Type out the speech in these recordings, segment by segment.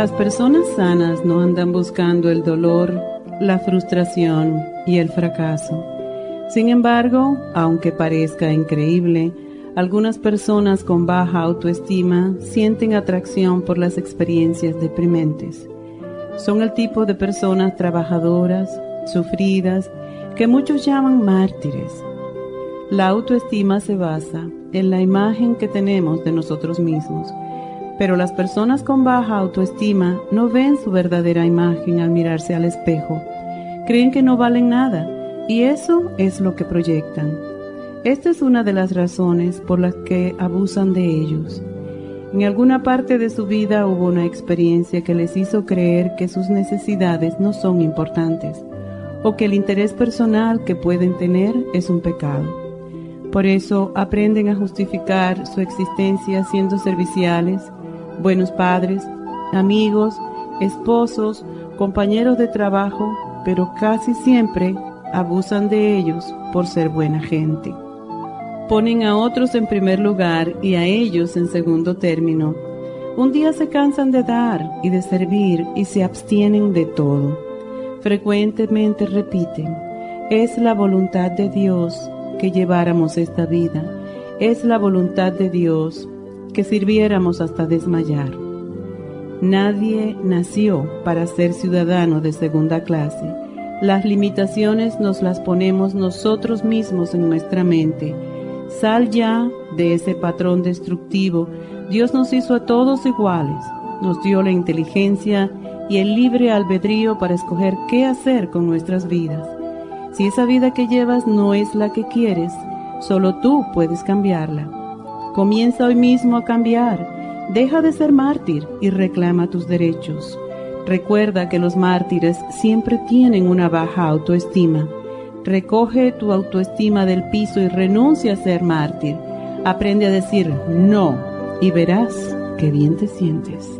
Las personas sanas no andan buscando el dolor, la frustración y el fracaso. Sin embargo, aunque parezca increíble, algunas personas con baja autoestima sienten atracción por las experiencias deprimentes. Son el tipo de personas trabajadoras, sufridas, que muchos llaman mártires. La autoestima se basa en la imagen que tenemos de nosotros mismos pero las personas con baja autoestima no ven su verdadera imagen al mirarse al espejo. Creen que no valen nada y eso es lo que proyectan. Esta es una de las razones por las que abusan de ellos. En alguna parte de su vida hubo una experiencia que les hizo creer que sus necesidades no son importantes o que el interés personal que pueden tener es un pecado. Por eso aprenden a justificar su existencia siendo serviciales, buenos padres, amigos, esposos, compañeros de trabajo, pero casi siempre abusan de ellos por ser buena gente. Ponen a otros en primer lugar y a ellos en segundo término. Un día se cansan de dar y de servir y se abstienen de todo. Frecuentemente repiten, es la voluntad de Dios que lleváramos esta vida. Es la voluntad de Dios que sirviéramos hasta desmayar. Nadie nació para ser ciudadano de segunda clase. Las limitaciones nos las ponemos nosotros mismos en nuestra mente. Sal ya de ese patrón destructivo. Dios nos hizo a todos iguales. Nos dio la inteligencia y el libre albedrío para escoger qué hacer con nuestras vidas. Si esa vida que llevas no es la que quieres, solo tú puedes cambiarla. Comienza hoy mismo a cambiar. Deja de ser mártir y reclama tus derechos. Recuerda que los mártires siempre tienen una baja autoestima. Recoge tu autoestima del piso y renuncia a ser mártir. Aprende a decir no y verás qué bien te sientes.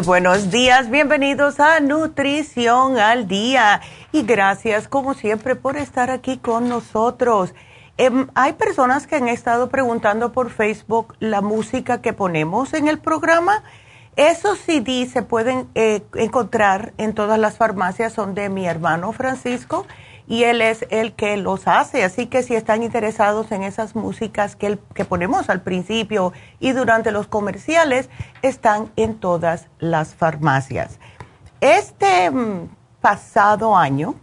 Muy buenos días. Bienvenidos a Nutrición al Día. Y gracias, como siempre, por estar aquí con nosotros. Em, hay personas que han estado preguntando por Facebook la música que ponemos en el programa. Esos CDs se pueden eh, encontrar en todas las farmacias, son de mi hermano Francisco y él es el que los hace. Así que si están interesados en esas músicas que, que ponemos al principio y durante los comerciales, están en todas las farmacias. Este mm, pasado año,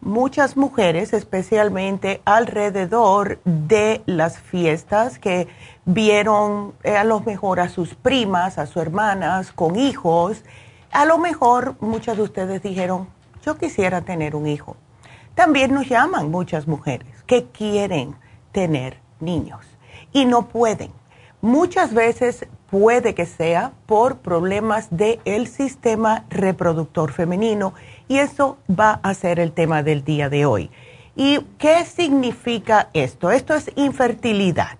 muchas mujeres, especialmente alrededor de las fiestas, que vieron eh, a lo mejor a sus primas, a sus hermanas con hijos, a lo mejor muchas de ustedes dijeron, yo quisiera tener un hijo también nos llaman muchas mujeres que quieren tener niños y no pueden. Muchas veces puede que sea por problemas del sistema reproductor femenino y eso va a ser el tema del día de hoy. ¿Y qué significa esto? Esto es infertilidad.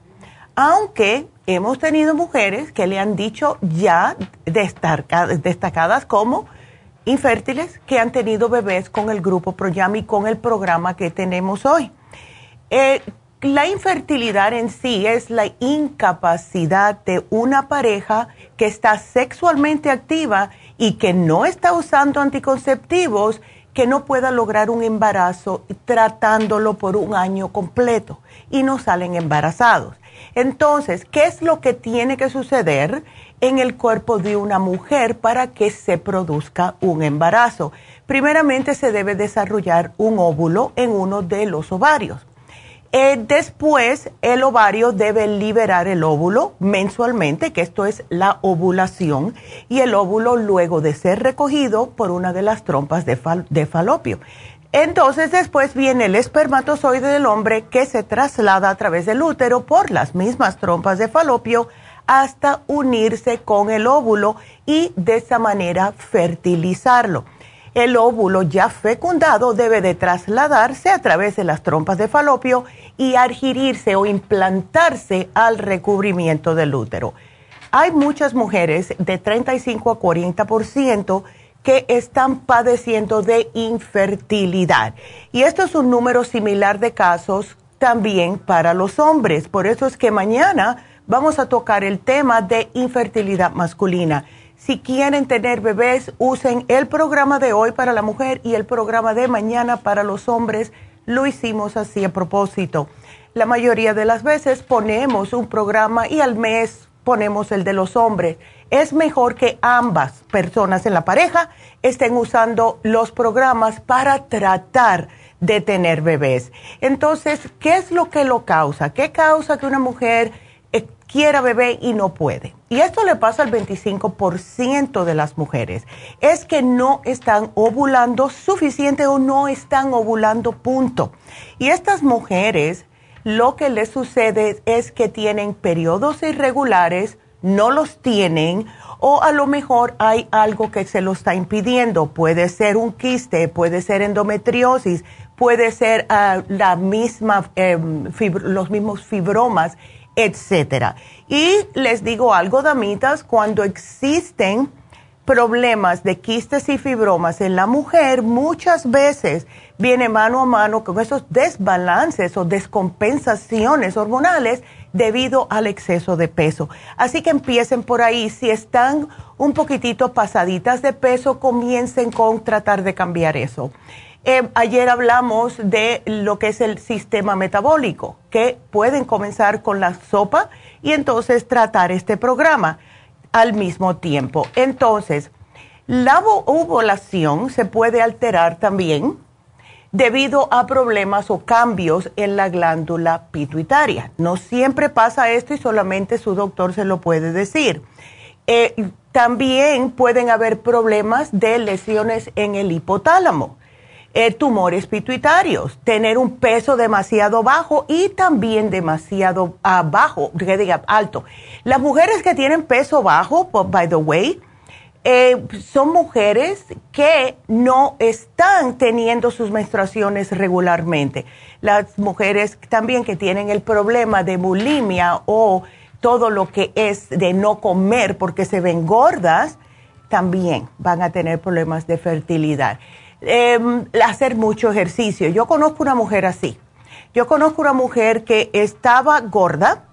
Aunque hemos tenido mujeres que le han dicho ya destacadas como infértiles que han tenido bebés con el grupo Proyami y con el programa que tenemos hoy. Eh, la infertilidad en sí es la incapacidad de una pareja que está sexualmente activa y que no está usando anticonceptivos que no pueda lograr un embarazo tratándolo por un año completo y no salen embarazados. Entonces, ¿qué es lo que tiene que suceder? En el cuerpo de una mujer para que se produzca un embarazo. Primeramente se debe desarrollar un óvulo en uno de los ovarios. Eh, después el ovario debe liberar el óvulo mensualmente, que esto es la ovulación, y el óvulo luego de ser recogido por una de las trompas de, de falopio. Entonces después viene el espermatozoide del hombre que se traslada a través del útero por las mismas trompas de falopio hasta unirse con el óvulo y de esa manera fertilizarlo. El óvulo ya fecundado debe de trasladarse a través de las trompas de falopio y adquirirse o implantarse al recubrimiento del útero. Hay muchas mujeres de 35 a 40% que están padeciendo de infertilidad. Y esto es un número similar de casos también para los hombres. Por eso es que mañana vamos a tocar el tema de infertilidad masculina. Si quieren tener bebés, usen el programa de hoy para la mujer y el programa de mañana para los hombres. Lo hicimos así a propósito. La mayoría de las veces ponemos un programa y al mes ponemos el de los hombres. Es mejor que ambas personas en la pareja estén usando los programas para tratar de tener bebés. Entonces, ¿qué es lo que lo causa? ¿Qué causa que una mujer quiera bebé y no puede. Y esto le pasa al 25% de las mujeres. Es que no están ovulando suficiente o no están ovulando punto. Y estas mujeres, lo que les sucede es que tienen periodos irregulares, no los tienen o a lo mejor hay algo que se lo está impidiendo. Puede ser un quiste, puede ser endometriosis, puede ser ah, la misma, em, los mismos fibromas etcétera. Y les digo algo, damitas, cuando existen problemas de quistes y fibromas en la mujer, muchas veces viene mano a mano con esos desbalances o descompensaciones hormonales debido al exceso de peso. Así que empiecen por ahí. Si están un poquitito pasaditas de peso, comiencen con tratar de cambiar eso. Eh, ayer hablamos de lo que es el sistema metabólico, que pueden comenzar con la sopa y entonces tratar este programa al mismo tiempo. Entonces, la ovulación se puede alterar también debido a problemas o cambios en la glándula pituitaria. No siempre pasa esto y solamente su doctor se lo puede decir. Eh, también pueden haber problemas de lesiones en el hipotálamo eh, tumores pituitarios, tener un peso demasiado bajo y también demasiado bajo, que diga alto. Las mujeres que tienen peso bajo, by the way, eh, son mujeres que no están teniendo sus menstruaciones regularmente. Las mujeres también que tienen el problema de bulimia o todo lo que es de no comer porque se ven gordas, también van a tener problemas de fertilidad. Em, hacer mucho ejercicio. Yo conozco una mujer así. Yo conozco una mujer que estaba gorda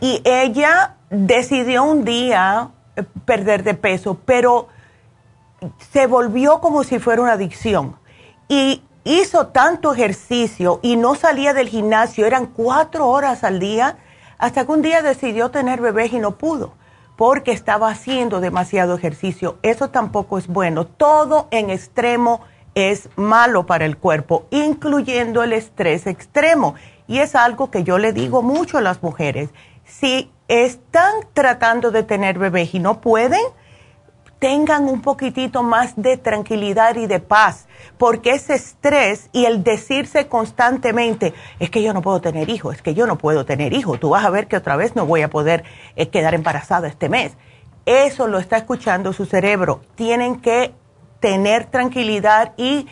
y ella decidió un día eh, perder de peso, pero se volvió como si fuera una adicción. Y hizo tanto ejercicio y no salía del gimnasio, eran cuatro horas al día, hasta que un día decidió tener bebés y no pudo, porque estaba haciendo demasiado ejercicio. Eso tampoco es bueno. Todo en extremo es malo para el cuerpo, incluyendo el estrés extremo. Y es algo que yo le digo mucho a las mujeres. Si están tratando de tener bebés y no pueden, tengan un poquitito más de tranquilidad y de paz, porque ese estrés y el decirse constantemente, es que yo no puedo tener hijos, es que yo no puedo tener hijos, tú vas a ver que otra vez no voy a poder eh, quedar embarazada este mes. Eso lo está escuchando su cerebro. Tienen que tener tranquilidad y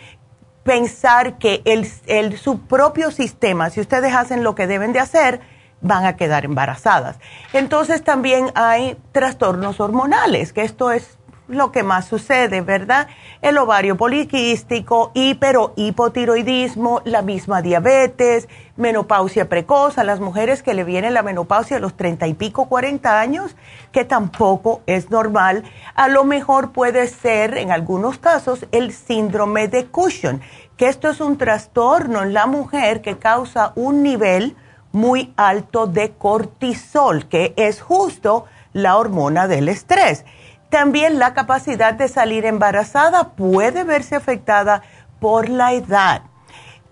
pensar que el, su propio sistema, si ustedes hacen lo que deben de hacer, van a quedar embarazadas. Entonces también hay trastornos hormonales, que esto es lo que más sucede, ¿verdad? El ovario poliquístico, hipero, hipotiroidismo, la misma diabetes, menopausia precoz, a las mujeres que le viene la menopausia a los treinta y pico, cuarenta años, que tampoco es normal. A lo mejor puede ser, en algunos casos, el síndrome de Cushing, que esto es un trastorno en la mujer que causa un nivel muy alto de cortisol, que es justo la hormona del estrés. También la capacidad de salir embarazada puede verse afectada por la edad.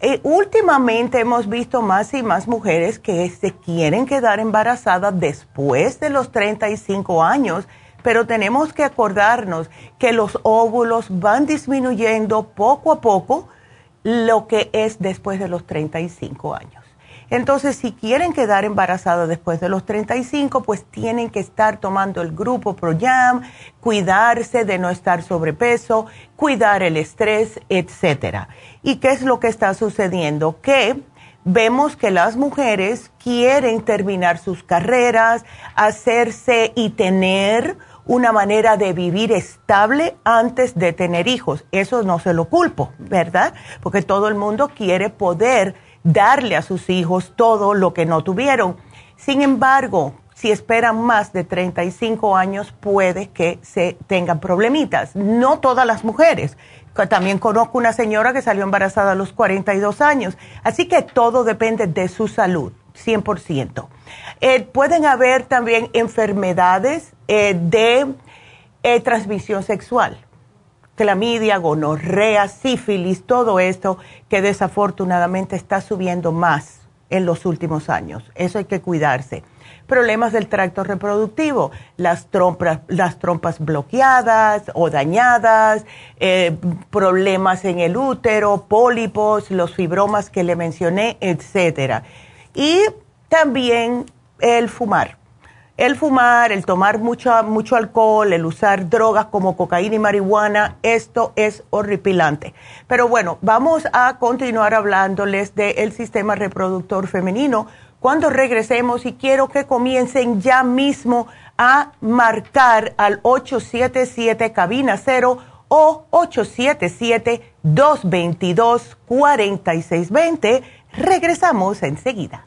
Eh, últimamente hemos visto más y más mujeres que se quieren quedar embarazadas después de los 35 años, pero tenemos que acordarnos que los óvulos van disminuyendo poco a poco lo que es después de los 35 años. Entonces, si quieren quedar embarazadas después de los 35, pues tienen que estar tomando el grupo ProYam, cuidarse de no estar sobrepeso, cuidar el estrés, etcétera. ¿Y qué es lo que está sucediendo? Que vemos que las mujeres quieren terminar sus carreras, hacerse y tener una manera de vivir estable antes de tener hijos. Eso no se lo culpo, ¿verdad? Porque todo el mundo quiere poder darle a sus hijos todo lo que no tuvieron. Sin embargo, si esperan más de 35 años, puede que se tengan problemitas. No todas las mujeres. También conozco una señora que salió embarazada a los 42 años. Así que todo depende de su salud, 100%. Eh, pueden haber también enfermedades eh, de eh, transmisión sexual clamidia, gonorrea, sífilis, todo esto que desafortunadamente está subiendo más en los últimos años. Eso hay que cuidarse. Problemas del tracto reproductivo, las trompas, las trompas bloqueadas o dañadas, eh, problemas en el útero, pólipos, los fibromas que le mencioné, etcétera. Y también el fumar el fumar, el tomar mucho, mucho alcohol, el usar drogas como cocaína y marihuana, esto es horripilante. Pero bueno, vamos a continuar hablándoles del sistema reproductor femenino cuando regresemos y quiero que comiencen ya mismo a marcar al 877 cabina 0 o 877-222-4620. Regresamos enseguida.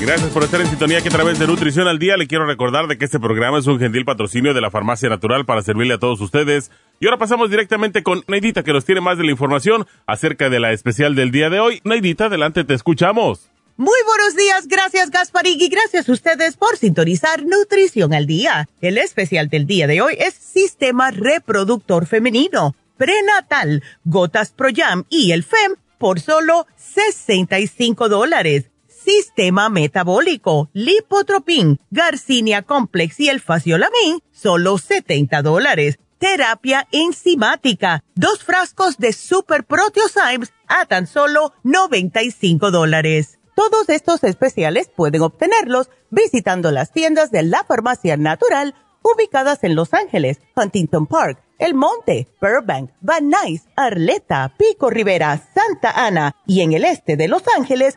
Gracias por estar en sintonía que a través de Nutrición al Día le quiero recordar de que este programa es un gentil patrocinio de la Farmacia Natural para servirle a todos ustedes. Y ahora pasamos directamente con Neidita que nos tiene más de la información acerca de la especial del día de hoy. Neidita, adelante, te escuchamos. Muy buenos días, gracias Gasparín y gracias a ustedes por sintonizar Nutrición al Día. El especial del día de hoy es Sistema Reproductor Femenino, Prenatal, Gotas Pro Jam y el FEM por solo 65 dólares. Sistema Metabólico, Lipotropin, Garcinia Complex y el Faciolamin, solo 70 dólares. Terapia enzimática, dos frascos de Super Proteosymes a tan solo 95 dólares. Todos estos especiales pueden obtenerlos visitando las tiendas de la Farmacia Natural ubicadas en Los Ángeles, Huntington Park, El Monte, Burbank, Van Nuys, Arleta, Pico Rivera, Santa Ana y en el este de Los Ángeles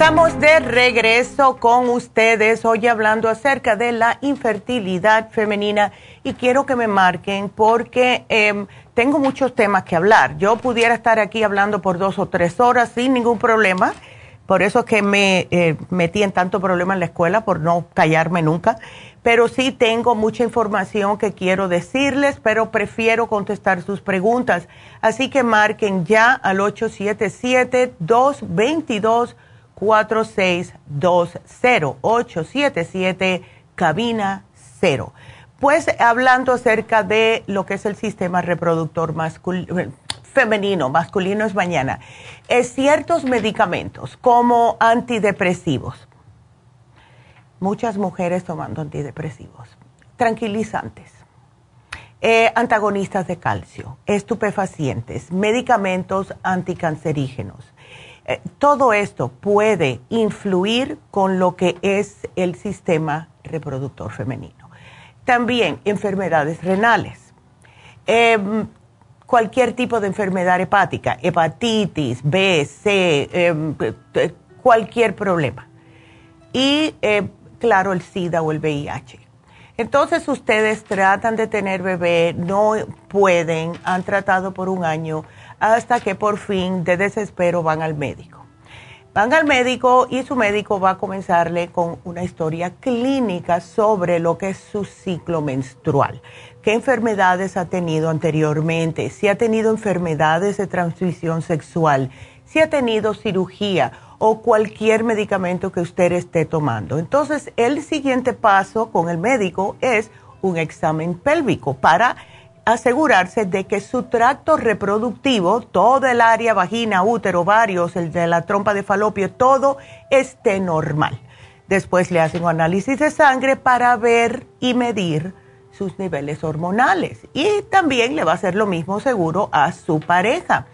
Estamos de regreso con ustedes hoy hablando acerca de la infertilidad femenina y quiero que me marquen porque em, tengo muchos temas que hablar. Yo pudiera estar aquí hablando por dos o tres horas sin ningún problema por eso es que me eh, metí en tanto problema en la escuela, por no callarme nunca. Pero sí tengo mucha información que quiero decirles, pero prefiero contestar sus preguntas. Así que marquen ya al 877-222-4620. 877 cabina 0. Pues hablando acerca de lo que es el sistema reproductor masculino femenino, masculino es mañana, es ciertos medicamentos como antidepresivos. Muchas mujeres tomando antidepresivos, tranquilizantes, eh, antagonistas de calcio, estupefacientes, medicamentos anticancerígenos. Eh, todo esto puede influir con lo que es el sistema reproductor femenino. También enfermedades renales. Em, cualquier tipo de enfermedad hepática, hepatitis, B, C, em, cualquier problema. Y eh, claro, el SIDA o el VIH. Entonces ustedes tratan de tener bebé, no pueden, han tratado por un año, hasta que por fin de desespero van al médico. Van al médico y su médico va a comenzarle con una historia clínica sobre lo que es su ciclo menstrual qué enfermedades ha tenido anteriormente, si ha tenido enfermedades de transmisión sexual, si ha tenido cirugía o cualquier medicamento que usted esté tomando. Entonces, el siguiente paso con el médico es un examen pélvico para asegurarse de que su tracto reproductivo, todo el área vagina, útero, varios, el de la trompa de falopio, todo esté normal. Después le hacen un análisis de sangre para ver y medir sus niveles hormonales y también le va a hacer lo mismo seguro a su pareja.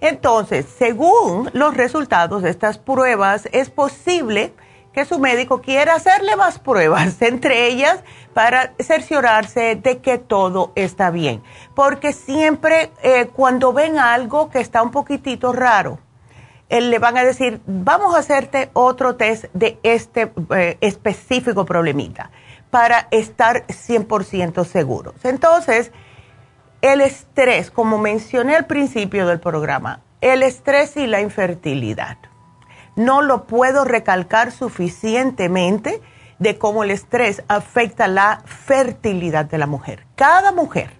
Entonces, según los resultados de estas pruebas, es posible que su médico quiera hacerle más pruebas, entre ellas para cerciorarse de que todo está bien. Porque siempre eh, cuando ven algo que está un poquitito raro, le van a decir, vamos a hacerte otro test de este eh, específico problemita para estar 100% seguros. Entonces, el estrés, como mencioné al principio del programa, el estrés y la infertilidad. No lo puedo recalcar suficientemente de cómo el estrés afecta la fertilidad de la mujer. Cada mujer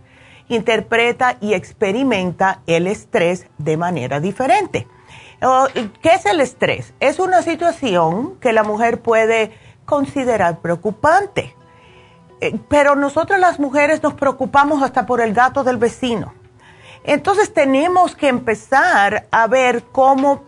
interpreta y experimenta el estrés de manera diferente. ¿Qué es el estrés? Es una situación que la mujer puede considerar preocupante. Eh, pero nosotros las mujeres nos preocupamos hasta por el gato del vecino. Entonces tenemos que empezar a ver cómo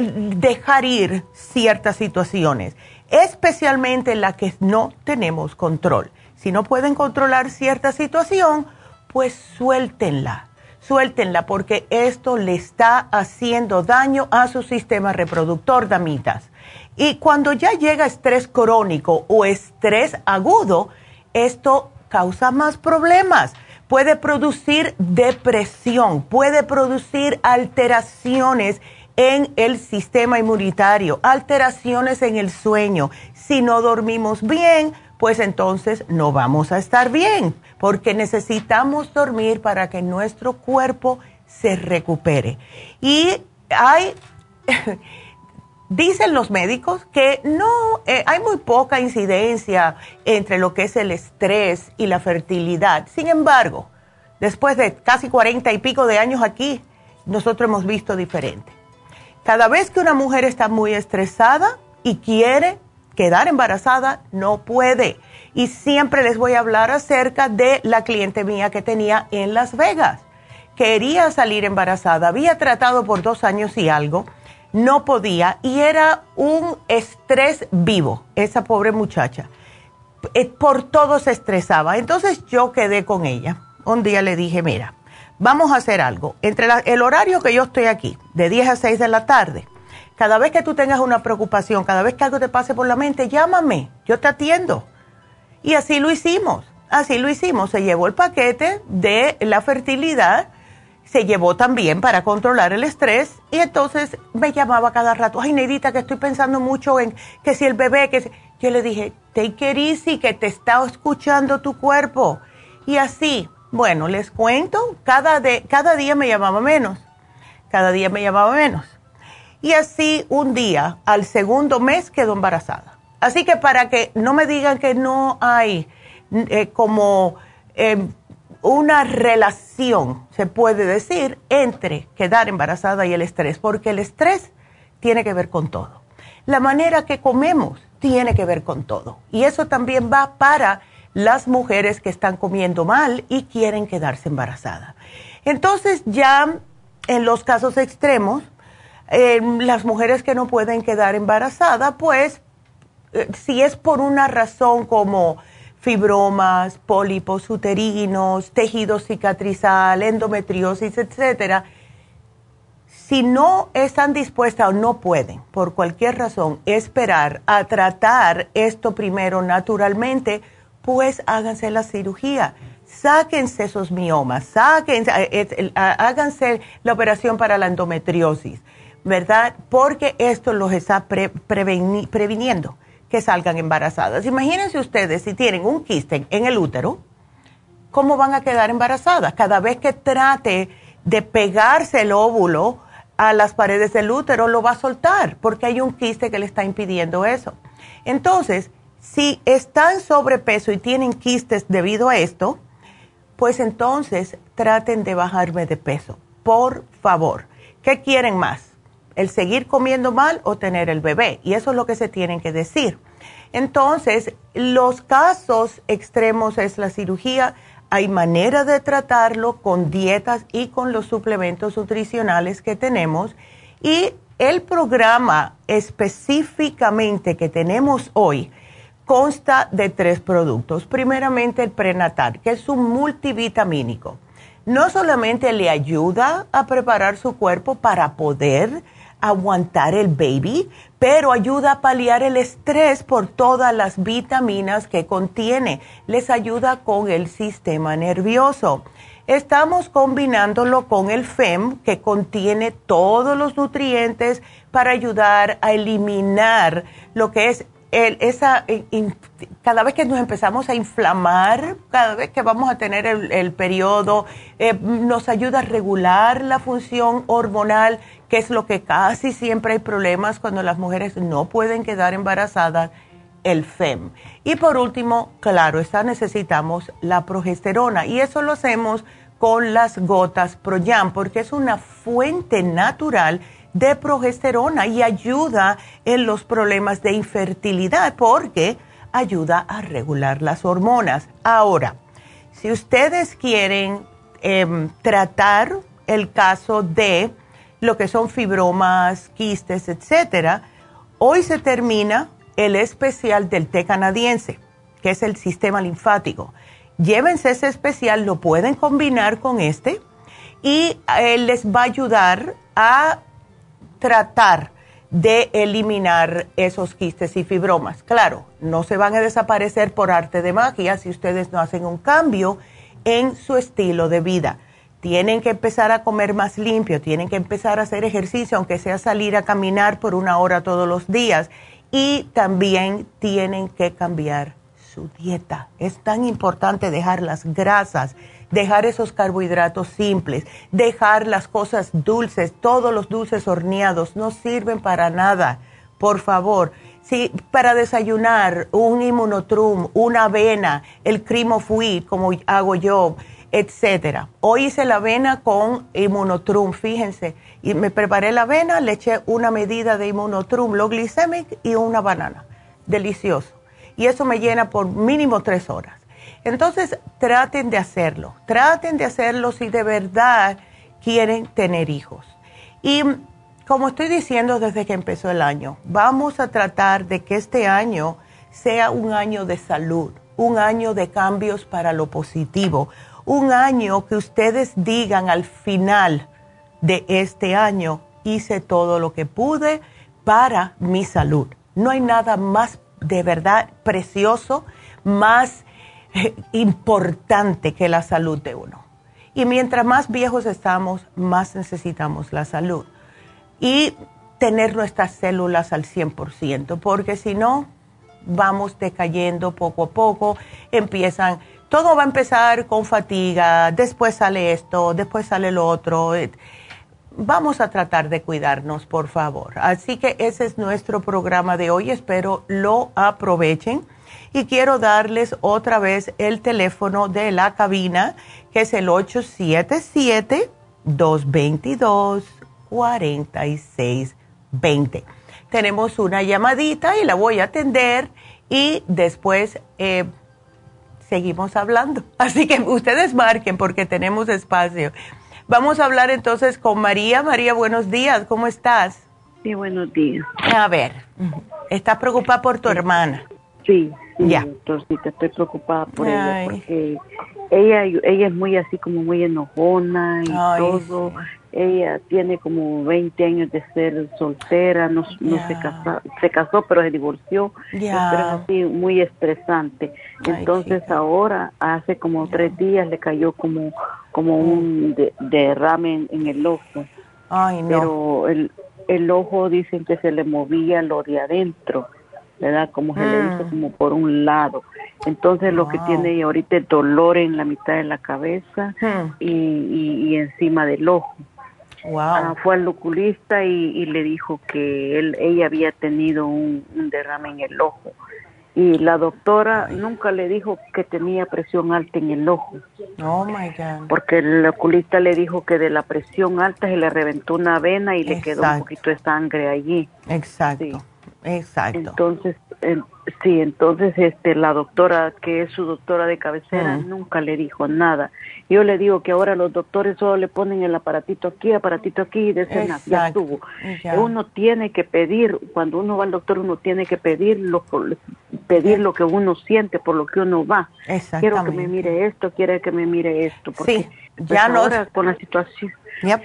dejar ir ciertas situaciones, especialmente en las que no tenemos control. Si no pueden controlar cierta situación, pues suéltenla suéltenla porque esto le está haciendo daño a su sistema reproductor, damitas. Y cuando ya llega estrés crónico o estrés agudo, esto causa más problemas. Puede producir depresión, puede producir alteraciones en el sistema inmunitario, alteraciones en el sueño. Si no dormimos bien, pues entonces no vamos a estar bien porque necesitamos dormir para que nuestro cuerpo se recupere. Y hay, dicen los médicos que no, eh, hay muy poca incidencia entre lo que es el estrés y la fertilidad. Sin embargo, después de casi cuarenta y pico de años aquí, nosotros hemos visto diferente. Cada vez que una mujer está muy estresada y quiere quedar embarazada, no puede y siempre les voy a hablar acerca de la cliente mía que tenía en Las Vegas. Quería salir embarazada, había tratado por dos años y algo, no podía y era un estrés vivo, esa pobre muchacha. Eh, por todo se estresaba. Entonces yo quedé con ella. Un día le dije, mira, vamos a hacer algo. Entre el horario que yo estoy aquí, de 10 a 6 de la tarde, cada vez que tú tengas una preocupación, cada vez que algo te pase por la mente, llámame, yo te atiendo y así lo hicimos, así lo hicimos. Se llevó el paquete de la fertilidad, se llevó también para controlar el estrés y entonces me llamaba cada rato, ay Neidita, que estoy pensando mucho en que si el bebé, que yo le dije, take it easy, que te está escuchando tu cuerpo. Y así, bueno, les cuento, cada, de, cada día me llamaba menos, cada día me llamaba menos. Y así un día, al segundo mes, quedó embarazada. Así que para que no me digan que no hay eh, como em, una relación, se puede decir, entre quedar embarazada y el estrés, porque el estrés tiene que ver con todo. La manera que comemos tiene que ver con todo. Y eso también va para las mujeres que están comiendo mal y quieren quedarse embarazadas. Entonces ya en los casos extremos, em, las mujeres que no pueden quedar embarazadas, pues eh, si es por una razón como fibromas, pólipos uterinos, tejido cicatrizal, endometriosis, etcétera, si no están dispuestas o no pueden, por cualquier razón, esperar a tratar esto primero naturalmente, pues háganse la cirugía. Sáquense esos miomas, sáquense, eh, háganse la operación para la endometriosis, ¿verdad? Porque esto los está previniendo que salgan embarazadas. Imagínense ustedes si tienen un quiste en el útero, ¿cómo van a quedar embarazadas? Cada vez que trate de pegarse el óvulo a las paredes del útero, lo va a soltar porque hay un quiste que le está impidiendo eso. Entonces, si están sobrepeso y tienen quistes debido a esto, pues entonces traten de bajarme de peso, por favor. ¿Qué quieren más? el seguir comiendo mal o tener el bebé. Y eso es lo que se tienen que decir. Entonces, los casos extremos es la cirugía. Hay manera de tratarlo con dietas y con los suplementos nutricionales que tenemos. Y el programa específicamente que tenemos hoy consta de tres productos. Primeramente el prenatal, que es un multivitamínico. No solamente le ayuda a preparar su cuerpo para poder aguantar el baby, pero ayuda a paliar el estrés por todas las vitaminas que contiene. Les ayuda con el sistema nervioso. estamos combinándolo con el FEM que contiene todos los nutrientes para ayudar a eliminar lo que es esa, cada vez que nos empezamos a inflamar, cada vez que vamos a tener el, periodo, eh, nos ayuda a regular la función hormonal, que es lo que casi siempre hay problemas cuando las mujeres no pueden quedar embarazadas, el FEM. Y por último, claro, está, necesitamos la progesterona y eso lo hacemos con las gotas Proyam porque es una fuente natural de progesterona y ayuda en los problemas de infertilidad porque ayuda a regular las hormonas. Ahora, si ustedes quieren em, tratar el caso de lo que son fibromas, quistes, etcétera, hoy se termina el especial del té canadiense, que es el sistema linfático. Llévense ese especial, lo pueden combinar con este y eh, les va a ayudar a tratar de eliminar esos quistes y fibromas. Claro, no se van a desaparecer por arte de magia si ustedes no hacen un cambio en su estilo de vida. Tienen que empezar a comer más limpio, tienen que empezar a hacer ejercicio, aunque sea salir a caminar por una hora todos los días. Y también tienen que cambiar su dieta. Es tan importante dejar las grasas dejar esos carbohidratos simples, dejar las cosas dulces, todos los dulces horneados no sirven para nada. Por favor, si para desayunar un inmunotrum, una avena, el of wheat, como hago yo, etcétera. Hoy hice la avena con inmunotrum, fíjense, y me preparé la avena, le eché una medida de inmunotrum, lo glicemic y una banana. Delicioso. Y eso me llena por mínimo tres horas. Entonces, traten de hacerlo, traten de hacerlo si de verdad quieren tener hijos. Y como estoy diciendo desde que empezó el año, vamos a tratar de que este año sea un año de salud, un año de cambios para lo positivo, un año que ustedes digan al final de este año, hice todo lo que pude para mi salud. No hay nada más de verdad precioso, más importante que la salud de uno. Y mientras más viejos estamos, más necesitamos la salud. Y tener nuestras células al 100%, porque si no, vamos decayendo poco a poco, empiezan, todo va a empezar con fatiga, después sale esto, después sale lo otro. Vamos a tratar de cuidarnos, por favor. Así que ese es nuestro programa de hoy, espero lo aprovechen y quiero darles otra vez el teléfono de la cabina, que es el 877-222-4620. Tenemos una llamadita y la voy a atender y después eh, seguimos hablando. Así que ustedes marquen porque tenemos espacio. Vamos a hablar entonces con María. María, buenos días, ¿cómo estás? Sí, buenos días. A ver, ¿estás preocupada por tu hermana? Sí, ya. Torcita, estoy preocupada por ella porque ella ella es muy así como muy enojona y todo. Ella tiene como 20 años de ser soltera, no, no se, casó, se casó, pero se divorció. Pero es así muy estresante. Entonces ahora, hace como tres días, le cayó como, como un derrame en, el ojo. Ay, no. Pero el, el ojo dicen que se le movía lo de adentro ¿verdad? Como se le hizo mm. como por un lado. Entonces lo que tiene ahorita es dolor en la mitad de la cabeza hmm. y, encima del ojo. Wow. Ah, fue al oculista y, le dijo que él, ella había tenido un, derrame en el ojo. Y la doctora nunca le dijo que tenía presión alta en el ojo. Oh my God. Porque el oculista le dijo que de la presión alta se le reventó una vena y le quedó un poquito de sangre allí. Exacto. Exacto. Entonces, sí, entonces este, la doctora, que es su doctora de cabecera, nunca le dijo nada. Yo le digo que ahora los doctores solo le ponen el aparatito aquí, aparatito aquí y dicen, ya estuvo. Uno tiene que pedir, cuando uno va al doctor, uno tiene que pedir, pedir lo que uno siente por lo que uno va. Quiero que me mire esto, quiero que me mire esto. Porque, sí, pues, ya no. Ahora con la situación.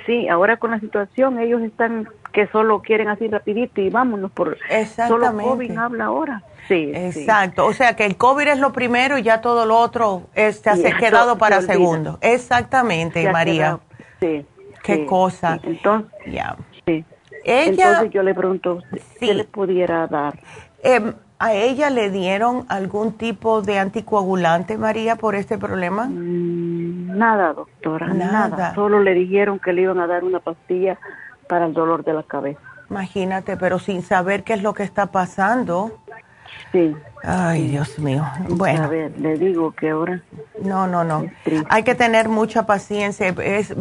Sí, ahora con la situación ellos están que solo quieren así rapidito y vámonos por solo COVID habla ahora. Sí, exacto. O sea que el COVID es lo primero y ya todo lo otro se ha quedado para segundo. Exactamente, María. sí. Qué cosa. Entonces, ya. Ella, Entonces yo le pregunto, ¿qué le pudiera dar? Em, ¿A ella le dieron algún tipo de anticoagulante, María, por este problema? Mm, nada, doctora, nada. Solo le dijeron que le iban a dar una pastilla para el dolor de la cabeza. Imagínate, pero sin saber qué es lo que está pasando. Sí. Ay, Dios mío. Bueno. A ver, le digo que ahora. No, no, no. Hay que tener mucha paciencia. Es,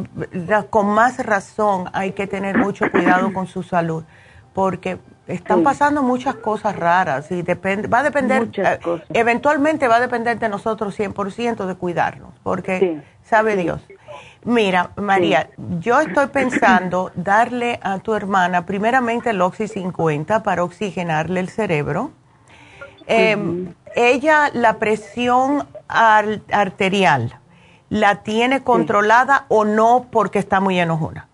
con más razón hay que tener mucho cuidado con su salud, porque están pasando muchas cosas raras y depende, va a depender, eh, eventualmente va a depender de nosotros 100% de cuidarnos, porque sabe Dios. Mira, María, yo estoy pensando darle a tu hermana primeramente el Oxy 50 para oxigenarle el cerebro. Em, ella, la presión arterial, ¿la tiene controlada o no porque está muy enojona?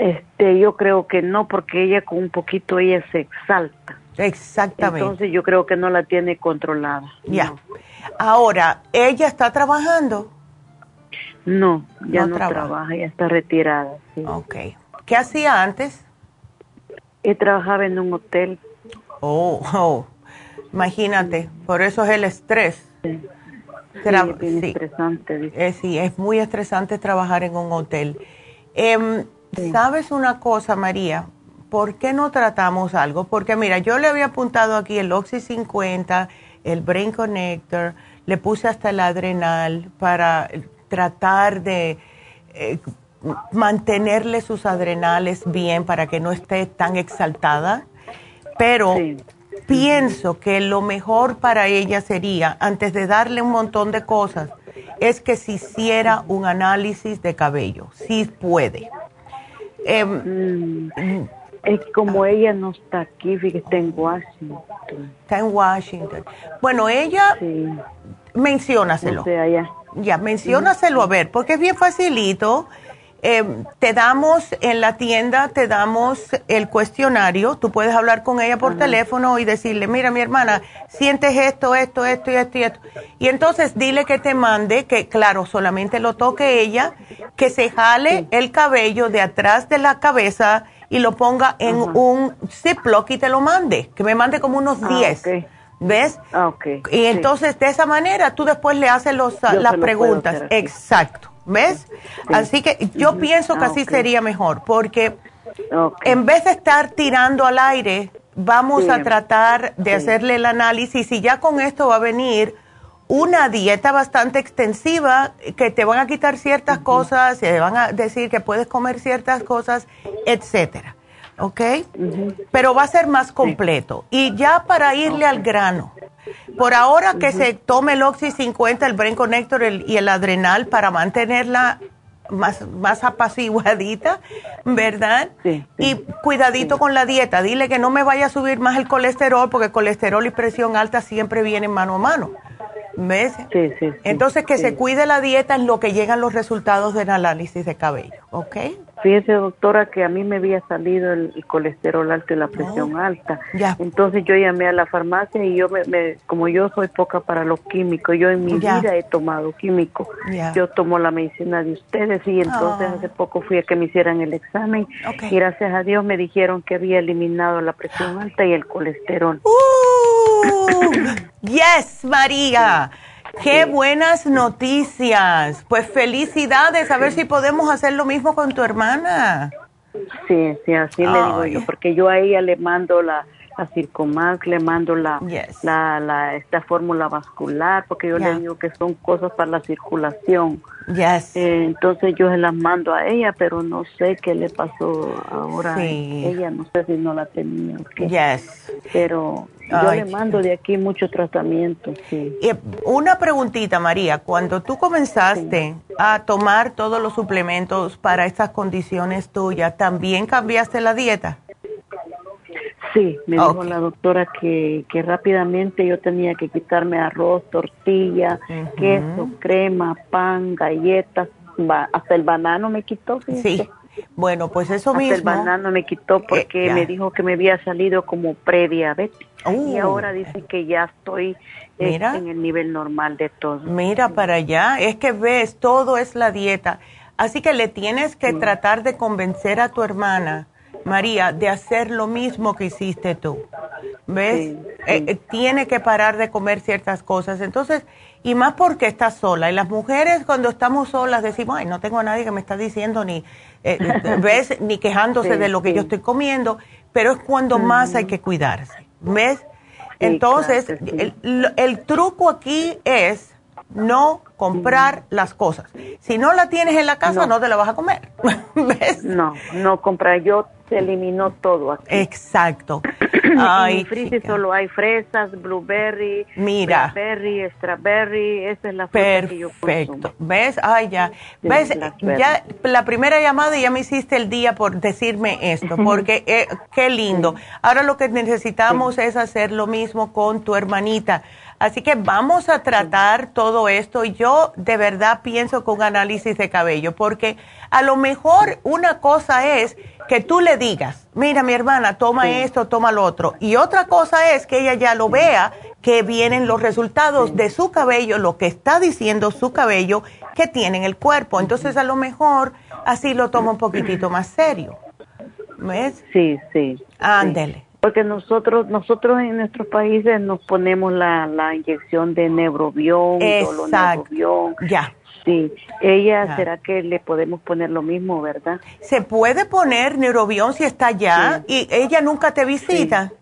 Este, yo creo que no, porque ella con un poquito ella se exalta. Exactamente. Entonces yo creo que no la tiene controlada. Ya. Ahora, ¿ella está trabajando? No, ya no, trabaja. ya está retirada. Sí. Ok. ¿Qué hacía antes? He trabajaba en un hotel. Oh, oh. imagínate, por eso es el estrés. Sí. es estresante. Eh, sí, es muy estresante trabajar en un hotel. Eh, ¿Sabes una cosa, María? ¿Por qué no tratamos algo? Porque mira, yo le había apuntado aquí el Oxy 50, el Brain Connector, le puse hasta el Adrenal para tratar de eh, mantenerle sus adrenales bien para que no esté tan exaltada. Pero pienso que lo mejor para ella sería, antes de darle un montón de cosas, es que se hiciera un análisis de cabello, si puede. Em, es como ella no está aquí, fíjate, está en Washington. Está en Washington. Bueno, ella, sí. menciónaselo. Ya, menciónaselo a ver, porque es bien facilito. Em, te damos en la tienda, te damos el cuestionario, tú puedes hablar con ella por teléfono y decirle, mira mi hermana, sientes esto, esto, esto y esto y esto. Y entonces dile que te mande, que claro, solamente lo toque ella, que se jale el cabello de atrás de la cabeza y lo ponga en un Ziploc y te lo mande, que me mande como unos 10. Ah, ¿Ves? Ah, y entonces de esa manera tú después le haces los, las preguntas. Exacto. ¿Ves? Así que yo pienso que ah, así sería mejor, porque en vez de estar tirando al aire, vamos a tratar de hacerle el análisis y ya con esto va a venir una dieta bastante extensiva que te van a quitar ciertas cosas, te van a decir que puedes comer ciertas cosas, etcétera. ¿Ok? Pero va a ser más completo. Y ya para irle al grano, por ahora que se tome el Oxy 50, el Brain Connector y el Adrenal para mantenerla más, más apaciguadita, ¿verdad? Sí, y cuidadito con la dieta. Dile que no me vaya a subir más el colesterol porque colesterol y presión alta siempre vienen mano a mano. ¿Ves? Sí, sí, Entonces que se cuide la dieta en lo que llegan los resultados del análisis de cabello, ¿ok? Fíjese, doctora, que a mí me había salido el, colesterol alto y la presión alta. Entonces yo llamé a la farmacia y yo, me, como yo soy poca para los químicos, yo en mi vida he tomado químico. Yo tomo la medicina de ustedes y entonces ah. hace poco fui a que me hicieran el examen y gracias a Dios me dijeron que había eliminado la presión alta y el colesterol. Uh, yes, María. Qué buenas noticias. Pues felicidades. A ver si podemos hacer lo mismo con tu hermana. Sí, sí, así le digo yo, porque yo a ella le mando la, la Circomax, le mando la, la, la, esta fórmula vascular, porque yo le digo que son cosas para la circulación. Yes. Eh, entonces yo se las mando a ella, pero no sé qué le pasó ahora. Sí. Ella no sé si no la tenía. Yes. Pero yo le mando de aquí mucho tratamiento, sí. una preguntita, María. Cuando tú comenzaste a tomar todos los suplementos para estas condiciones tuyas, ¿también cambiaste la dieta? Sí, me dijo la doctora que, que rápidamente yo tenía que quitarme arroz, tortilla, queso, crema, pan, galletas, hasta el banano me quitó. Sí. Bueno, pues eso mismo. el banano me quitó eh, porque me dijo que me había salido como prediabetes. y oh. ahora dice que ya estoy eh, en el nivel normal de todo. Mira para allá, es que ves, todo es la dieta. Así que le tienes que tratar de convencer a tu hermana, María, de hacer lo mismo que hiciste tú. ¿Ves? Eh, tiene que parar de comer ciertas cosas. Entonces, y más porque está sola. Y las mujeres cuando estamos solas decimos, ay, no tengo a nadie que me está diciendo ni eh, ¿ves? Ni quejándose de lo que yo estoy comiendo, pero es cuando más hay que cuidarse, ¿ves? Entonces, el, truco aquí es no comprar las cosas. Si no la tienes en la casa, no, te la vas a comer. ¿Ves? No, no comprar. Yo se eliminó todo aquí. Exacto. Ay, en mi solo hay fresas, blueberry, Mira. berry, strawberry, esa es la fruta que yo Perfecto. ¿Ves? Ay, ya. ¿Ves? Ya la primera llamada ya me hiciste el día por decirme esto, porque eh, qué lindo. Ahora lo que necesitamos es hacer lo mismo con tu hermanita. Así que vamos a tratar todo esto. Yo de verdad pienso con análisis de cabello, porque a lo mejor una cosa es que tú le digas, mira mi hermana, toma esto, toma lo otro. Y otra cosa es que ella ya lo vea, que vienen los resultados de su cabello, lo que está diciendo su cabello que tiene en el cuerpo. Entonces a lo mejor así lo toma un poquitito más serio. ¿Ves? Sí, sí. Ándele porque nosotros nosotros en nuestros países nos ponemos la, la inyección de Neurobión, Exacto. Ya. Sí, ella será que le podemos poner lo mismo, ¿verdad? Se puede poner Neurobión si está allá y ella nunca te visita.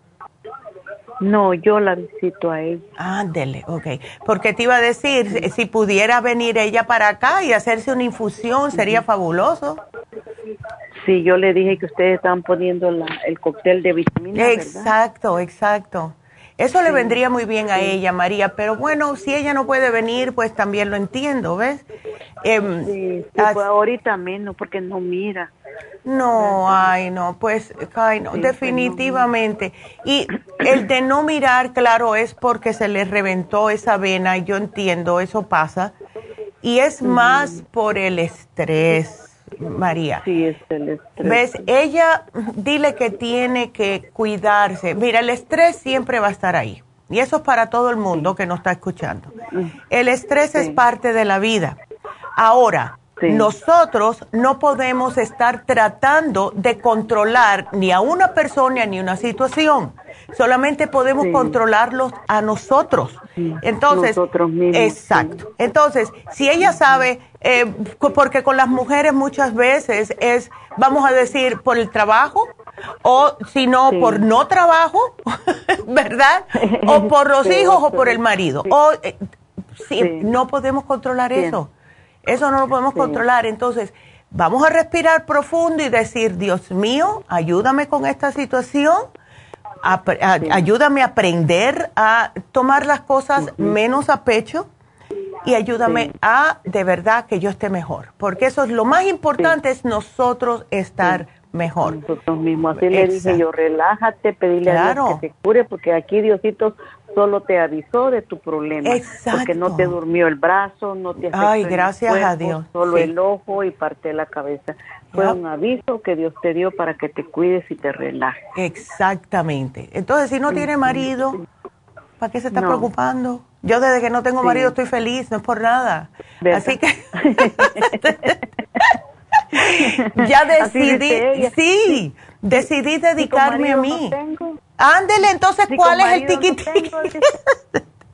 No, yo la visito a ella. Ándele, ok. Porque te iba a decir, si pudiera venir ella para acá y hacerse una infusión, sería fabuloso. Sí, yo le dije que ustedes estaban poniendo el cóctel de vitaminas. Exacto, exacto. Eso le vendría muy bien a ella, María, pero bueno, si ella no puede venir, pues también lo entiendo, ¿ves? Em, sí, pues ahorita menos, porque no mira. No, ay, no, pues, ay, no, definitivamente. Y el de no mirar, claro, es porque se le reventó esa vena, yo entiendo, eso pasa. Y es más por el estrés María. Sí, es el estrés. ¿Ves? Ella, dile que tiene que cuidarse. Mira, el estrés siempre va a estar ahí. Y eso es para todo el mundo que nos está escuchando. El estrés es parte de la vida. Ahora, nosotros no podemos estar tratando de controlar ni a una persona ni una situación. Solamente podemos controlarlos a nosotros. Entonces, nosotros mismos, exacto. Entonces, si ella sabe, eh, porque con las mujeres muchas veces es, vamos a decir, por el trabajo, o si no, por no trabajo, ¿verdad? O por los hijos o por el marido. O, eh, no podemos controlar eso. Eso no lo podemos controlar. Entonces, vamos a respirar profundo y decir, Dios mío, ayúdame con esta situación, ayúdame a aprender a tomar las cosas menos a pecho y ayúdame a de verdad que yo esté mejor, porque eso es lo más importante, es nosotros estar mejor. Nosotros mismos, así le dije yo, relájate, pedirle a Dios que te cure, porque aquí Diosito solo te avisó de tu problema. Exacto. Porque no te durmió el brazo, no te Ay, gracias a Dios. Solo el ojo y parte de la cabeza. Fue un aviso que Dios te dio para que te cuides y te relajes. Exactamente. Entonces, si no tiene marido, ¿para qué se está preocupando? Yo desde que no tengo marido estoy feliz, no es por nada. Así que... ya decidí, sí, decidí dedicarme a mí. Ándele, entonces, ¿cuál es el tiquitiqui?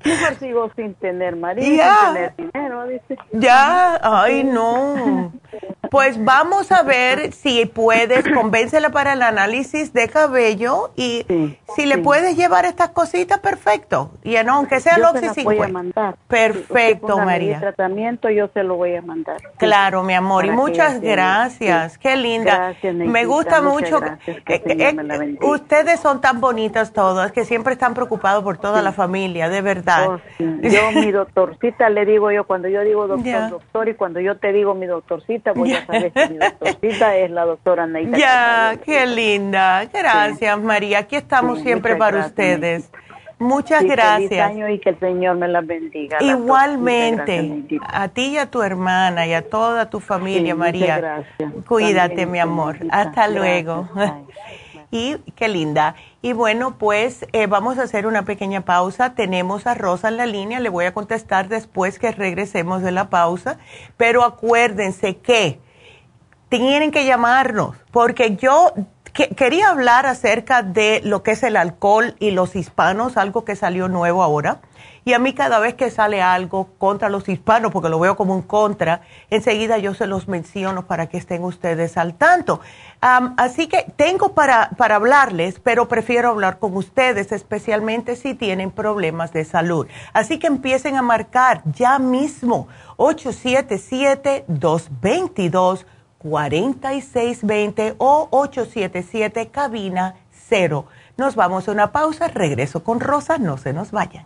Mejor sigo sin tener marido, sin tener dinero, dice. Ya, ay no. Pues vamos a ver si puedes, convéncela para el análisis de cabello y si le puedes llevar estas cositas, perfecto. Y no, aunque sea el Oxy 50. Perfecto, María. El tratamiento yo se lo voy a mandar. Claro, mi amor, y muchas gracias. Qué linda. Me gusta mucho. Eh, ustedes son tan bonitas todas que siempre están preocupados por toda la familia, de verdad. Oh, yo, mi doctorcita, le digo yo, cuando yo digo doctor, doctor, y cuando yo te digo mi doctorcita, voy a sabes que mi doctorcita es la doctora Neida. Ya, qué linda. Gracias, María. Aquí estamos siempre para ustedes. Muchas gracias. Feliz año y que el Señor me las bendiga. Igualmente, a ti y a tu hermana y a toda tu familia, María. Gracias. Cuídate, mi amor. Hasta luego. y qué linda. Y bueno, pues eh, vamos a hacer una pequeña pausa. Tenemos a Rosa en la línea. Le voy a contestar después que regresemos de la pausa. Pero acuérdense que tienen que llamarnos porque yo quería hablar acerca de lo que es el alcohol y los hispanos, algo que salió nuevo ahora. Y a mí cada vez que sale algo contra los hispanos, porque lo veo como un contra, enseguida yo se los menciono para que estén ustedes al tanto. así que tengo para, para hablarles, pero prefiero hablar con ustedes, especialmente si tienen problemas de salud. Así que empiecen a marcar ya mismo 877-222. 4620 o 877 cabina 0. Nos vamos a una pausa, regreso con Rosa, no se nos vayan.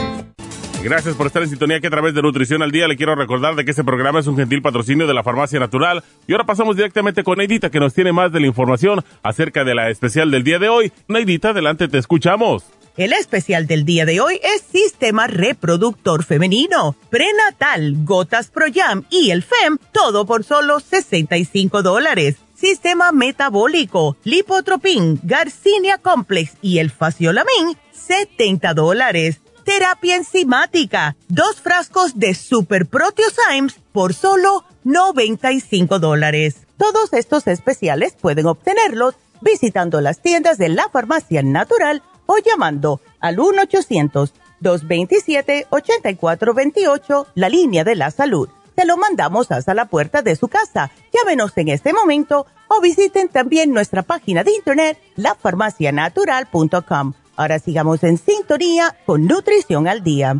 Gracias por estar en sintonía que a través de Nutrición al Día le quiero recordar de que este programa es un gentil patrocinio de la Farmacia Natural. Y ahora pasamos directamente con Neidita que nos tiene más de la información acerca de la especial del día de hoy. Neidita, adelante, te escuchamos. El especial del día de hoy es Sistema Reproductor Femenino, Prenatal, Gotas Pro Jam y el FEM, todo por solo 65 dólares. Sistema Metabólico, Lipotropin, Garcinia Complex y el Faciolamin, 70 dólares terapia enzimática, dos frascos de Super Proteosymes por solo 95 dólares. Todos estos especiales pueden obtenerlos visitando las tiendas de la farmacia natural o llamando al 1-800-227-8428, la línea de la salud. Se lo mandamos hasta la puerta de su casa. Llámenos en este momento o visiten también nuestra página de internet, lafarmacianatural.com Ahora sigamos en sintonía con Nutrición al Día.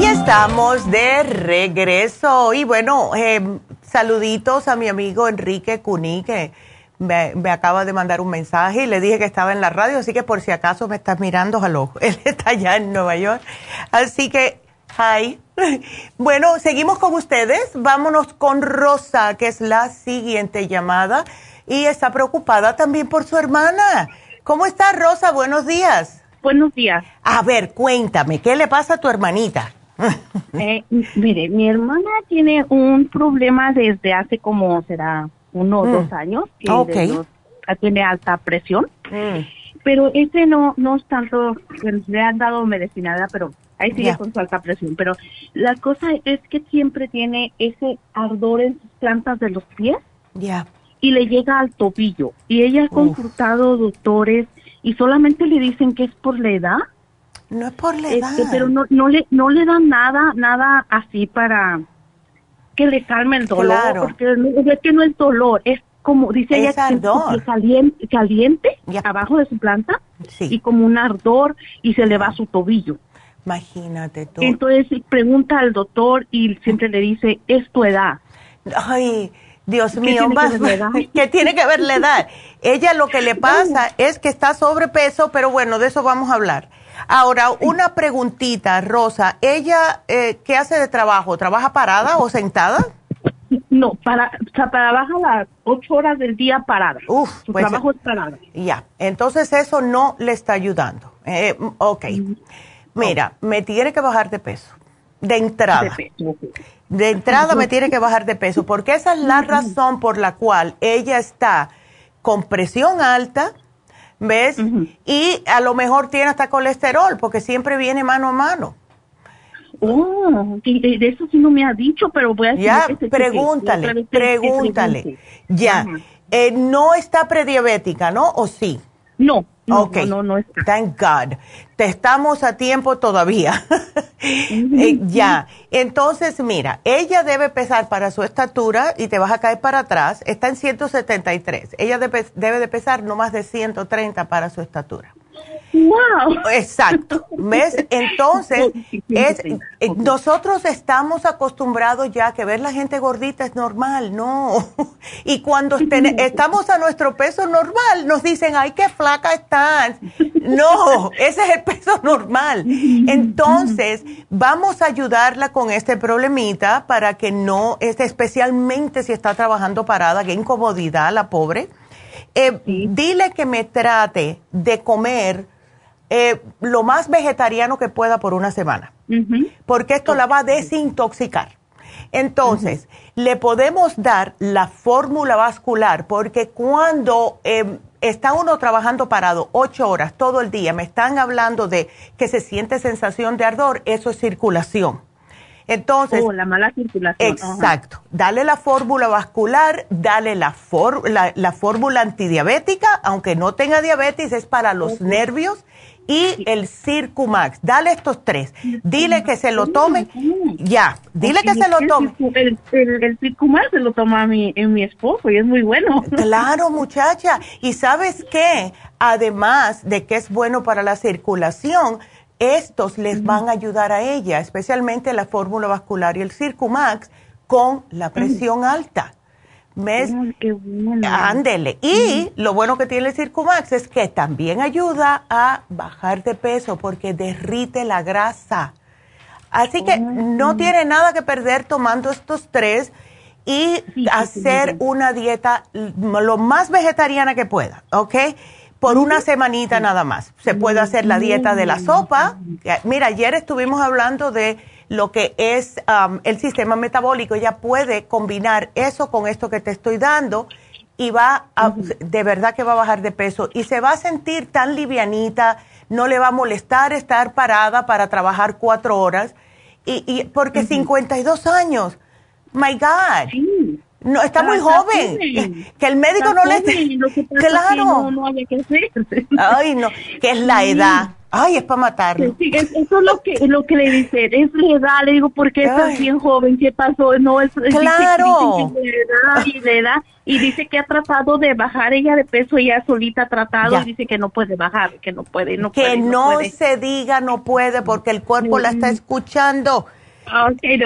Y estamos de regreso. Y bueno, eh, saluditos a mi amigo Enrique Cuní, me, acaba de mandar un mensaje y le dije que estaba en la radio, así que por si acaso me estás mirando, ojo él está allá en Nueva York. Así que, hi. Bueno, seguimos con ustedes. Vámonos con Rosa, que es la siguiente llamada y está preocupada también por su hermana. ¿Cómo está Rosa? Buenos días. Buenos días. A ver, cuéntame, ¿qué le pasa a tu hermanita? eh, mire, mi hermana tiene un problema desde hace como será uno o mm. dos años que tiene alta presión. Mm. Pero ese no no es tanto, le han dado medicina, pero ahí sigue con su alta presión. Pero la cosa es que siempre tiene ese ardor en sus plantas de los pies. Ya. Y le llega al tobillo. Y ella ha consultado doctores y solamente le dicen que es por la edad. No es por la edad. pero no, no, le, no le dan nada, nada así para que le calme el dolor, porque es que no es dolor, es como dice ella, que caliente, caliente abajo de su planta y como un ardor y se le va a su tobillo. Imagínate tú. Entonces pregunta al doctor y siempre le dice, es tu edad. Ay, Dios mío, ¿qué tiene que ver la edad? Ella lo que le pasa es que está sobrepeso, pero bueno, de eso vamos a hablar. Ahora, una preguntita, Rosa. ¿Ella eh, qué hace de trabajo? ¿Trabaja parada o sentada? No, para, trabaja las ocho horas del día parada. Uf, Su pues, trabajo es parada. Ya, entonces eso no le está ayudando. Eh, ok. Mira, me tiene que bajar de peso. De entrada. De, entrada me tiene que bajar de peso, porque esa es la razón por la cual ella está con presión alta, ¿ves? Y a lo mejor tiene hasta colesterol, porque siempre viene mano a mano. Oh, de, eso sí no me ha dicho, pero voy a decir Ya, pregúntale, pregúntale. Ya, eh, no está prediabética, ¿no? ¿O sí? No, no, no, no, está. Thank God. Te estamos a tiempo todavía. Eh, ya. Entonces, mira, ella debe pesar para su estatura y te vas a caer para atrás. Está en 173. Ella debe, debe de pesar no más de 130 para su estatura. Wow. Exacto. ¿Ves? Entonces, es, eh, nosotros estamos acostumbrados ya que ver la gente gordita es normal, no. Y cuando estamos a nuestro peso normal, nos dicen, ay, qué flaca estás. No, ese es el peso normal. Entonces, vamos a ayudarla con este problemita para que no, especialmente si está trabajando parada, qué incomodidad la pobre. Eh, dile que me trate de comer eh, lo más vegetariano que pueda por una semana, porque esto la va a desintoxicar. Entonces, le podemos dar la fórmula vascular, porque cuando em, está uno trabajando parado ocho horas todo el día, me están hablando de que se siente sensación de ardor, eso es circulación. Entonces, oh, la mala circulación. Exacto. Dale la fórmula vascular, dale la, la, fórmula antidiabética, aunque no tenga diabetes, es para los nervios y el Circumax. Dale estos tres. Dile que se lo tome. Ya, dile que se lo tome. El, el, Circumax se lo toma mi, mi esposo y es muy bueno. Claro, muchacha. Y sabes qué? Además de que es bueno para la circulación, estos les van a ayudar a ella, especialmente la fórmula vascular y el Circumax, con la presión alta. ¿Ves? Ándele. Y lo bueno que tiene el Circumax es que también ayuda a bajar de peso porque derrite la grasa. Así que no tiene nada que perder tomando estos tres y hacer una dieta lo más vegetariana que pueda, ¿ok? Por una semanita nada más. Se puede hacer la dieta de la sopa. Mira, ayer estuvimos hablando de lo que es um, el sistema metabólico. Ella puede combinar eso con esto que te estoy dando y va a, de verdad que va a bajar de peso y se va a sentir tan livianita, no le va a molestar estar parada para trabajar cuatro horas y, y porque 52 años, my God. No, está muy joven. Que el médico no le... Claro. No, no haya que hacer. Ay, no, que es la edad. Ay, es para matarlo. Sí, eso es lo que, lo que le dicen, es la edad, le digo, porque es bien joven? ¿Qué pasó? No, es, claro. Dice, edad y de edad, y dice que ha tratado de bajar ella de peso, ella solita ha tratado y dice que no puede bajar, que no puede, no que puede. Que no, se diga no puede porque el cuerpo la está escuchando. Okay,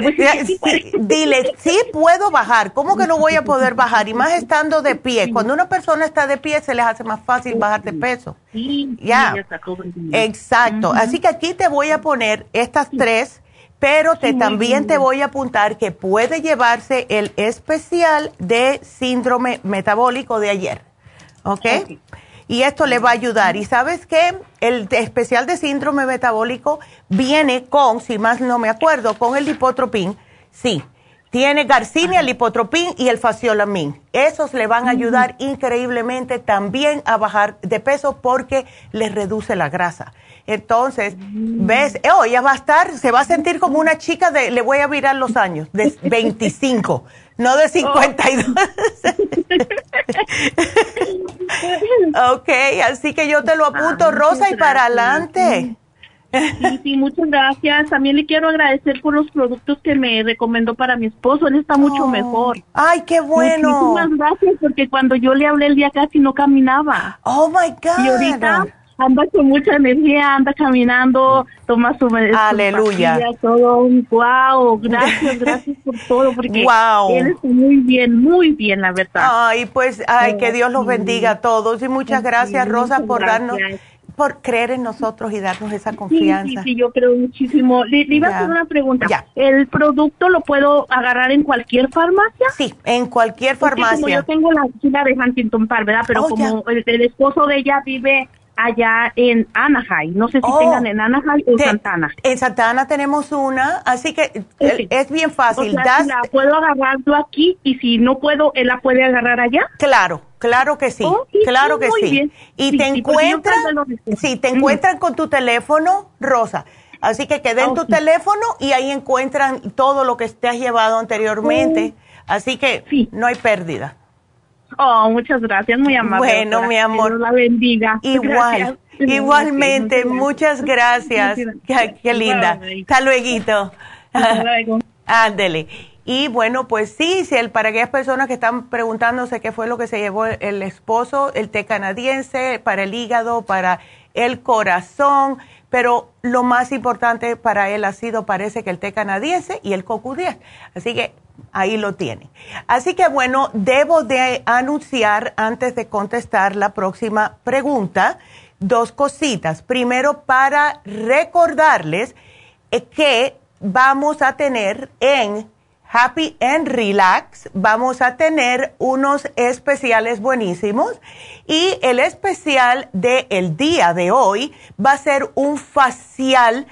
Dile, sí puedo bajar, ¿cómo que no voy a poder bajar? Y más estando de pie. Cuando una persona está de pie se les hace más fácil bajar de peso. ya. Exacto. Así que aquí te voy a poner estas tres, pero te, también te voy a apuntar que puede llevarse el especial de síndrome metabólico de ayer. ¿Ok? okay y esto le va a ayudar. Y sabes qué, el especial de síndrome metabólico viene con, si más no me acuerdo, con el lipotropín. Sí, tiene garcinia, el lipotropín y el faciolamin. Esos le van a ayudar increíblemente también a bajar de peso porque les reduce la grasa. Entonces, ves, oh, ella va a estar, se va a sentir como una chica de, le voy a virar los años, de 25, no de 52. ok, así que yo te lo apunto, Rosa, y para adelante. Sí, sí, muchas gracias. También le quiero agradecer por los productos que me recomendó para mi esposo. Él está mucho oh. mejor. Ay, qué bueno. Muchísimas gracias porque cuando yo le hablé el día casi no caminaba. Oh, my God. Y ahorita anda con mucha energía, anda caminando, toma su Aleluya. todo. Wow, gracias, gracias por todo porque wow. él está muy bien, muy bien, la verdad. Ay, pues, ay, que Dios los bendiga a todos y muchas gracias, Rosa, por darnos por creer en nosotros y darnos esa confianza. Sí, sí, yo creo muchísimo. Le, iba a hacer una pregunta. ¿El producto lo puedo agarrar en cualquier farmacia? Sí, en cualquier farmacia. como yo tengo la fila de Huntington Park, ¿verdad? Pero oh, como el, esposo de ella vive allá en Anaheim. No sé si oh, tengan en Anaheim o en Santana. En Santana tenemos una, así que es bien fácil. O sea, la puedo agarrarlo aquí y si no puedo, él la puede agarrar allá. Claro, claro que sí, oh, claro que sí. Y te encuentran, sí, te encuentran con tu teléfono, Rosa. Así que quede en oh, tu teléfono y ahí encuentran todo lo que te has llevado anteriormente. Así que no hay pérdida. Oh, muchas gracias, muy amable. Bueno, mi amor. la bendiga. Igual, igualmente, muchas gracias. Qué, linda. Hasta luego. Hasta luego. Ándele. Y bueno, pues sí, si el, para aquellas personas que están preguntándose qué fue lo que se llevó el esposo, el té canadiense, para el hígado, para el corazón, pero lo más importante para él ha sido, parece que el té canadiense y el cocu 10. Así que ahí lo tienen. Así que bueno, debo de anunciar antes de contestar la próxima pregunta dos cositas. Primero, para recordarles eh, que vamos a tener en Happy and Relax, vamos a tener unos especiales buenísimos y el especial del el día de hoy va a ser un facial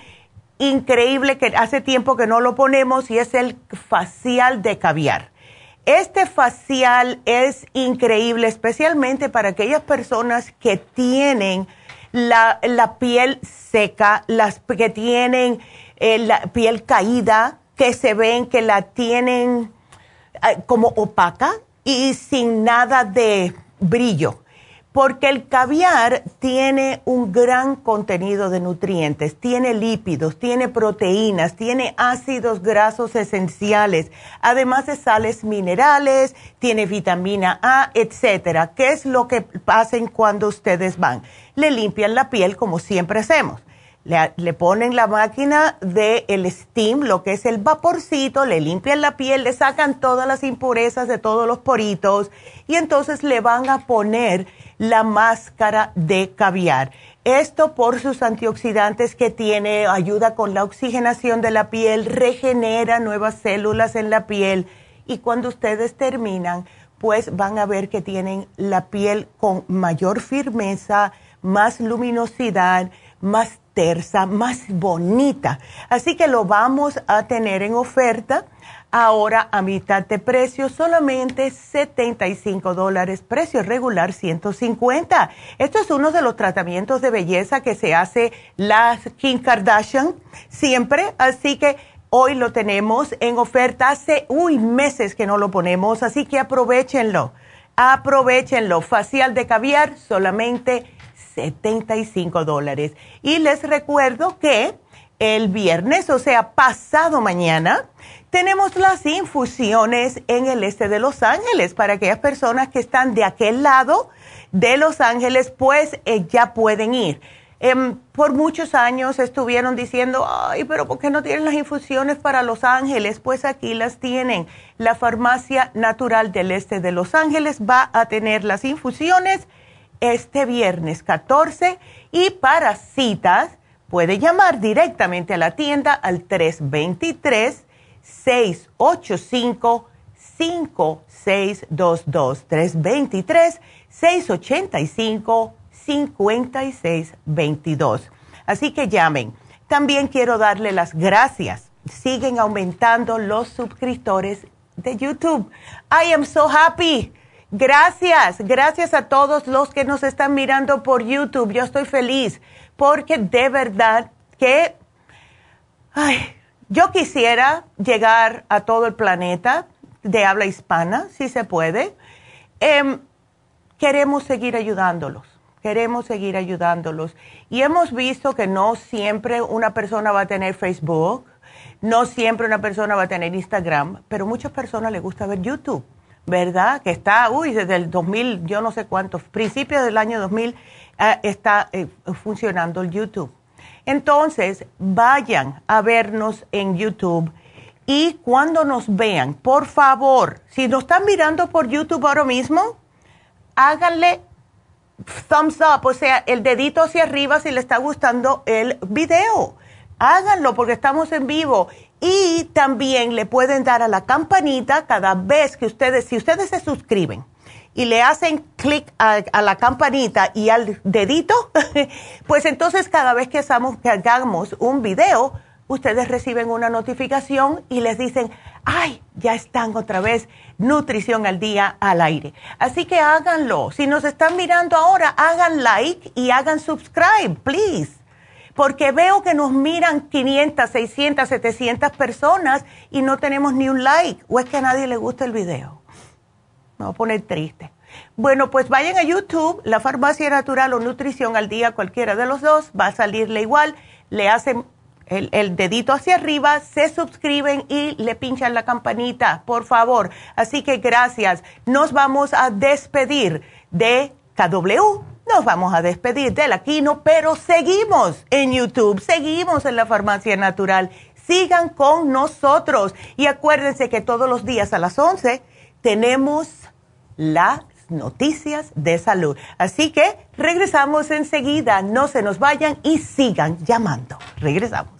increíble que hace tiempo que no lo ponemos y es el facial de caviar. Este facial es increíble, especialmente para aquellas personas que tienen la, piel seca, las que tienen eh, la piel caída, que se ven que la tienen eh, como opaca y sin nada de brillo porque el caviar tiene un gran contenido de nutrientes, tiene lípidos, tiene proteínas, tiene ácidos grasos esenciales, además de sales minerales, tiene vitamina A, etcétera. ¿Qué es lo que hacen cuando ustedes van? Le limpian la piel como siempre hacemos. Le, ponen la máquina del el steam, lo que es el vaporcito, le limpian la piel, le sacan todas las impurezas de todos los poritos y entonces le van a poner la máscara de caviar. Esto por sus antioxidantes que tiene, ayuda con la oxigenación de la piel, regenera nuevas células en la piel y cuando ustedes terminan, pues van a ver que tienen la piel con mayor firmeza, más luminosidad, más tersa, más bonita. Así que lo vamos a tener en oferta ahora a mitad de precio, solamente 75 dólares, precio regular 150. Esto es uno de los tratamientos de belleza que se hace la Kim Kardashian siempre, así que hoy lo tenemos en oferta. Hace, uy, meses que no lo ponemos, así que aprovechenlo, aprovechenlo. Facial de caviar, solamente 75 dólares. Y les recuerdo que el viernes, o sea, pasado mañana, tenemos las infusiones en el este de Los Ángeles para aquellas personas que están de aquel lado de Los Ángeles, pues eh, ya pueden ir. Em, por muchos años estuvieron diciendo, ay, pero ¿por qué no tienen las infusiones para Los Ángeles? Pues aquí las tienen. La Farmacia Natural del Este de Los Ángeles va a tener las infusiones este viernes 14 y para citas puede llamar directamente a la tienda al 323 685-5622. 323-685-5622. Así que llamen. También quiero darle las gracias. Siguen aumentando los suscriptores de YouTube. I am so happy. Gracias, gracias a todos los que nos están mirando por YouTube. Yo estoy feliz porque de verdad que, ay, yo quisiera llegar a todo el planeta de habla hispana, si se puede. Em, queremos seguir ayudándolos, queremos seguir ayudándolos. Y hemos visto que no siempre una persona va a tener Facebook, no siempre una persona va a tener Instagram, pero muchas personas les gusta ver YouTube, ¿verdad? Que está, uy, desde el 2000, yo no sé cuántos, principios del año 2000 eh, está eh, funcionando el YouTube. Entonces, vayan a vernos en YouTube y cuando nos vean, por favor, si nos están mirando por YouTube ahora mismo, háganle thumbs up, o sea, el dedito hacia arriba si le está gustando el video. Háganlo porque estamos en vivo. Y también le pueden dar a la campanita cada vez que ustedes, si ustedes se suscriben y le hacen clic a, la campanita y al dedito, pues entonces cada vez que, hagamos, que hagamos un video, ustedes reciben una notificación y les dicen, ay, ya están otra vez nutrición al día al aire. Así que háganlo. Si nos están mirando ahora, hagan like y hagan subscribe, please. Porque veo que nos miran 500, 600, 700 personas y no tenemos ni un like. ¿O es que a nadie le gusta el video? Me voy a poner triste. Bueno, pues vayan a YouTube, la farmacia natural o nutrición al día, cualquiera de los dos, va a salirle igual. Le hacen el, dedito hacia arriba, se suscriben y le pinchan la campanita, por favor. Así que gracias. Nos vamos a despedir de KW. Nos vamos a despedir de la pero seguimos en YouTube, seguimos en la Farmacia Natural. Sigan con nosotros y acuérdense que todos los días a las 11 tenemos las noticias de salud. Así que regresamos enseguida, no se nos vayan y sigan llamando. Regresamos.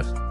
podcast.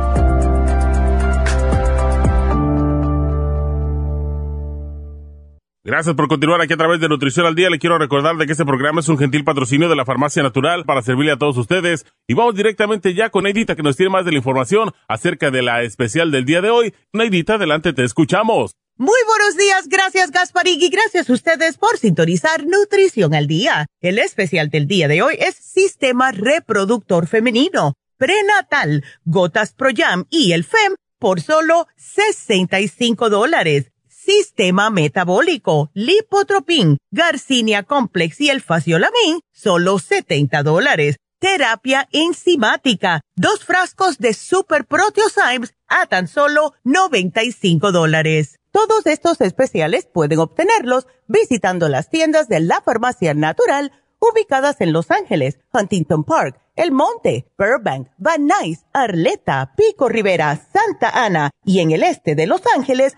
Gracias por continuar aquí a través de Nutrición al Día. Le quiero recordar de que este programa es un gentil patrocinio de la Farmacia Natural para servirle a todos ustedes. Y vamos directamente ya con Neidita que nos tiene más de la información acerca de la especial del día de hoy. Neidita, adelante, te escuchamos. Muy buenos días, gracias Gasparig y gracias a ustedes por sintonizar Nutrición al Día. El especial del día de hoy es Sistema Reproductor Femenino, Prenatal, Gotas Pro Jam y el FEM por solo 65 dólares Sistema Metabólico, Lipotropin, Garcinia Complex y el Faciolamin, solo 70 dólares. Terapia enzimática, dos frascos de Super Proteosymes a tan solo 95 dólares. Todos estos especiales pueden obtenerlos visitando las tiendas de la Farmacia Natural ubicadas en Los Ángeles, Huntington Park, El Monte, Burbank, Van Nuys, Arleta, Pico Rivera, Santa Ana y en el este de Los Ángeles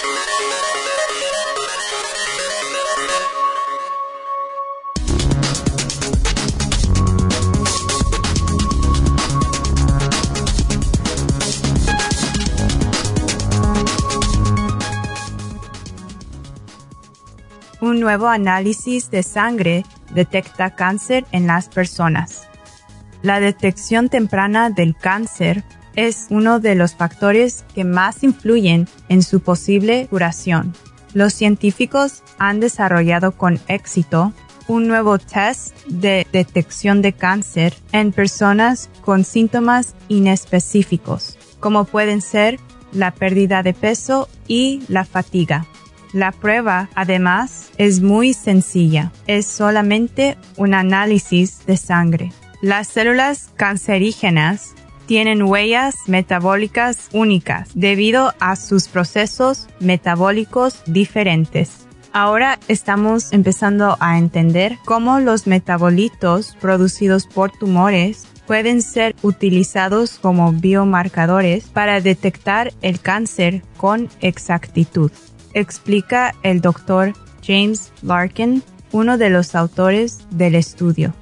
Un nuevo análisis de sangre detecta cáncer en las personas. La detección temprana del cáncer es uno de los factores que más influyen en su posible curación. Los científicos han desarrollado con éxito un nuevo test de detección de cáncer en personas con síntomas inespecíficos, como pueden ser la pérdida de peso y la fatiga. La prueba, además, es muy sencilla. Es solamente un análisis de sangre. Las células cancerígenas tienen huellas metabólicas únicas debido a sus procesos metabólicos diferentes. Ahora estamos empezando a entender cómo los metabolitos producidos por tumores pueden ser utilizados como biomarcadores para detectar el cáncer con exactitud, explica el doctor James Larkin, uno de los autores del estudio.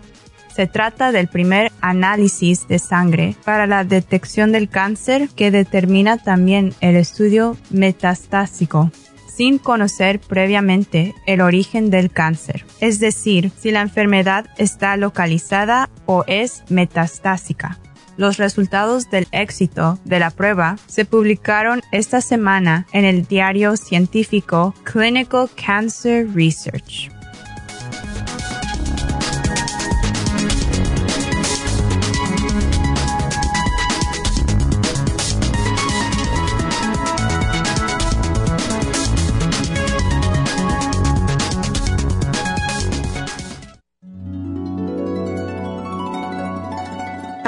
Se trata del primer análisis de sangre para la detección del cáncer que determina también el estudio metastásico sin conocer previamente el origen del cáncer, es decir, si la enfermedad está localizada o es metastásica. Los resultados del éxito de la prueba se publicaron esta semana en el diario científico Clinical Cancer Research.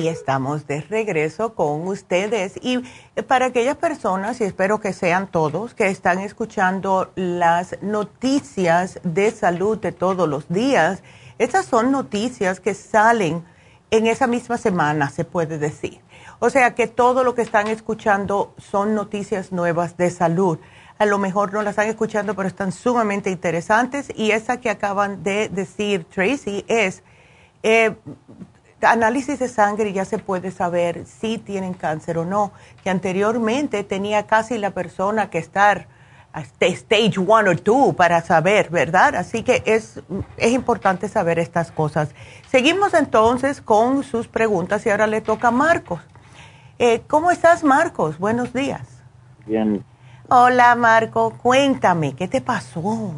Y estamos de regreso con ustedes. Y para aquellas personas, y espero que sean todos, que están escuchando las noticias de salud de todos los días, estas son noticias que salen en esa misma semana, se puede decir. O sea que todo lo que están escuchando son noticias nuevas de salud. A lo mejor no las están escuchando, pero están sumamente interesantes. Y esa que acaban de decir Tracy es eh, análisis de sangre ya se puede saber si tienen cáncer o no, que anteriormente tenía casi la persona que estar stage one o two para saber, ¿verdad? Así que es, es importante saber estas cosas. Seguimos entonces con sus preguntas y ahora le toca a Marcos. Eh, ¿Cómo estás, Marcos? Buenos días. Bien. Hola, Marco. Cuéntame, ¿qué te pasó?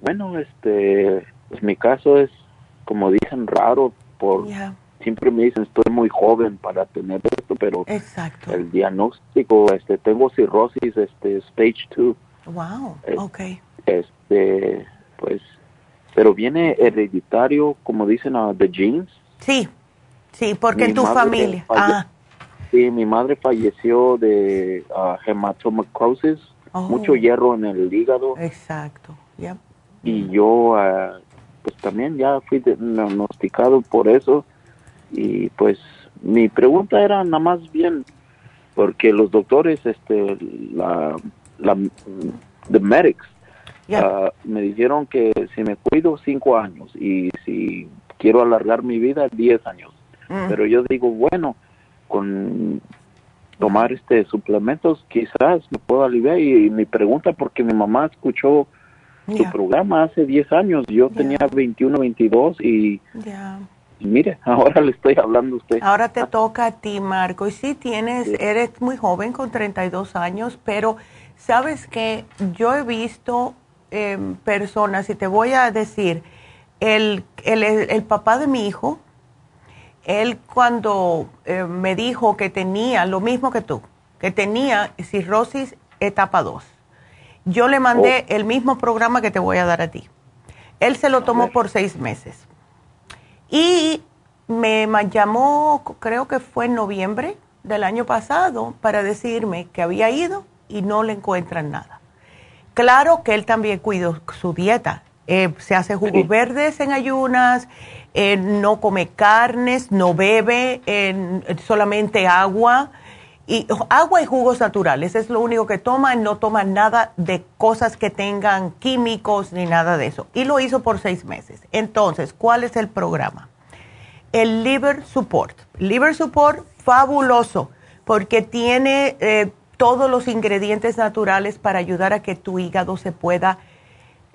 Bueno, este, pues mi caso es, como dicen, raro por siempre me dicen estoy muy joven para tener esto, pero Exacto. el diagnóstico, este, tengo cirrosis, este, stage 2. Wow, ok. Este, pues, pero viene hereditario, como dicen, uh, the genes. Sí, sí, porque en tu familia. Ah. Sí, mi madre falleció de uh, hematomacrosis, oh. mucho hierro en el hígado. Exacto, ya. Y yo, uh, pues también ya fui diagnosticado por eso y pues mi pregunta era nada más bien porque los doctores este la la the medics ah, me dijeron que si me cuido cinco años y si quiero alargar mi vida diez años. Mm. pero yo digo bueno con tomar este suplementos quizás me puedo aliviar. Y, mi pregunta porque mi mamá escuchó su programa hace 10 años. Yo tenía 21 22 y mire, ahora le estoy hablando a usted. Ahora te toca a ti, Marco. Y sí tienes, eres muy joven con 32 años, pero Sabes que yo he visto em, personas, y te voy a decir, el, el, papá de mi hijo, él cuando eh, me dijo que tenía lo mismo que tú, que tenía cirrosis etapa 2, yo le mandé oh. el mismo programa que te voy a dar a ti. Él se lo tomó por seis meses. Y me llamó, creo que fue en noviembre del año pasado, para decirme que había ido y no le encuentran nada. Claro que él también cuidó su dieta. Eh, se hace jugos verdes en ayunas, eh, no come carnes, no bebe, solamente agua. Y agua y jugos naturales es lo único que toma, no toma nada de cosas que tengan químicos ni nada de eso. Y lo hizo por seis meses. Entonces, ¿cuál es el programa? El Liver Support. Liver Support, fabuloso, porque tiene eh, todos los ingredientes naturales para ayudar a que tu hígado se pueda,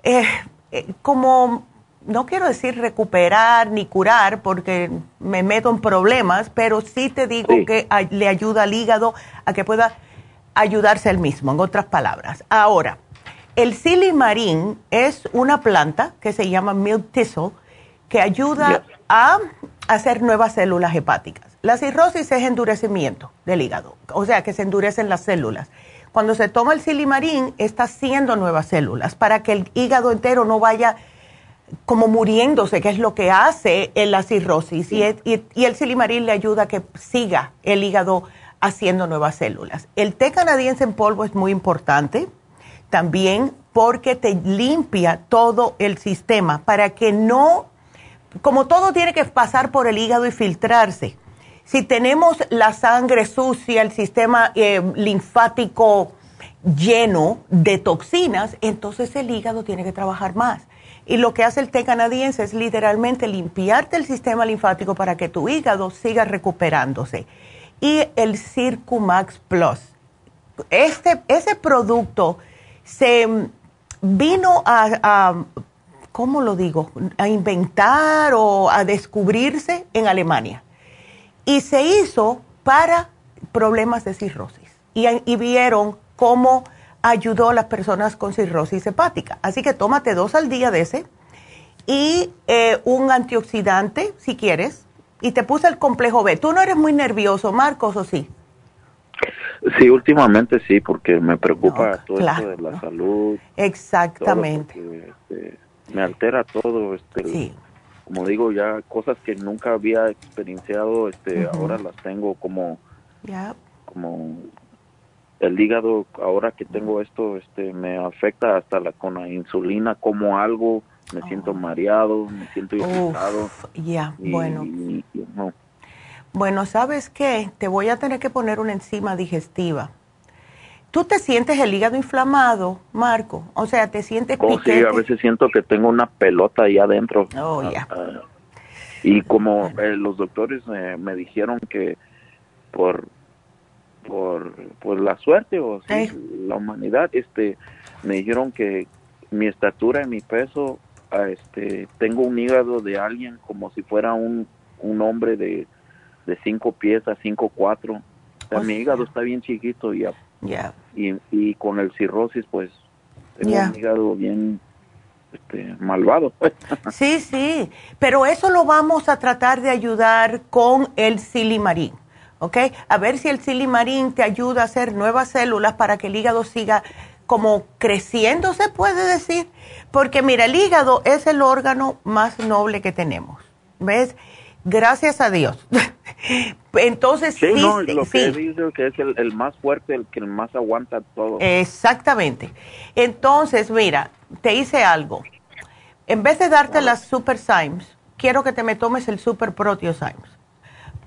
eh, eh, como, no quiero decir recuperar ni curar, porque me meto en problemas, pero sí te digo que le ayuda al hígado a que pueda ayudarse él mismo, en otras palabras. Ahora, el silimarín es una planta que se llama milk thistle que ayuda a hacer nuevas células hepáticas. La cirrosis es endurecimiento del hígado, o sea que se endurecen las células. Cuando se toma el silimarín, está haciendo nuevas células para que el hígado entero no vaya como muriéndose, que es lo que hace en la cirrosis. Y, el silimarín le ayuda a que siga el hígado haciendo nuevas células. El té canadiense en polvo es muy importante también porque te limpia todo el sistema para que no, como todo tiene que pasar por el hígado y filtrarse, si tenemos la sangre sucia, el sistema eh, linfático lleno de toxinas, entonces el hígado tiene que trabajar más. Y lo que hace el té canadiense es literalmente limpiarte el sistema linfático para que tu hígado siga recuperándose. Y el Circumax Plus. Este, ese producto se vino a, a, ¿cómo lo digo? A inventar o a descubrirse en Alemania y se hizo para problemas de cirrosis. Y, vieron cómo ayudó a las personas con cirrosis hepática. Así que tómate dos al día de ese y eh, un antioxidante, si quieres. Y te puse el complejo B. ¿Tú no eres muy nervioso, Marcos, o sí? Sí, últimamente sí, porque me preocupa todo esto de la salud. Exactamente. Este, me altera todo. Este, sí como digo, ya cosas que nunca había experienciado, este, ahora las tengo como, como el hígado, ahora que tengo esto, este, me afecta hasta la con la insulina, como algo, me siento oh. mareado, me siento irritado. Ya, bueno. Bueno, ¿sabes qué? Te voy a tener que poner una enzima digestiva ¿Tú te sientes el hígado inflamado, Marco? O sea, ¿te sientes oh, Sí, a veces siento que tengo una pelota ahí adentro. Oh, ya. Ah, y como eh, los doctores me dijeron que por por pues la suerte o la humanidad, este, me dijeron que mi estatura y mi peso, ah, este, tengo un hígado de alguien como si fuera un, un hombre de, de cinco pies a cinco cuatro. O sea, mi hígado está bien chiquito y y, y con el cirrosis, pues, tengo un hígado bien este, malvado. sí, sí, pero eso lo vamos a tratar de ayudar con el silimarín, ¿ok? A ver si el silimarín te ayuda a hacer nuevas células para que el hígado siga como creciendo, se puede decir, porque mira, el hígado es el órgano más noble que tenemos, ¿ves? Gracias a Dios. Entonces, sí, no, lo que dice que es el, más fuerte, el que más aguanta todo. Exactamente. Entonces, mira, te hice algo. En vez de darte las Super Symes, quiero que te me tomes el Super Proteo Symes.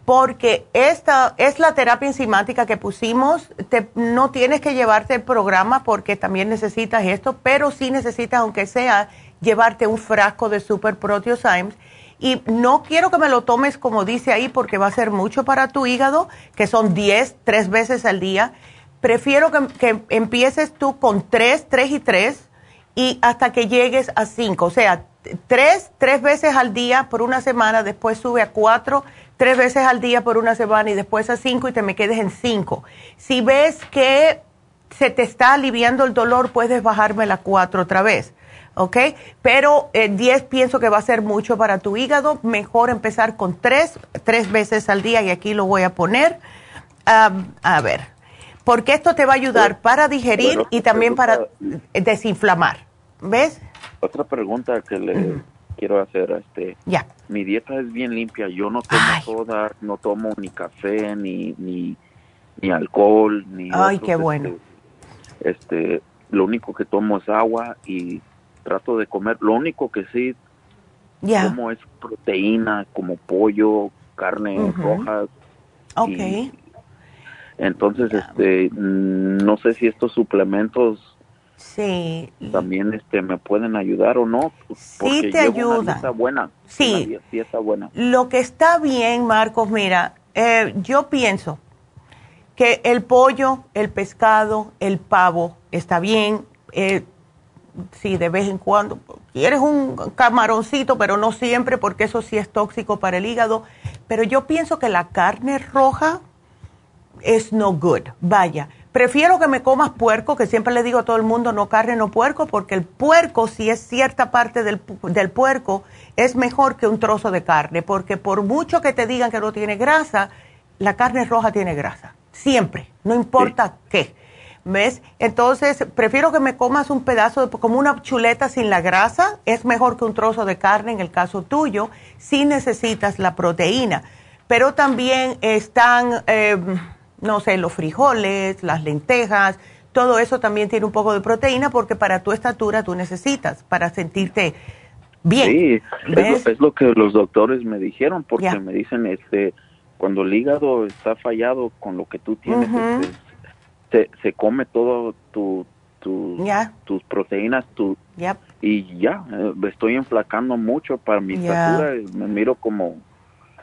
Porque esta es la terapia enzimática que pusimos. Te, no tienes que llevarte el programa porque también necesitas esto, pero sí necesitas, aunque sea, llevarte un frasco de Super Proteo Symes y no quiero que me lo tomes como dice ahí porque va a ser mucho para tu hígado, que son 10, tres veces al día. Prefiero que, empieces tú con 3, 3 y 3 y hasta que llegues a 5. O sea, 3, tres veces al día por una semana, después sube a 4, tres veces al día por una semana y después a 5 y te me quedes en 5. Si ves que se te está aliviando el dolor, puedes bajarme la 4 otra vez. ¿ok? Pero 10 eh, pienso que va a ser mucho para tu hígado. Mejor empezar con 3, 3 veces al día y aquí lo voy a poner. a ver, porque esto te va a ayudar para digerir y también para desinflamar. ¿Ves? Otra pregunta que le quiero hacer, este, ya. mi dieta es bien limpia, yo no tomo soda, no tomo ni café, ni, ni, ni alcohol, ni... Ay, qué bueno. Este, este, lo único que tomo es agua y trato de comer, lo único que sí como es proteína, como pollo, carne rojas. Ok. entonces, este, no sé si estos suplementos Sí. También este me pueden ayudar o no. Sí te ayuda. Una buena. Sí. está buena. Lo que está bien, Marcos, mira, eh, yo pienso que el pollo, el pescado, el pavo está bien. Eh, sí, de vez en cuando. Quieres un camaroncito, pero no siempre, porque eso sí es tóxico para el hígado. Pero yo pienso que la carne roja es no good. Vaya, Prefiero que me comas puerco, que siempre le digo a todo el mundo no carne, no puerco, porque el puerco, si es cierta parte del, puerco, es mejor que un trozo de carne, porque por mucho que te digan que no tiene grasa, la carne roja tiene grasa, siempre, no importa qué. ¿Ves? Entonces, prefiero que me comas un pedazo, de, como una chuleta sin la grasa, es mejor que un trozo de carne en el caso tuyo, si necesitas la proteína. Pero también están... Eh, no sé, los frijoles, las lentejas, todo eso también tiene un poco de proteína porque para tu estatura tú necesitas, para sentirte bien. Sí, es lo, que los doctores me dijeron porque me dicen, este, cuando el hígado está fallado con lo que tú tienes, este, se, come todo tu, tus proteínas, tu, y ya, eh, estoy enflacando mucho para mi estatura, me miro como...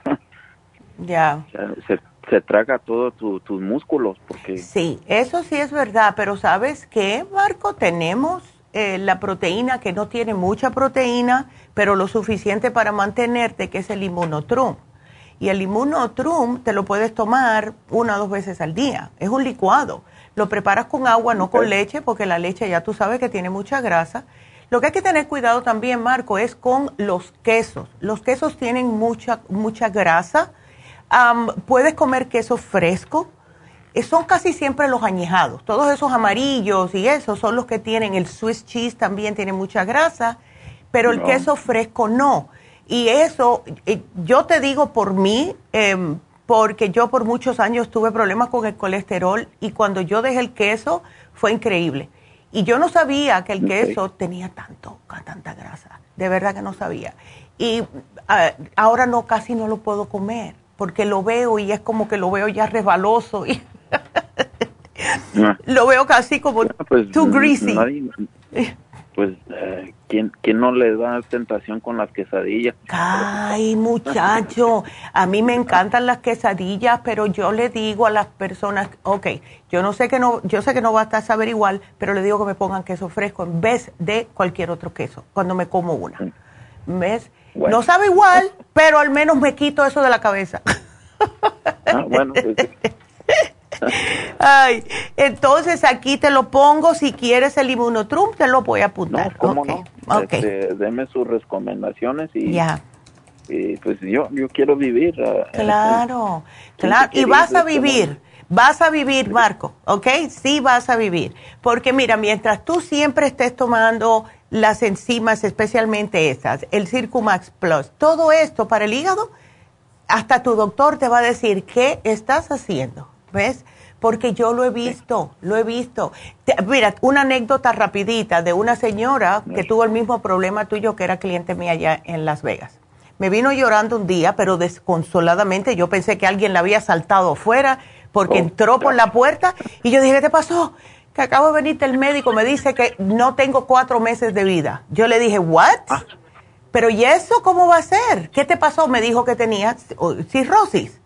ya. se traga todos tus músculos. porque Sí, eso sí es verdad, pero ¿sabes qué, Marco? Tenemos eh, la proteína que no tiene mucha proteína, pero lo suficiente para mantenerte, que es el inmunotrum. Y el inmunotrum te lo puedes tomar una o dos veces al día. Es un licuado. Lo preparas con agua, no con leche, porque la leche ya tú sabes que tiene mucha grasa. Lo que hay que tener cuidado también, Marco, es con los quesos. Los quesos tienen mucha, mucha grasa puedes comer queso fresco. Eh, son casi siempre los añejados. Todos esos amarillos y esos son los que tienen. El Swiss cheese también tiene mucha grasa, pero el queso fresco no. Y eso, eh, yo te digo por mí, em, porque yo por muchos años tuve problemas con el colesterol y cuando yo dejé el queso fue increíble. Y yo no sabía que el queso tenía tanto, tanta grasa. De verdad que no sabía. Y ah, ahora no, casi no lo puedo comer porque lo veo y es como que lo veo ya resbaloso y lo veo casi como pues, too greasy. pues, eh, ¿quién, no le da tentación con las quesadillas? Ay, muchacho, a mí me encantan las quesadillas, pero yo le digo a las personas, ok, yo no sé que no, yo sé que no va a saber igual, pero le digo que me pongan queso fresco en vez de cualquier otro queso cuando me como una. ¿Ves? No sabe igual, pero al menos me quito eso de la cabeza. Ah, bueno. Ay, entonces aquí te lo pongo. Si quieres el inmunotrum, te lo voy a apuntar. No, ¿cómo no? Este, deme sus recomendaciones y. Ya. Y pues yo, yo quiero vivir. Ah, claro, claro. Y vas a vivir. Vas a vivir, Marco, ¿ok? Sí vas a vivir. Porque mira, mientras tú siempre estés tomando las enzimas, especialmente esas, el Circumax Plus, todo esto para el hígado, hasta tu doctor te va a decir qué estás haciendo, ¿ves? Porque yo lo he visto, lo he visto. mira, una anécdota rapidita de una señora que tuvo el mismo problema tuyo que era cliente mía allá en Las Vegas. Me vino llorando un día, pero desconsoladamente. Yo pensé que alguien la había saltado afuera porque oh, entró por la puerta y yo dije, ¿qué te pasó? Que acabo de venirte el médico, me dice que no tengo cuatro meses de vida. Yo le dije, ¿what? Ah. Pero ¿y eso cómo va a ser? ¿Qué te pasó? Me dijo que tenía cirrosis.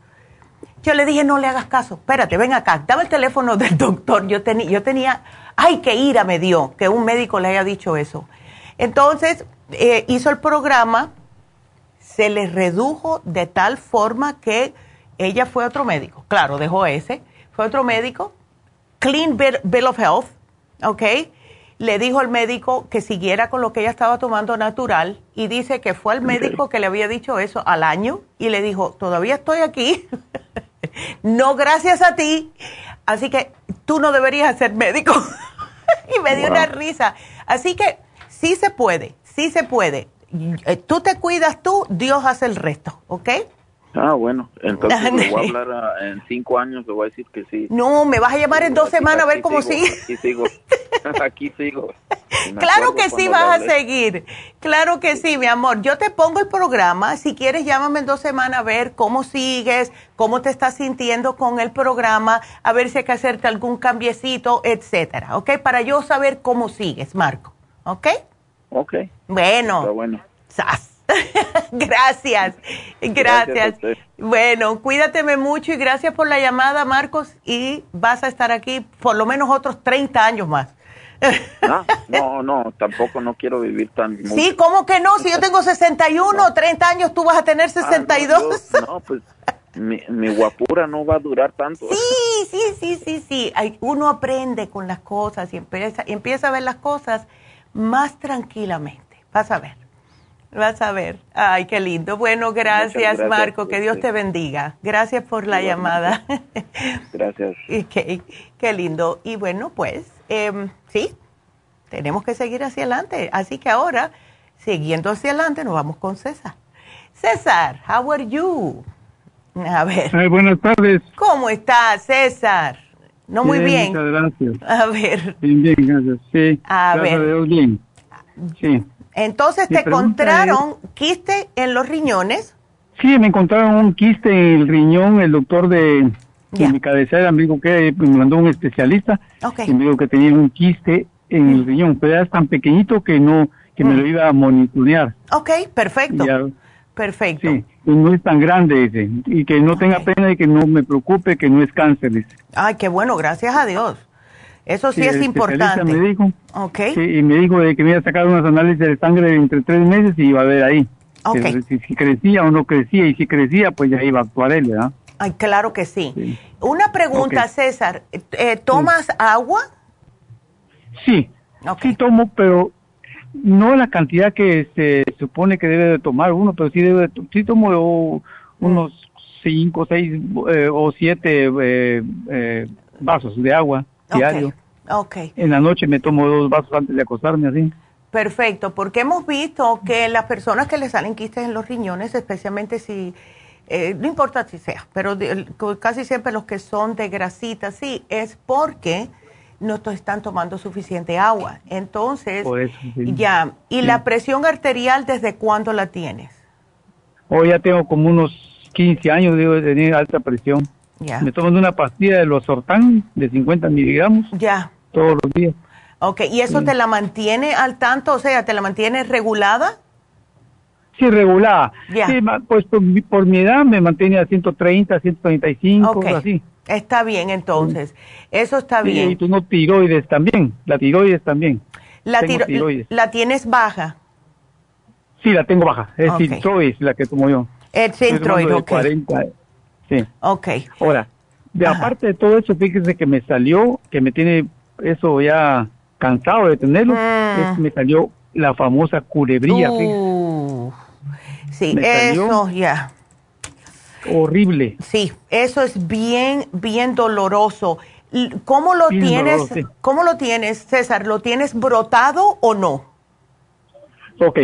Yo le dije, no le hagas caso, espérate, ven acá, dame el teléfono del doctor. Yo, tenía, yo tenía, ay, qué ira me dio que un médico le haya dicho eso. Entonces, eh, hizo el programa, se le redujo de tal forma que ella fue otro médico. Claro, dejó ese, fue otro médico clean bill, of health, ¿ok? Le dijo al médico que siguiera con lo que ella estaba tomando natural y dice que fue el médico que le había dicho eso al año y le dijo, todavía estoy aquí, no gracias a ti, así que tú no deberías ser médico. y me dio una risa. Así que sí se puede, sí se puede. Eh, tú te cuidas tú, Dios hace el resto, ¿ok? Ah, bueno, entonces le voy a hablar ah, en cinco años, le voy a decir que sí. No, me vas a llamar en dos semanas a ver cómo sigue. Aquí sigo, aquí sigo. claro que sí vas a seguir, claro que sí, mi amor. Yo te pongo el programa, si quieres llámame en dos semanas a ver cómo sigues, cómo te estás sintiendo con el programa, a ver si hay que hacerte algún cambiecito, etcétera, ¿ok? Para yo saber cómo sigues, Marco, ¿ok? Ok. Bueno. Está bueno. gracias, gracias. bueno, cuídateme mucho y gracias por la llamada, Marcos, y vas a estar aquí por lo menos otros 30 años más. Ah, no, no, tampoco no quiero vivir tan Sí, ¿cómo que no? Si yo tengo 61, 30 años, tú vas a tener 62. Ah, no, pues mi, mi, guapura no va a durar tanto. Sí, sí, sí, sí, sí. uno aprende con las cosas y empieza, empieza a ver las cosas más tranquilamente. Vas a ver. Vas a ver. Ay, qué lindo. Bueno, gracias, Marco. Que Dios te bendiga. Gracias por la llamada. Gracias. qué, qué lindo. Y bueno, pues, em, sí, tenemos que seguir hacia adelante. Así que ahora, siguiendo hacia adelante, nos vamos con César. César, how are you? A ver. buenas tardes. ¿Cómo estás, César? No muy bien. Muchas gracias. A ver. Bien, bien, gracias. Sí. A ver. bien. Sí. Entonces, ¿te encontraron quiste en los riñones? Sí, me encontraron un quiste en el riñón. El doctor de, mi cabecera me dijo que me mandó un especialista y me dijo que tenía un quiste en el riñón, pero era tan pequeñito que no que me lo mm. iba a monitorear. Ok, perfecto. perfecto. Sí, y no es tan grande ese, y que no tenga pena y que no me preocupe, que no es cáncer. Ay, qué bueno, gracias a Dios. Eso sí, es importante. me dijo. Ok. Sí, y me dijo de que me iba a sacar unos análisis de sangre entre tres meses y iba a ver ahí. Okay. Si, crecía o no crecía, y si crecía, pues ya iba a actuar él, ¿verdad? Ay, claro que sí. Una pregunta, César. Eh, ¿Tomas agua? Sí. Sí tomo, pero no la cantidad que se supone que debe de tomar uno, pero sí, debe sí tomo unos cinco, seis eh, o siete eh, vasos de agua diario. Okay. En la noche me tomo dos vasos antes de acostarme así. Perfecto, porque hemos visto que las personas que le salen quistes en los riñones, especialmente si, eh, no importa si sea, pero casi siempre los que son de grasita, sí, es porque no están tomando suficiente agua. Entonces, ya, ¿y la presión arterial desde cuándo la tienes? Hoy ya tengo como unos 15 años, de tener alta presión. Me tomo una pastilla de los sortán de 50 miligramos. Ya. Todos los días. Ok, ¿y eso te la mantiene al tanto? O sea, ¿te la mantiene regulada? Sí, regulada. Sí, pues por mi, edad me mantiene a 130, 135, así. Está bien, entonces. Eso está bien. Y tengo tiroides también. La tiroides también. La, tiroides. ¿La tienes baja? Sí, la tengo baja. Es okay. la que tomo yo. Es Sintroid, ok. Sí. Ok. Ahora, de aparte de todo eso, fíjese que me salió, que me tiene eso ya cansado de tenerlo, mm. me salió la famosa culebrilla. Uh, sí, eso ya. Horrible. Sí, eso es bien, bien doloroso. ¿Cómo lo tienes? ¿Cómo lo tienes, César? ¿Lo tienes brotado o no? Ok.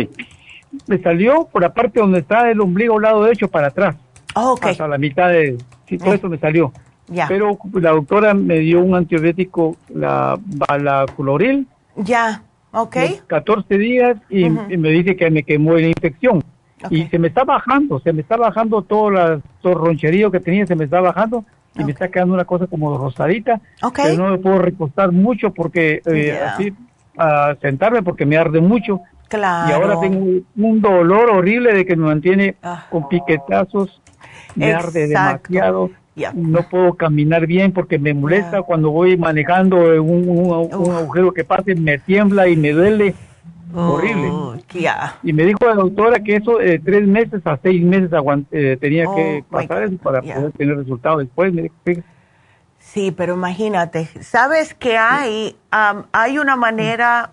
Me salió por la parte donde está el ombligo lado derecho para atrás. Oh, okay. Hasta la mitad de... Sí, todo eso me salió. Ya. Pero la doctora me dio un antibiótico, la balacloril. Ya, ok. 14 días y, me dice que me quemó la infección. Y se me está bajando, se me está bajando todo, el roncherío que tenía, se me está bajando y me está quedando una cosa como rosadita. Pero no me puedo recostar mucho porque, eh, así, a sentarme porque me arde mucho. Claro. Y ahora tengo un dolor horrible de que me mantiene ah. con piquetazos me arde demasiado. No puedo caminar bien porque me molesta cuando voy manejando un, agujero que pase, me tiembla y me duele. horrible. Y me dijo la doctora que eso de tres meses a seis meses eh, tenía que oh, pasar eso para poder tener resultados después. Sí, pero imagínate, sabes que hay, hay una manera,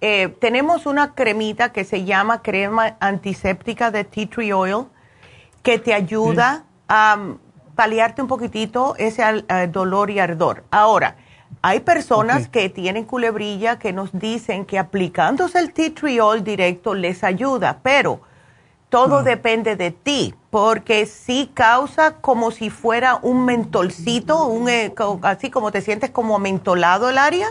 eh, tenemos una cremita que se llama crema antiséptica de tea tree oil que te ayuda a paliarte un poquitito ese dolor y ardor. Ahora, hay personas que tienen culebrilla que nos dicen que aplicándose el tea tree oil directo les ayuda, pero todo depende de ti, porque sí causa como si fuera un mentolcito, un, eh, así como te sientes como mentolado el área.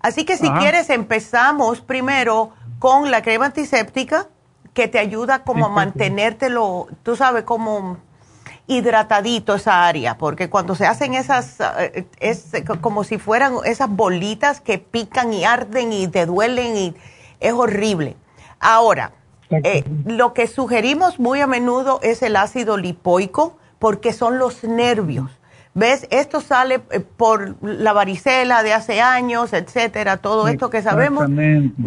Así que si quieres empezamos primero con la crema antiséptica que te ayuda como a mantenértelo, tú sabes, como hidratadito esa área, porque cuando se hacen esas, eh, es como si fueran esas bolitas que pican y arden y te duelen y es horrible. Ahora, eh, lo que sugerimos muy a menudo es el ácido lipoico porque son los nervios. ¿Ves? Esto sale eh, por la varicela de hace años, etcétera, todo esto que sabemos.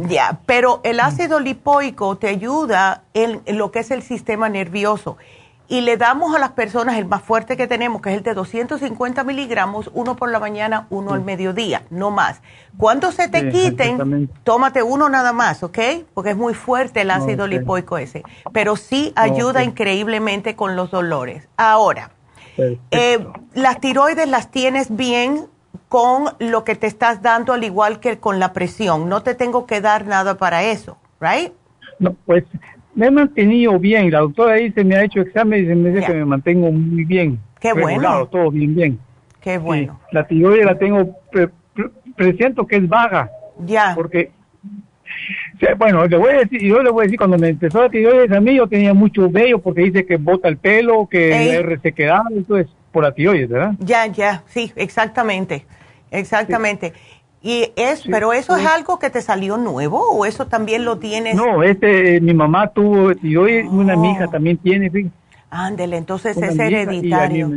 Ya, pero el ácido lipoico te ayuda en lo que es el sistema nervioso y le damos a las personas el más fuerte que tenemos, que es el de 250 miligramos, uno por la mañana, uno al mediodía, no más. Cuando se te quiten, tómate uno nada más, ¿ok? Porque es muy fuerte el ácido lipoico ese, pero sí ayuda increíblemente con los dolores. Ahora, eh, las tiroides las tienes bien con lo que te estás dando, al igual que con la presión. No te tengo que dar nada para eso, ¿right? No, pues me he mantenido bien. La doctora dice, me ha hecho examen y me dice que me mantengo muy bien. Qué bueno. Todo bien, bien. Qué bueno. la tiroides la tengo, presiento que es vaga. Ya. Porque, bueno, le voy a decir, yo le voy a decir, cuando me empezó la tiroides a mí, yo tenía mucho vello porque dice que bota el pelo, que se resequedad, eso es por la tiroides, ¿verdad? Ya, ya, sí, exactamente. Exactamente. Y es, pero eso es algo que te salió nuevo o eso también lo tienes. No, este, mi mamá tuvo y hoy una mi hija también tiene. Sí. Ándele, entonces es hereditario.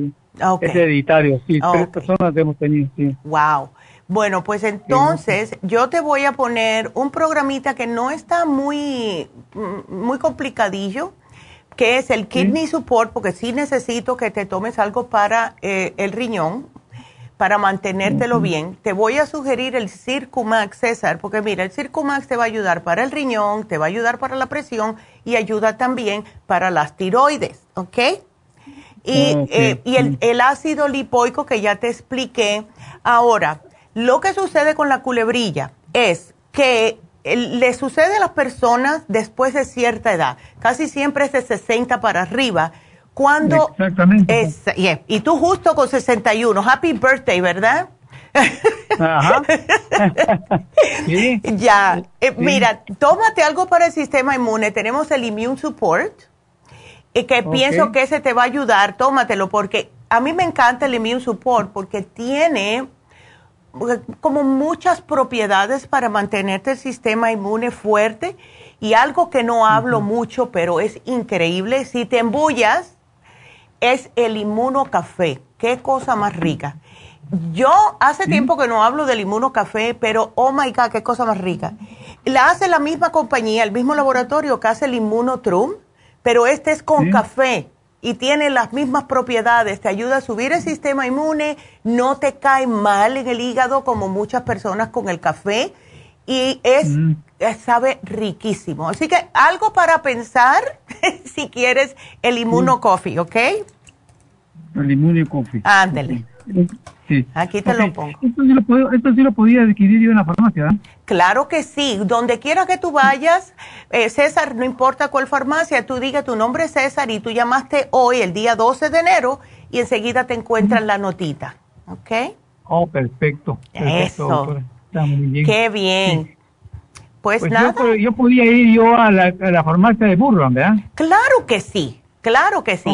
Es hereditario, sí. Tres personas hemos tenido, sí. Wow. Bueno, pues entonces yo te voy a poner un programita que no está muy, muy complicadillo, que es el Kidney Support, porque sí necesito que te tomes algo para eh, el riñón, para mantenértelo bien, te voy a sugerir el Circumax, César, porque mira, el Circumax te va a ayudar para el riñón, te va a ayudar para la presión y ayuda también para las tiroides, ¿ok? Y, eh, y el, el, ácido lipoico que ya te expliqué. Ahora, lo que sucede con la culebrilla es que le sucede a las personas después de cierta edad, casi siempre es de 60 para arriba, cuando Exactamente. Es, Y tú justo con 61. Happy birthday, ¿verdad? Ajá. Ya. Eh, mira, tómate algo para el sistema inmune. Tenemos el Immune Support, y que pienso que ese te va a ayudar. Tómatelo, porque a mí me encanta el Immune Support, porque tiene eh, como muchas propiedades para mantenerte el sistema inmune fuerte. Y algo que no hablo mucho, pero es increíble, si te embullas, es el inmunocafé. Qué cosa más rica. Yo hace tiempo que no hablo del inmunocafé, pero oh my God, qué cosa más rica. La hace la misma compañía, el mismo laboratorio que hace el inmunotrum, pero este es con café y tiene las mismas propiedades. Te ayuda a subir el sistema inmune, no te cae mal en el hígado como muchas personas con el café y es, mm. sabe riquísimo. Así que algo para pensar si quieres el Inmuno Coffee, ¿ok? El Inmuno Coffee. Ándale. Sí. Aquí te lo pongo. Esto sí lo, esto sí lo podía adquirir yo en la farmacia, Claro que sí. Donde quiera que tú vayas, eh, César, no importa cuál farmacia, tú digas tu nombre es César y tú llamaste hoy, el día 12 de enero, y enseguida te encuentran la notita. ¿Ok? Oh, perfecto. Eso. Qué bien. Pues, pues nada. Yo, podía ir yo a la, farmacia de Burbank, ¿verdad? Claro que sí, claro que sí.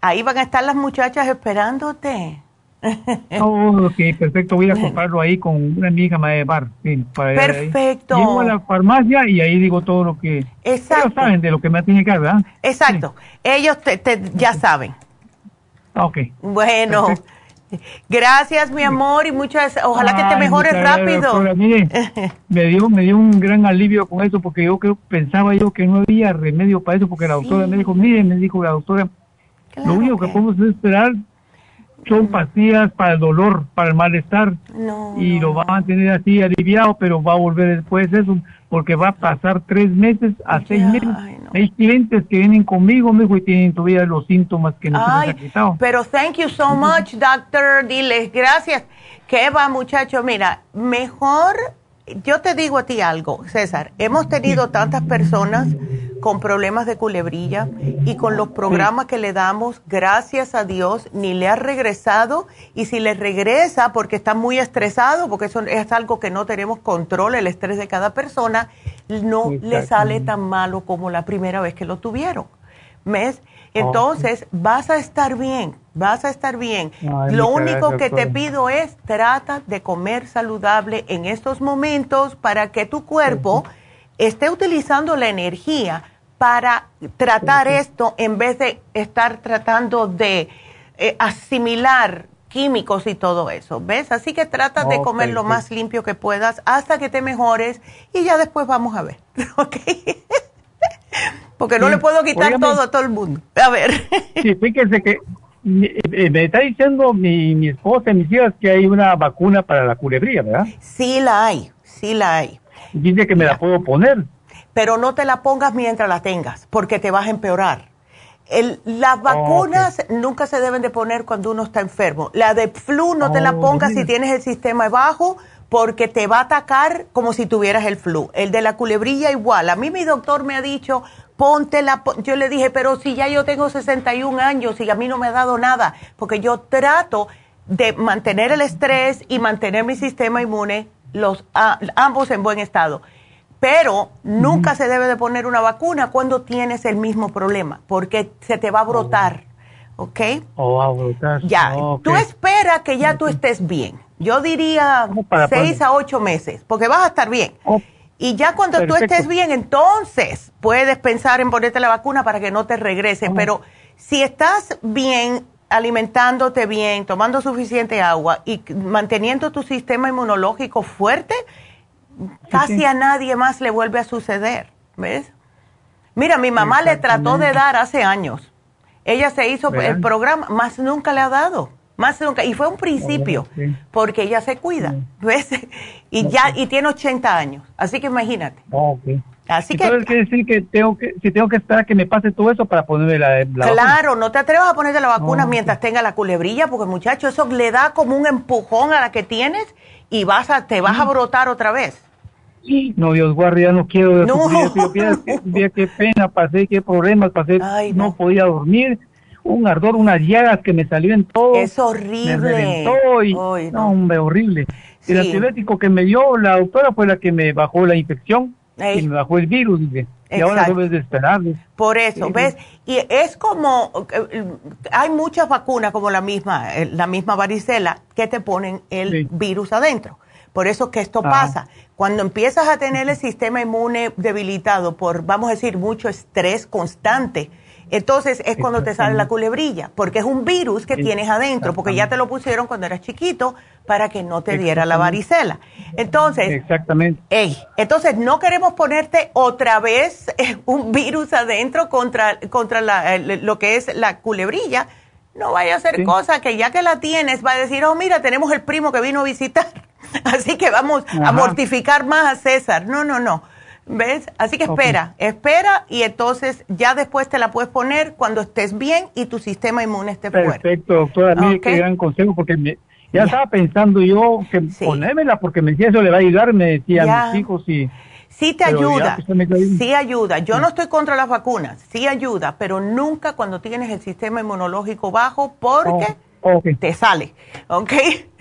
Ahí, van a estar las muchachas esperándote. Oh, ok, perfecto. Voy a comprarlo ahí con una amiga de bar. perfecto. Llego a la farmacia y ahí digo todo lo que... Exacto. Ellos saben de lo que me tiene que ¿verdad? Exacto. Ellos te, ya saben. Ok. Bueno. Gracias, mi amor, y muchas, ojalá que te mejores rápido. me dio, me dio un gran alivio con eso, porque yo creo, pensaba yo que no había remedio para eso, porque la doctora me dijo, mire, me dijo la doctora, lo único que, podemos esperar son pastillas para el dolor, para el malestar. y lo van a tener así aliviado, pero va a volver después eso, porque va a pasar tres meses a seis meses. Hay clientes que vienen conmigo, me y tienen todavía los síntomas que no se les ha quitado. Pero thank you so much, doctor. Diles gracias. ¿Qué va, muchacho? Mira, mejor yo te digo a ti algo, César, hemos tenido tantas personas con problemas de culebrilla y con los programas que le damos, gracias a Dios, ni le ha regresado y si le regresa porque está muy estresado, porque eso es algo que no tenemos control, el estrés de cada persona, no le sale tan malo como la primera vez que lo tuvieron. ¿Ves? Entonces, vas a estar bien, vas a estar bien. Lo único que te pido es trata de comer saludable en estos momentos para que tu cuerpo esté utilizando la energía para tratar esto en vez de estar tratando de eh, asimilar químicos y todo eso, ¿ves? Así que trata de comer lo más limpio que puedas hasta que te mejores y ya después vamos a ver, ¿ok? Porque no le puedo quitar todo a todo el mundo. A ver. Sí, fíjense que eh, me está diciendo mi, mi esposa y mis hijas que hay una vacuna para la culebría, ¿verdad? Sí la hay, sí la hay. Dice que me la puedo poner. Pero no te la pongas mientras la tengas, porque te vas a empeorar. El, las vacunas nunca se deben de poner cuando uno está enfermo. La de flu no te la oh, pongas si tienes el sistema bajo, porque te va a atacar como si tuvieras el flu. El de la culebrilla igual. A mí mi doctor me ha dicho, ponte la, yo le dije, pero si ya yo tengo 61 años y a mí no me ha dado nada, porque yo trato de mantener el estrés y mantener mi sistema inmune, los ambos en buen estado. Pero nunca se debe de poner una vacuna cuando tienes el mismo problema, porque se te va a brotar, ¿ok? O va a brotar. Ya, tú espera que ya tú estés bien. Yo diría seis a ocho meses, porque vas a estar bien. Y ya cuando tú estés bien, entonces puedes pensar en ponerte la vacuna para que no te regrese. Pero si estás bien, alimentándote bien, tomando suficiente agua y manteniendo tu sistema inmunológico fuerte, casi a nadie más le vuelve a suceder. ¿Ves? Mira, mi mamá le trató de dar hace años. Ella se hizo el programa, más nunca le ha dado más nunca. Y fue un principio, porque ella se cuida, ¿ves? Y ya, y tiene 80 años, así que imagínate. Así que, quiere decir que tengo que, si tengo que esperar a que me pase todo eso para ponerme la, Claro, no te atrevas a ponerte la vacuna mientras tenga la culebrilla, porque muchacho, eso le da como un empujón a la que tienes y vas a, te vas a brotar otra vez. No, Dios guarde, ya no quiero. No. qué, pena pasé, qué problemas pasé. no podía dormir un ardor, unas llagas que me salió en todo. Es horrible. Me no. hombre, horrible. El antibiótico que me dio la doctora fue la que me bajó la infección y me bajó el virus, Y ahora debes de esperar. Por eso, ¿ves? Y es como, eh, hay muchas vacunas como la misma, eh, la misma varicela, que te ponen el virus adentro. Por eso que esto pasa. Cuando empiezas a tener el sistema inmune debilitado por, vamos a decir, mucho estrés constante, entonces es cuando te sale la culebrilla, porque es un virus que tienes adentro, porque ya te lo pusieron cuando eras chiquito para que no te diera la varicela. Entonces, exactamente. entonces no queremos ponerte otra vez eh, un virus adentro contra contra lo que es la culebrilla. No vaya a ser cosa que ya que la tienes va a decir, oh mira, tenemos el primo que vino a visitar, así que vamos a mortificar más a César. No, no, no ¿Ves? Así que espera, espera y entonces ya después te la puedes poner cuando estés bien y tu sistema inmune esté fuerte. Perfecto, doctora. Mire qué gran consejo porque ya, estaba pensando yo que ponérmela porque me decía eso le va a ayudar, me decían mis hijos y... Sí te ayuda, pues, sí ayuda. Yo no estoy contra las vacunas, sí ayuda, pero nunca cuando tienes el sistema inmunológico bajo porque... Oh. Te sale, ¿ok?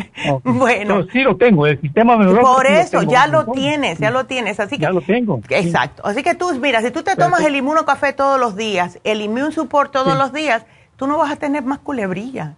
bueno. sí lo tengo, el sistema Por eso, ya lo tienes, ya lo tienes. Así que, ya lo tengo. Exacto. Así que tú, mira, si tú te tomas el inmunocafé todos los días, el immune support todos los días, tú no vas a tener más culebrilla.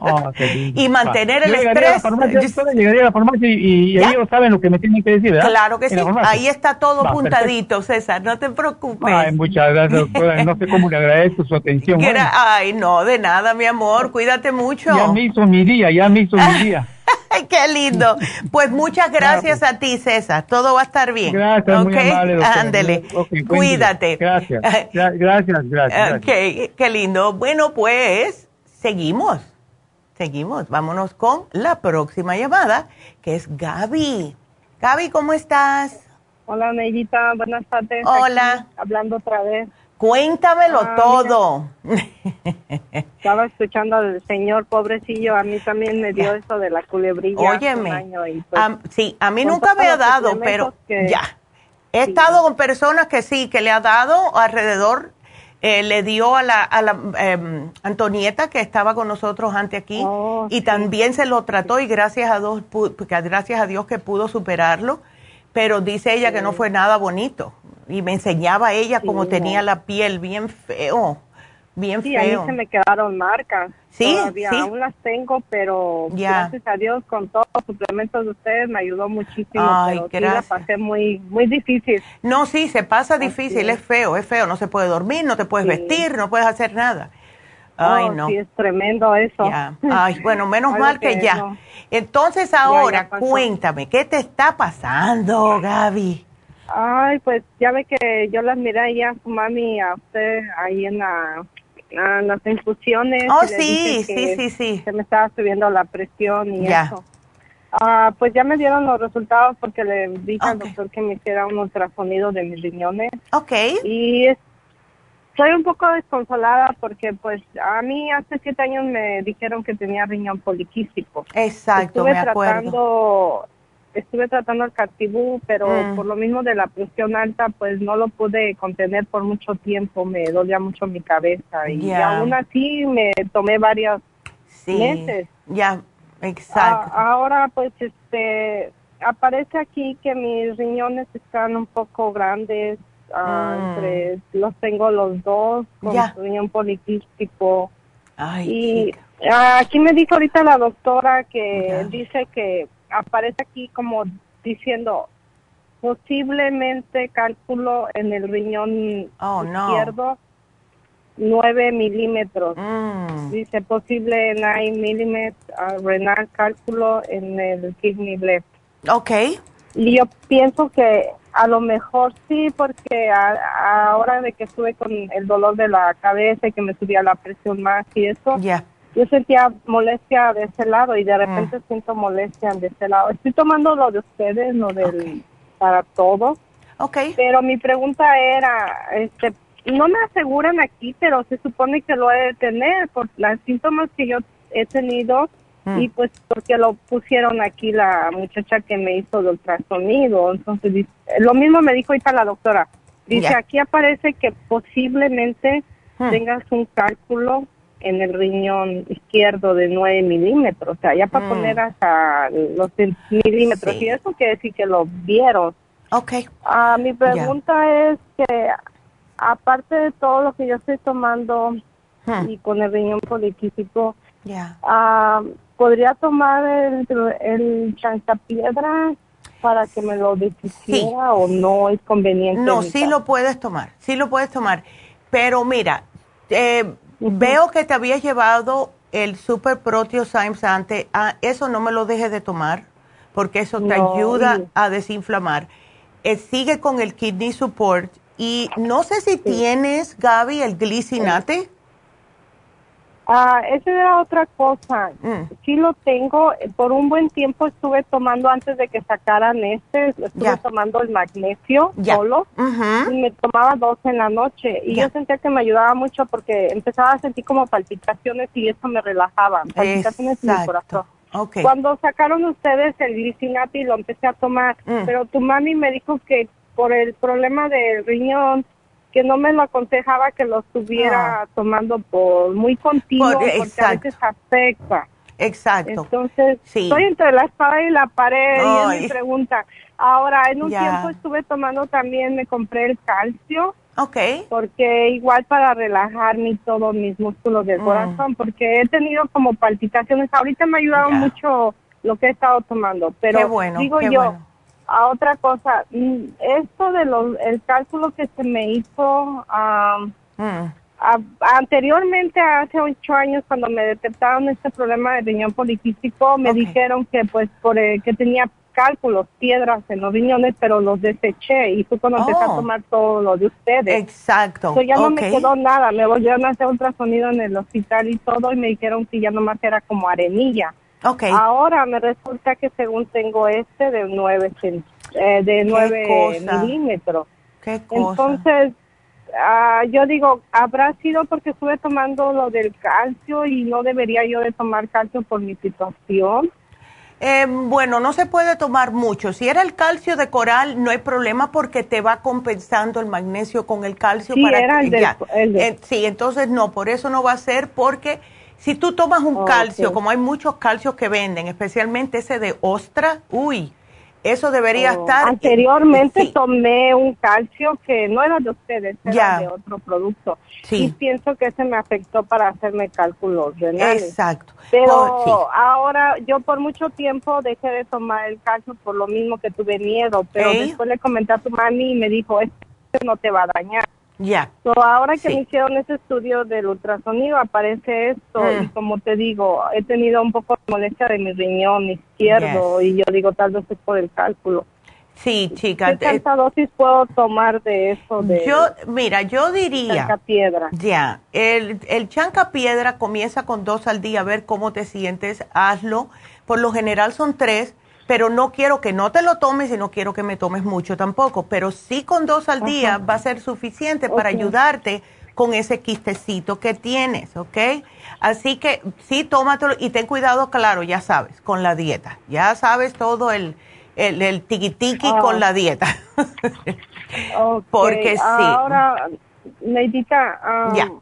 Ah, y mantener el estrés. yo llegaría a la farmacia y, ellos saben lo que me tienen que decir, ¿verdad? Claro que sí, ahí está todo puntadito, César, no te preocupes. Ay, muchas gracias, doctora, no sé cómo le agradezco su atención. Ay, no, de nada, mi amor, cuídate mucho. Ya me hizo mi día, ya me hizo mi día. Qué lindo. Pues muchas gracias a ti, César. Todo va a estar bien. Gracias, muy amable, Ándele. Cuídate. Gracias. Gracias, gracias. Ok, qué lindo. Bueno, pues seguimos. Seguimos, vámonos con la próxima llamada, que es Gaby. Gaby, ¿cómo estás? Hola, Neidita, buenas tardes. Hola. hablando otra vez. Cuéntamelo ah, todo. estaba escuchando al señor pobrecillo, a mí también me dio eso de la culebrilla. Óyeme, pues, sí, a mí nunca me ha dado, pero ya. He estado con personas que sí, que le ha dado alrededor eh, le dio a la, a la em, Antonieta que estaba con nosotros antes aquí oh, y también se lo trató y gracias a Dios gracias a Dios que pudo superarlo pero dice ella que no fue nada bonito y me enseñaba ella cómo tenía la piel bien feo bien sí, feo. a mí se me quedaron marcas. Sí, Todavía aún las tengo, pero gracias a Dios con todos los suplementos de ustedes me ayudó muchísimo. Ay, pero gracias. la pasé muy, muy difícil. No, sí, se pasa difícil, es. feo, es feo. No se puede dormir, no te puedes vestir, no puedes hacer nada. Ay, no. Sí, es tremendo eso. Ay, bueno, menos mal que, ya. Entonces ahora, cuéntame, ¿qué te está pasando, Gaby? Ay, pues ya ve que yo las miré ahí a su mami, a usted, ahí en la las infusiones. Oh, sí, sí, sí, sí. Se me estaba subiendo la presión y eso. Ah, pues ya me dieron los resultados porque le dije al doctor que me hiciera un ultrasonido de mis riñones. Ok. Y estoy un poco desconsolada porque pues a mí hace siete años me dijeron que tenía riñón poliquístico. Exacto, Estuve me tratando estuve tratando el cartibú, pero mm. por lo mismo de la presión alta, pues no lo pude contener por mucho tiempo, me dolía mucho mi cabeza y aún así me tomé varios meses. Ya, exacto. ahora pues este aparece aquí que mis riñones están un poco grandes, ah, mm. entre, los tengo los dos con riñón poliquístico. y aquí me dijo ahorita la doctora que dice que aparece aquí como diciendo posiblemente cálculo en el riñón oh, izquierdo 9 milímetros. Mm. Dice posible 9 milímetros uh, renal cálculo en el kidney left. Ok. Y yo pienso que a lo mejor sí, porque ahora de que estuve con el dolor de la cabeza y que me subía la presión más y eso, yo sentía molestia de ese lado y de mm. repente siento molestia de ese lado. Estoy tomando lo de ustedes, lo del para todo. Okay. Pero mi pregunta era, este, no me aseguran aquí, pero se supone que lo he de tener por los síntomas que yo he tenido mm. y pues porque lo pusieron aquí la muchacha que me hizo el ultrasonido. Entonces, lo mismo me dijo ahorita la doctora. Dice, aquí aparece que posiblemente mm. tengas un cálculo en el riñón izquierdo de 9 milímetros, o sea, ya para mm. poner hasta los milímetros, y eso quiere decir que lo vieron. Ok. Ah, mi pregunta es que, aparte de todo lo que yo estoy tomando hmm. y con el riñón poliquístico, ah, ¿podría tomar el, el chancapiedra para que me lo decidiera o no es conveniente? No, sí lo puedes tomar, sí lo puedes tomar, pero mira, eh, Veo que te habías llevado el Super Proteosymes antes. Ah, eso no me lo dejes de tomar porque eso te ayuda a desinflamar. Eh, sigue con el Kidney Support y no sé si tienes, Gaby, el glicinate. Ah, esa era otra cosa. Mm. Sí lo tengo. Por un buen tiempo estuve tomando antes de que sacaran este, estuve tomando el magnesio solo y me tomaba dos en la noche y yo sentía que me ayudaba mucho porque empezaba a sentir como palpitaciones y eso me relajaba, palpitaciones en mi corazón. Cuando sacaron ustedes el glicinate y lo empecé a tomar, mm. pero tu mami me dijo que por el problema del riñón que no me lo aconsejaba que lo estuviera ah. tomando por muy continuo porque a veces afecta. Exacto. Entonces, estoy entre la espada y la pared y es mi pregunta. Ahora, en un tiempo estuve tomando también, me compré el calcio. Ok. Porque igual para relajarme todos mis músculos del mm. corazón, porque he tenido como palpitaciones. Ahorita me ha ayudado mucho lo que he estado tomando, pero bueno, digo yo, a otra cosa, mm, esto de los, el cálculo que se me hizo mm. anteriormente, hace ocho años, cuando me detectaron este problema de riñón poliquístico, me dijeron que pues por que tenía cálculos, piedras en los riñones, pero los deseché y fue cuando empecé a oh. tomar todo lo de ustedes. Exacto. ya no me quedó nada, me volvieron a hacer ultrasonido en el hospital y todo y me dijeron que ya nomás era como arenilla. Okay. Ahora me resulta que según tengo este de 9, eh, de 9 milímetros. ¿Qué Entonces, ah, yo digo, ¿habrá sido porque estuve tomando lo del calcio y no debería yo de tomar calcio por mi situación? Eh, bueno, no se puede tomar mucho. Si era el calcio de coral, no hay problema porque te va compensando el magnesio con el calcio sí, para era el, eh, sí, entonces no, por eso no va a ser porque si tú tomas un calcio, como hay muchos calcios que venden, especialmente ese de ostra, uy, eso debería oh, estar. Anteriormente tomé un calcio que no era de ustedes, era de otro producto. Sí. Y pienso que ese me afectó para hacerme cálculos renales. Exacto. Pero ahora yo por mucho tiempo dejé de tomar el calcio por lo mismo que tuve miedo. Pero después le comenté a tu mami y me dijo, esto no te va a dañar. Ya. ahora que me hicieron ese estudio del ultrasonido aparece esto y mm. como te digo, he tenido un poco de molestia de mi riñón izquierdo y yo digo tal vez es por el cálculo. Sí, chica. ¿Qué tanta dosis puedo tomar de eso? De yo, mira, yo diría. Chanca piedra. Ya, el, el chanca piedra comienza con dos al día, a ver cómo te sientes, hazlo. Por lo general son tres pero no quiero que no te lo tomes y no quiero que me tomes mucho tampoco, pero sí con dos al día va a ser suficiente para ayudarte con ese quistecito que tienes, ¿ok? Así que sí, tómatelo y ten cuidado, claro, ya sabes, con la dieta. Ya sabes todo el, el, el tiqui con ah. la dieta. Porque sí. Ahora, Neidita, um,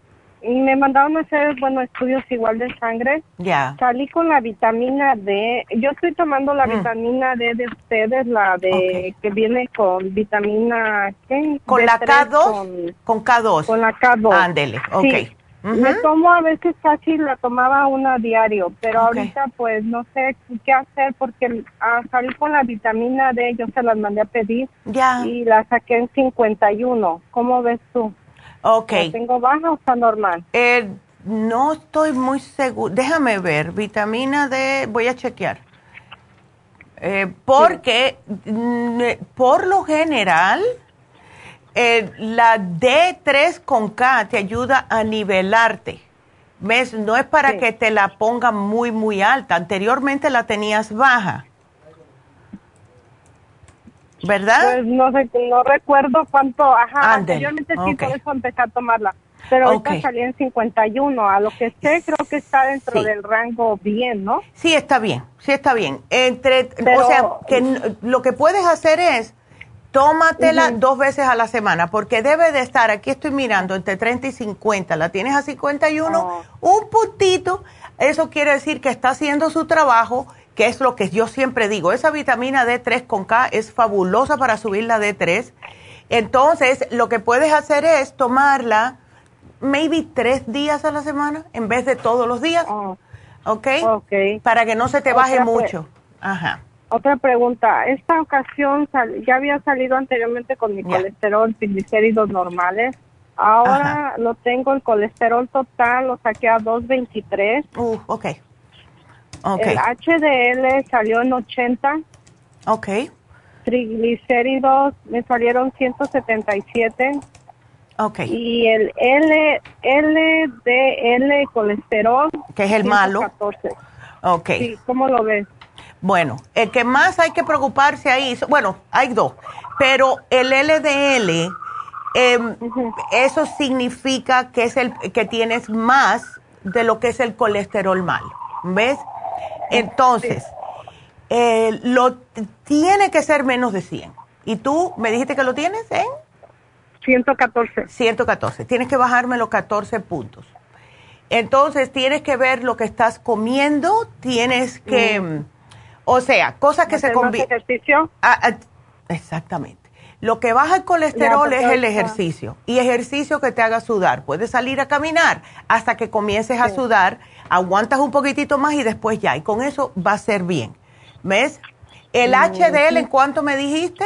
me mandaron a hacer, bueno, estudios igual de sangre. Ya. Salí con la vitamina D. Yo estoy tomando la mm. vitamina D de ustedes, la de que viene con vitamina ¿qué? ¿Con la K2? Con, K2. Con la K2. Ándele, ok. Sí. Me tomo a veces casi la tomaba una diario, pero ahorita pues no sé qué hacer porque ah, salir con la vitamina D yo se las mandé a pedir ya. y la saqué en 51. ¿Cómo ves tú? Ok. tengo baja o está normal? Eh, no estoy muy seguro. Déjame ver. Vitamina D, voy a chequear. Eh, porque mm, por lo general eh, la D3 con K te ayuda a nivelarte. ¿Ves? No es para que te la ponga muy, muy alta. Anteriormente la tenías baja. ¿Verdad? Pues no sé, no recuerdo cuánto, ajá, anteriormente sí, por eso empecé a tomarla. Pero ahorita salí en 51, a lo que sé creo que está dentro del rango bien, ¿no? Sí, está bien, sí está bien. Entre, o sea, que lo que puedes hacer es tómatela dos veces a la semana, porque debe de estar, aquí estoy mirando, entre 30 y 50, la tienes a 51, un puntito, eso quiere decir que está haciendo su trabajo que es lo que yo siempre digo, esa vitamina D3 con K es fabulosa para subir la D3. Entonces, lo que puedes hacer es tomarla maybe tres días a la semana en vez de todos los días. Oh. ¿Ok? Para que no se te baje mucho. Ajá. Otra pregunta. Esta ocasión ya había salido anteriormente con mi colesterol, triglicéridos normales. Ahora lo tengo, el colesterol total lo saqué a 223. Uh, ok. El HDL salió en 80. Ok. Triglicéridos me salieron 177. Ok. Y el L, LDL colesterol. Que es el malo. 14. Ok. Sí, ¿cómo lo ves? Bueno, el que más hay que preocuparse ahí, bueno, hay dos, pero el LDL, em, eso significa que es el que tienes más de lo que es el colesterol malo, ¿ves? Entonces, eh, lo tiene que ser menos de 100. ¿Y tú me dijiste que lo tienes en? 114. 114. Tienes que bajarme los 14 puntos. Entonces, tienes que ver lo que estás comiendo, tienes que, mm. o sea, cosas que se combinan. ejercicio? Ah, ah, exactamente. Lo que baja el colesterol es el ejercicio y ejercicio que te haga sudar. Puedes salir a caminar hasta que comiences a sudar, aguantas un poquitito más y después ya. Y con eso va a ser bien. ¿Ves? ¿El HDL en cuánto me dijiste?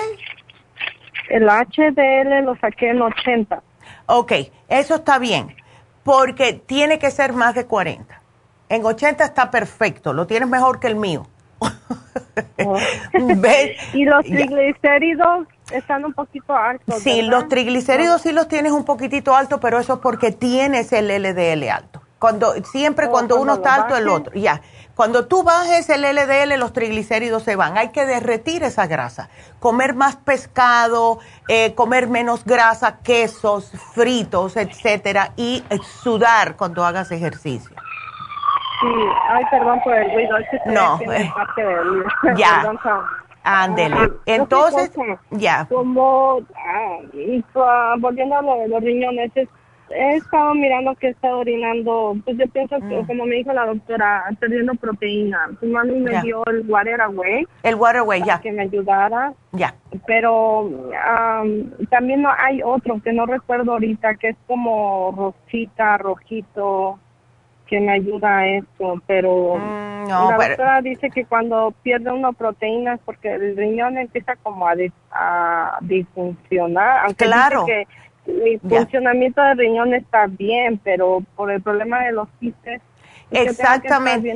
El HDL lo saqué en 80. Ok, eso está bien, porque tiene que ser más de 40. En 80 está perfecto, lo tienes mejor que el mío. Oh. y los triglicéridos están un poquito altos. Sí, los triglicéridos sí los tienes un poquitito alto, pero eso es porque tienes el LDL alto. Cuando siempre oh, cuando, uno está alto el otro, ya. Cuando tú bajes el LDL, los triglicéridos se van. Hay que derretir esa grasa. Comer más pescado, eh, comer menos grasa, quesos, fritos, etcétera, y sudar cuando hagas ejercicio. Sí, ay, perdón por el ruido. no, eh, ya. Ándele. Entonces, ya. Como, ah, volviendo a lo de los riñones, he estado mirando que está orinando, pues yo pienso que, mm. como me dijo la doctora, perdiendo proteína. Tu mami me dio el Waterway. El Waterway, ya. Que me ayudara. Ya. Pero también no, hay otro que no recuerdo ahorita, que es como rosita, rojito, que me ayuda a eso. Pero mm, la doctora dice que cuando pierde uno proteínas, porque el riñón empieza como a, a disfuncionar. Aunque claro. Dice que mi funcionamiento de riñón está bien, pero por el problema de los quistes, Exactamente.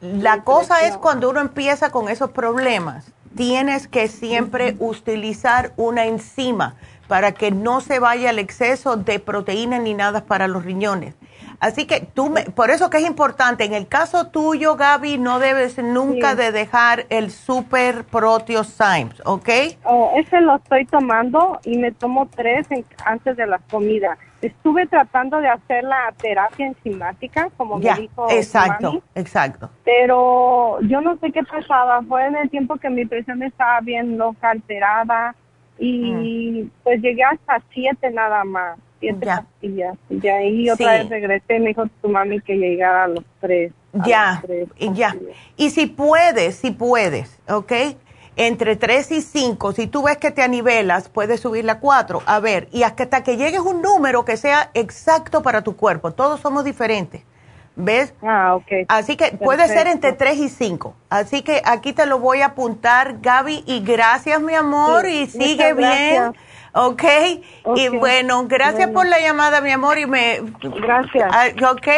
la cosa es cuando uno empieza con esos problemas, tienes que siempre utilizar una enzima para que no se vaya el exceso de proteína ni nada para los riñones. Así que tú, me, por eso que es importante, en el caso tuyo, Gaby, no debes nunca de dejar el Super Proteosymes, ¿ok? Oh, ese lo estoy tomando y me tomo tres antes de la comida. Estuve tratando de hacer la terapia enzimática, como me dijo Exacto, exacto. Pero yo no sé qué pasaba. Fue en el tiempo que mi presión estaba bien loca, alterada, y mm. pues llegué hasta siete nada más siete ya. pastillas. Y ahí otra vez regresé, me dijo tu mami que llegara a los tres. ya, y ya. Y si puedes, si puedes, ¿ok? Entre tres y cinco, si tú ves que te anivelas, puedes subirle a cuatro. A ver, y hasta que llegues un número que sea exacto para tu cuerpo. Todos somos diferentes. ¿Ves? Ah, ok. Así que puede ser entre tres y cinco. Así que aquí te lo voy a apuntar, Gaby, y gracias, mi amor, y sigue bien. Okay. y bueno, gracias por la llamada, mi amor, y me... Gracias. Ah, ok,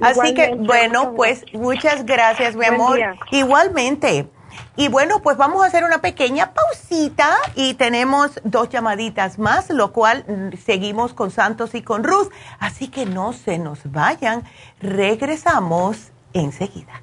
así que bueno, pues muchas gracias, mi amor. Igualmente. Y bueno, pues vamos a hacer una pequeña pausita y tenemos dos llamaditas más, lo cual mm, seguimos con Santos y con Ruth. Así que no se nos vayan, regresamos enseguida.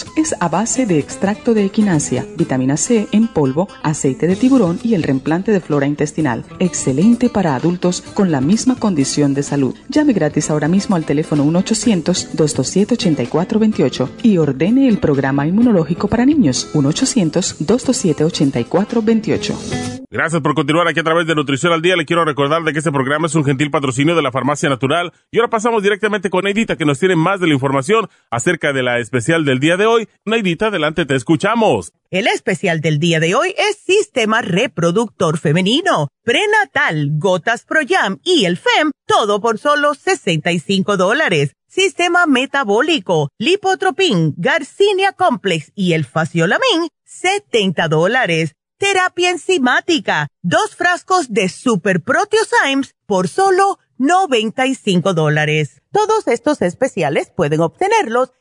es a base de extracto de equinacia, vitamina C en polvo, aceite de tiburón y el reemplante de flora intestinal. Excelente para adultos con la misma condición de salud. Llame gratis ahora mismo al teléfono 1-800-227-8428 y ordene el programa inmunológico para niños 1-800-227-8428. Gracias por continuar aquí a través de Nutrición al Día. Le quiero recordar de que este programa es un gentil patrocinio de la Farmacia Natural. Y ahora pasamos directamente con Neidita, que nos tiene más de la información acerca de la especial del día de hoy. Neidita, adelante, te escuchamos. El especial del día de hoy es Sistema Reproductor Femenino, Prenatal, Gotas Pro Jam y el FEM, todo por solo 65 dólares. Sistema Metabólico, Lipotropin, Garcinia Complex y el Faciolamin, 70 dólares terapia enzimática, dos frascos de Super Proteosymes por solo 95 dólares. Todos estos especiales pueden obtenerlos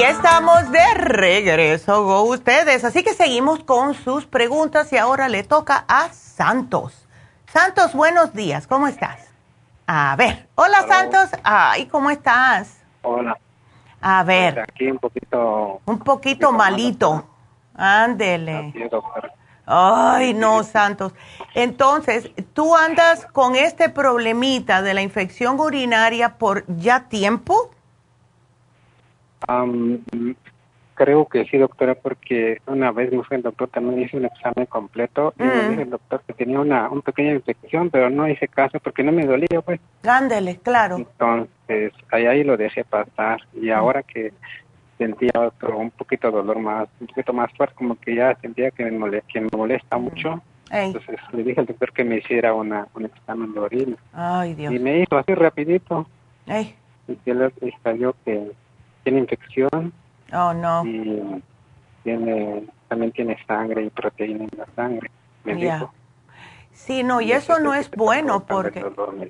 Y estamos de regreso con ustedes. Así que seguimos con sus preguntas y ahora le toca a Santos. Santos, buenos días. ¿Cómo estás? A ver. Hola, Santos. Ay, ¿cómo estás? Hola. A ver. Pues aquí un poquito. Un poquito malito. Ándele. Ay, no, Santos. Entonces, ¿tú andas con este problemita de la infección urinaria por ya tiempo? Creo que sí, doctora, porque una vez me fue el doctor, también hice un examen completo y me mm. dijo el doctor que tenía una, pequeña infección, pero no hice caso porque no me dolía, pues. Ándele, claro. Entonces, ahí, ahí lo dejé pasar y mm. ahora que sentía otro, un poquito de dolor más, un poquito más fuerte, como que ya sentía que me molesta, que me molesta mucho. Entonces le dije al doctor que me hiciera una, un examen de orina. Ay, Dios. Y me hizo así rapidito. Y que le salió que tiene infección. Oh, no. Y tiene, también tiene sangre y proteína en la sangre. Me dijo. Sí, no, y, eso no es bueno porque,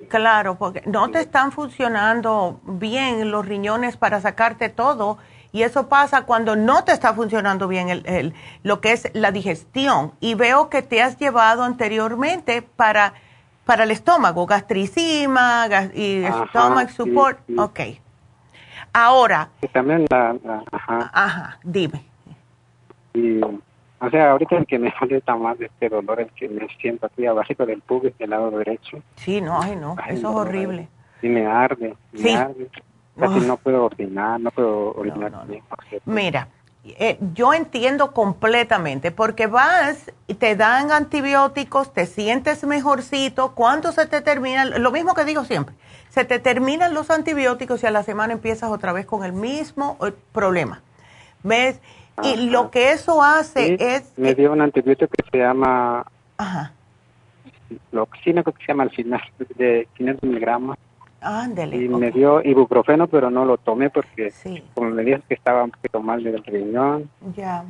claro, porque no te están funcionando bien los riñones para sacarte todo y eso pasa cuando no te está funcionando bien el, lo que es la digestión. Y veo que te has llevado anteriormente para, para el estómago, gastricima y stomach support. Ok. Ahora. también la, ajá. Ajá, dime. Y, o sea, ahorita el que me molesta más este dolor, el que me siento aquí abajito del pubis del lado derecho. Sí, no, ay, no, eso es horrible. Y me arde, me arde. Casi no puedo orinar, no puedo orinar Mira, eh, yo entiendo completamente, porque vas y te dan antibióticos, te sientes mejorcito, cuando se te termina, lo mismo que digo siempre, se te terminan los antibióticos y a la semana empiezas otra vez con el mismo eh, problema. ¿Ves? Y lo que eso hace es... Me dio un antibiótico que se llama... Ajá. Creo que se llama al final, de 500 miligramos. Ándale. Y me dio ibuprofeno, pero no lo tomé porque, como me dijo que estaba un poquito mal del riñón. Ya.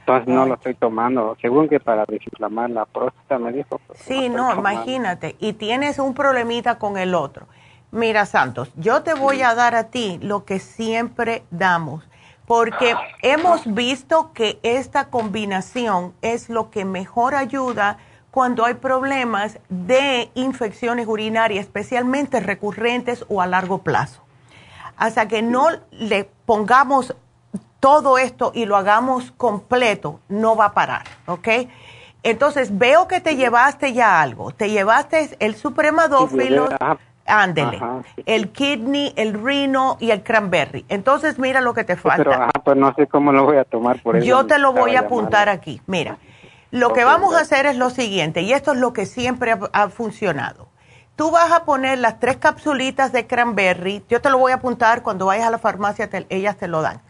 Entonces no lo estoy tomando, según que para desinflamar la próstata me dijo. Sí, no, imagínate. Y tienes un problemita con el otro. Mira, Santos, yo te voy a dar a ti lo que siempre damos, porque hemos visto que esta combinación es lo que mejor ayuda cuando hay problemas de infecciones urinarias, especialmente recurrentes o a largo plazo. Hasta que no le pongamos todo esto y lo hagamos completo, no va a parar, ¿ok? Entonces, veo que te llevaste ya algo. Te llevaste el supremadófilo, ándele, el kidney, el rino y el cranberry. Entonces, mira lo que te falta. pero, pues no sé cómo lo voy a tomar por eso. Yo te lo voy a apuntar aquí. Mira, lo que vamos a hacer es lo siguiente, y esto es lo que siempre ha funcionado. Tú vas a poner las tres capsulitas de cranberry. Yo te lo voy a apuntar cuando vayas a la farmacia, ellas te lo dan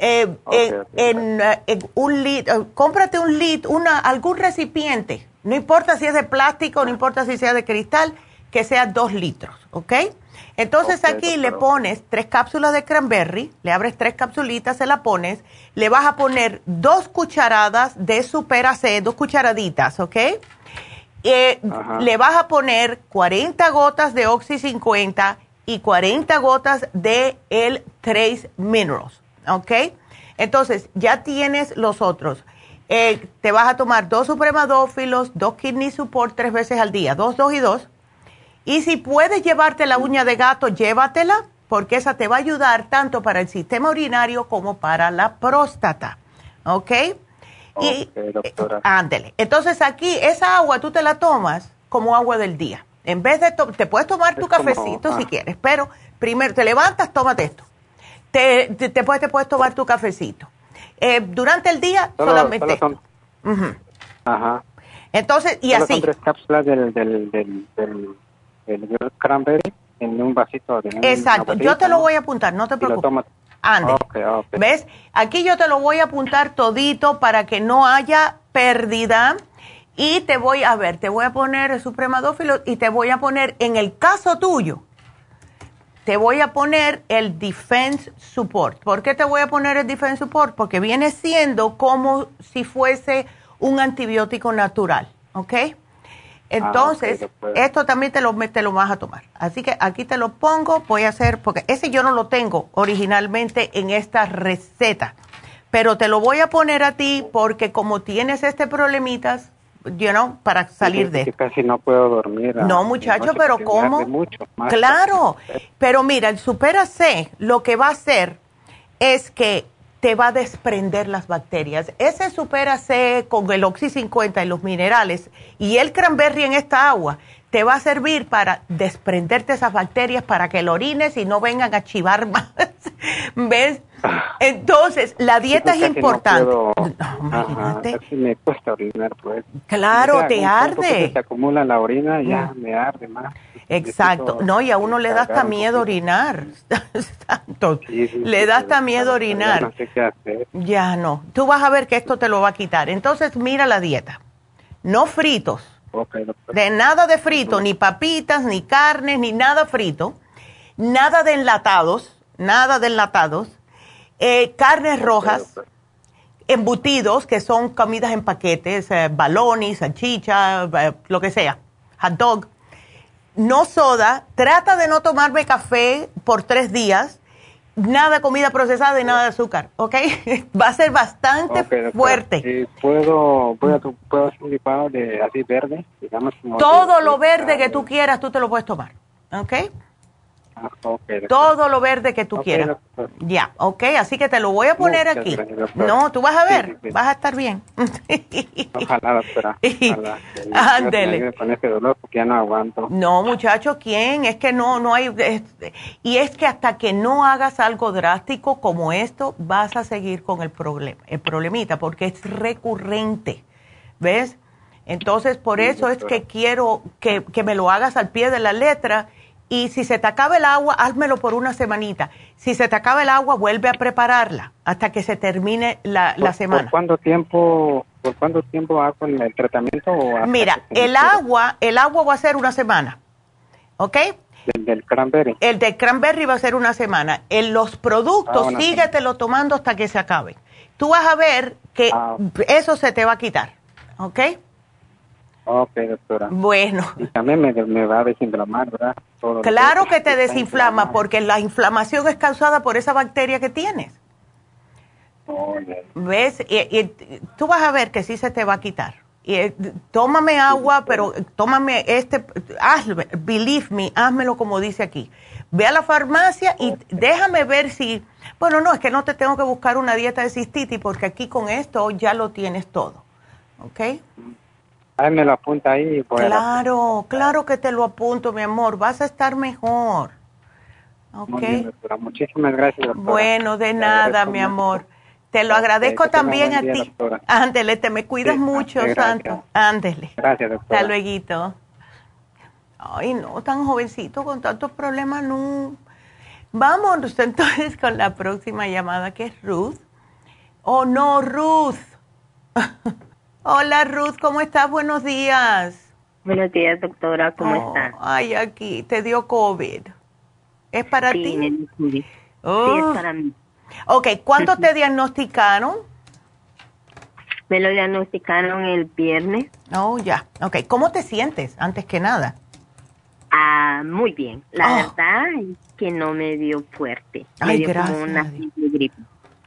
eh, eh, en, un lit, eh, cómprate un lit, una, algún recipiente, no importa si es de plástico, no importa si sea de cristal, que sea dos litros, ¿ok? Entonces aquí le pones tres cápsulas de cranberry, le abres tres capsulitas, se la pones, le vas a poner dos cucharadas de super C, dos cucharaditas, ¿ok? le vas a poner 40 gotas de Oxy 50 y 40 gotas de el Trace Minerals. ¿ok? Entonces, ya tienes los otros. Eh, te vas a tomar dos supremadófilos, dos kidney support tres veces al día, dos, dos y dos. Y si puedes llevarte la uña de gato, llévatela, porque esa te va a ayudar tanto para el sistema urinario como para la próstata, ¿ok? y doctora. ándele. Entonces aquí esa agua tú te la tomas como agua del día. En vez de, te puedes tomar tu cafecito si ah. quieres, pero primero te levantas, tómate esto te, te, puedes, te puedes tomar tu cafecito. Eh, durante el día solamente. Ajá. Entonces, y así. Son tres cápsulas del, del, del, del, cranberry en un vasito. De Exacto, yo te lo voy a apuntar, no te preocupes. Ande. ¿Ves? Aquí yo te lo voy a apuntar todito para que no haya pérdida. Y te voy a ver, te voy a poner el supremadófilo y te voy a poner, en el caso tuyo, te voy a poner el Defense Support. ¿Por qué te voy a poner el Defense Support? Porque viene siendo como si fuese un antibiótico natural, ¿ok? Entonces, esto también te lo, te lo vas a tomar. Así que aquí te lo pongo, voy a hacer, porque ese yo no lo tengo originalmente en esta receta, pero te lo voy a poner a ti porque como tienes este problemitas, you know, para salir de... casi no puedo dormir. No, muchacho, pero ¿cómo? claro, pero mira, el Supera C lo que va a hacer es que te va a desprender las bacterias. Ese Supera con el Oxy 50 y los minerales y el cranberry en esta agua te va a servir para desprenderte esas bacterias para que lo orines y no vengan a chivar más. ¿Ves? Entonces, la dieta es importante. No, imagínate. me cuesta orinar, pues. Claro, te arde. Se acumula la orina, ya me arde más. Exacto. No, y a uno le da hasta miedo orinar. le da hasta miedo orinar. No sé qué hacer. Ya no. Tú vas a ver que esto te lo va a quitar. Entonces, mira la dieta. No fritos de nada de frito, ni papitas, ni carnes, ni nada frito. Nada de enlatados, nada de enlatados. Eh, carnes rojas, embutidos, que son comidas en paquetes, eh, balones, salchicha, eh, lo que sea, hot dog. No soda. Trata de no tomarme café por tres días nada comida procesada y nada de azúcar, ¿ok? Va a ser bastante fuerte. ¿Puedo, puedo, puedo hacer un licuado de así verde? Digamos, Todo lo verde que tú quieras, tú te lo puedes tomar, ¿ok? Todo lo verde que tú quieras. Ya, ok, así que te lo voy a poner aquí. no, tú vas a ver, vas a estar bien. Ojalá, doctora. Ándele. Con este dolor porque ya no aguanto. No, muchacho, ¿quién? Es que no, no hay... y es que hasta que no hagas algo drástico como esto, vas a seguir con el problema, el problemita, porque es recurrente. ¿Ves? Entonces, por eso es que quiero que, que me lo hagas al pie de la letra y si se te acaba el agua, házmelo por una semanita. Si se te acaba el agua, vuelve a prepararla hasta que se termine la, semana. ¿Por cuánto tiempo, por cuánto tiempo hago el tratamiento? Mira, el agua, el agua va a ser una semana, ¿ok? El del cranberry. El del cranberry va a ser una semana. En los productos, ah, síguetelo tomando hasta que se acabe. Tú vas a ver que ah. eso se te va a quitar, ¿ok? Ok, doctora. Bueno. Y también me, va a desinflamar, ¿verdad? claro que te desinflama, porque la inflamación es causada por esa bacteria que tienes. ¿Ves? Y, tú vas a ver que sí se te va a quitar. Y, eh, tómame agua, pero tómame este, hazme, believe me, házmelo como dice aquí. Ve a la farmacia y déjame ver si, bueno, no, es que no te tengo que buscar una dieta de cistitis porque aquí con esto ya lo tienes todo. ¿Ok? Ahí me lo apunta ahí. claro, claro que te lo apunto, mi amor. Vas a estar mejor. Ok. Muchísimas gracias, doctora. Bueno, de nada, mi amor. Te lo agradezco también a ti. Ándele, te me cuidas mucho, Santo. Ándele. Gracias, doctora. Hasta luego. Ay, no, tan jovencito con tantos problemas, no. Vamos entonces con la próxima llamada que es Ruth. Oh, no, Ruth. Hola Ruth, ¿cómo estás? Buenos días. Buenos días, doctora, ¿cómo oh, estás? Ay, aquí, te dio COVID. ¿Es para ti? Sí, sí, es oh. para mí. Ok, ¿cuándo te diagnosticaron? Me lo diagnosticaron el viernes. Oh, ya. Ok, ¿cómo te sientes antes que nada? Ah, muy bien. La oh. verdad es que no me dio fuerte. Ay, me dio gracias. como una gripe.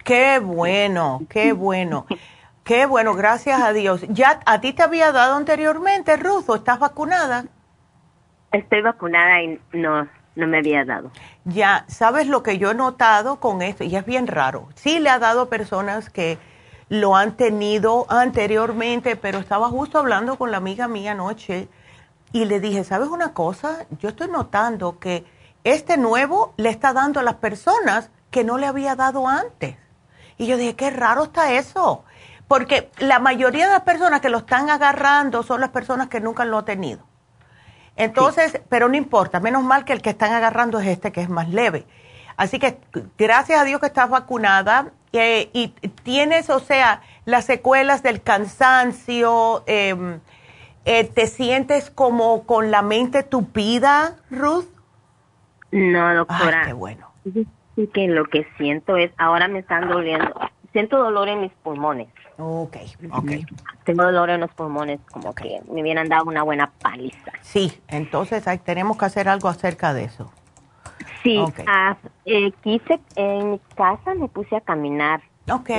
Qué bueno, qué bueno. Qué bueno, gracias a Dios. ¿Ya a ti te había dado anteriormente, Ruth, o estás vacunada? Estoy vacunada y no, no me había dado. Ya, ¿sabes lo que yo he notado con esto? Y es bien raro. Sí le ha dado a personas que lo han tenido anteriormente, pero estaba justo hablando con la amiga mía anoche y le dije, ¿sabes una cosa? Yo estoy notando que este nuevo le está dando a las personas que no le había dado antes. Y yo dije, qué raro está eso porque la mayoría de las personas que lo están agarrando son las personas que nunca lo han tenido. Entonces, pero no importa, menos mal que el que están agarrando es este que es más leve. Así que gracias a Dios que estás vacunada eh, y tienes, o sea, las secuelas del cansancio, em, eh, ¿te sientes como con la mente tupida, Ruth? No, doctora. qué bueno. Sí, que lo que siento es, ahora me están doliendo siento dolor en mis pulmones. Ok, ok. Tengo dolor en los pulmones, como que me hubieran dado una buena paliza. Sí, entonces tenemos que hacer algo acerca de eso. Sí, ah, eh, quise en mi casa, me puse a caminar. Ok.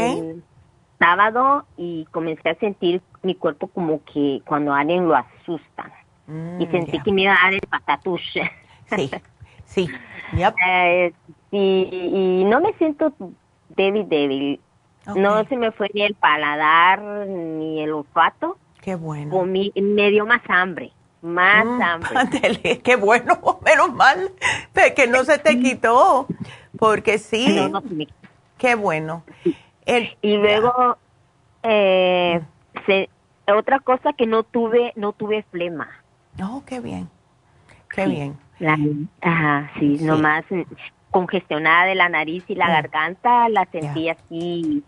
sábado y comencé a sentir mi cuerpo como que cuando alguien lo asusta. Mm, y sentí que me iba a dar el patatuche. Sí, sí. Eh, y, no me siento débil, débil. No se me fue ni el paladar ni el olfato. Qué bueno. Comí, me dio más hambre, más mm, hambre. qué bueno, menos mal que no se te quitó, porque sí. qué bueno. y luego, eh, otra cosa que no tuve, no tuve flema. Oh, qué bien, qué bien. ajá, sí, nomás congestionada de la nariz y la garganta, la sentí así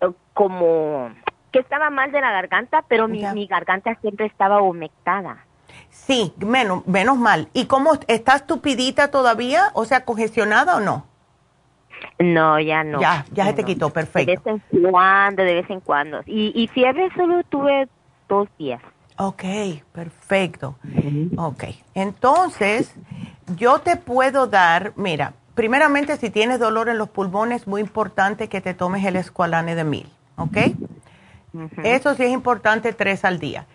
eh, como que estaba mal de la garganta, pero mi, mi garganta siempre estaba humectada. Sí, menos, menos mal. ¿Y cómo estás tupidita todavía? O sea, congestionada o no? No, ya no. Ya, ya, se te quitó, perfecto. De vez en cuando, de vez en cuando. Y, y fiebre solo tuve dos días. Ok, perfecto. Ok, entonces yo te puedo dar, mira, primeramente si tienes dolor en los pulmones, muy importante que te tomes el escualane de mil, ¿ok? Eso sí es importante, tres al día.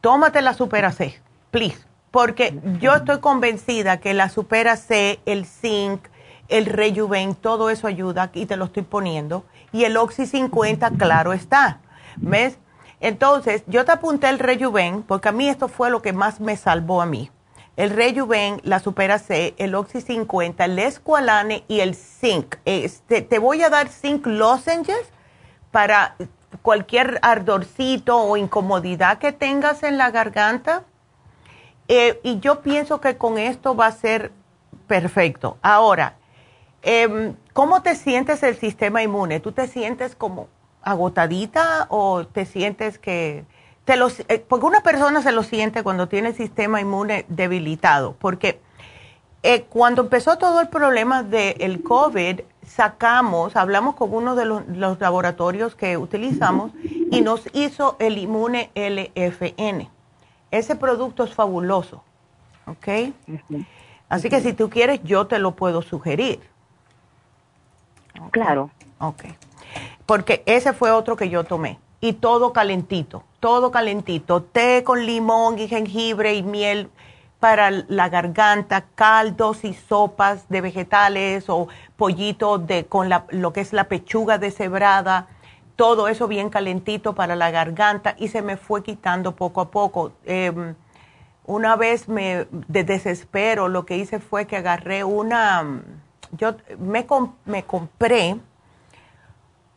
Tómate la Supera C, please, porque yo estoy convencida que la Supera C, el zinc, el Rejuven, todo eso ayuda y te lo estoy poniendo. Y el Oxy 50, claro está. ¿Ves? Entonces, yo te apunté el Rejuven porque a mí esto fue lo que más me salvó a mí. El Rejuven, la Supera C, el Oxy 50, el Esqualane y el Zinc. Este, te voy a dar Zinc Lozenges para cualquier ardorcito o incomodidad que tengas en la garganta. Eh, y yo pienso que con esto va a ser perfecto. Ahora, eh, ¿cómo te sientes el sistema inmune? ¿Tú te sientes como agotadita o te sientes que... Te los, eh, porque una persona se lo siente cuando tiene el sistema inmune debilitado, porque eh, cuando empezó todo el problema del COVID, sacamos, hablamos con uno de los, laboratorios que utilizamos y nos hizo el inmune LFN. Ese producto es fabuloso, ¿ok? Así que si tú quieres, yo te lo puedo sugerir. Claro. Ok porque ese fue otro que yo tomé. Y todo calentito, todo calentito. Té con limón y jengibre y miel para la garganta, caldos y sopas de vegetales o pollito de, con lo que es la pechuga deshebrada. Todo eso bien calentito para la garganta y se me fue quitando poco a poco. Em, una vez me, de desespero, lo que hice fue que agarré una, yo me, me compré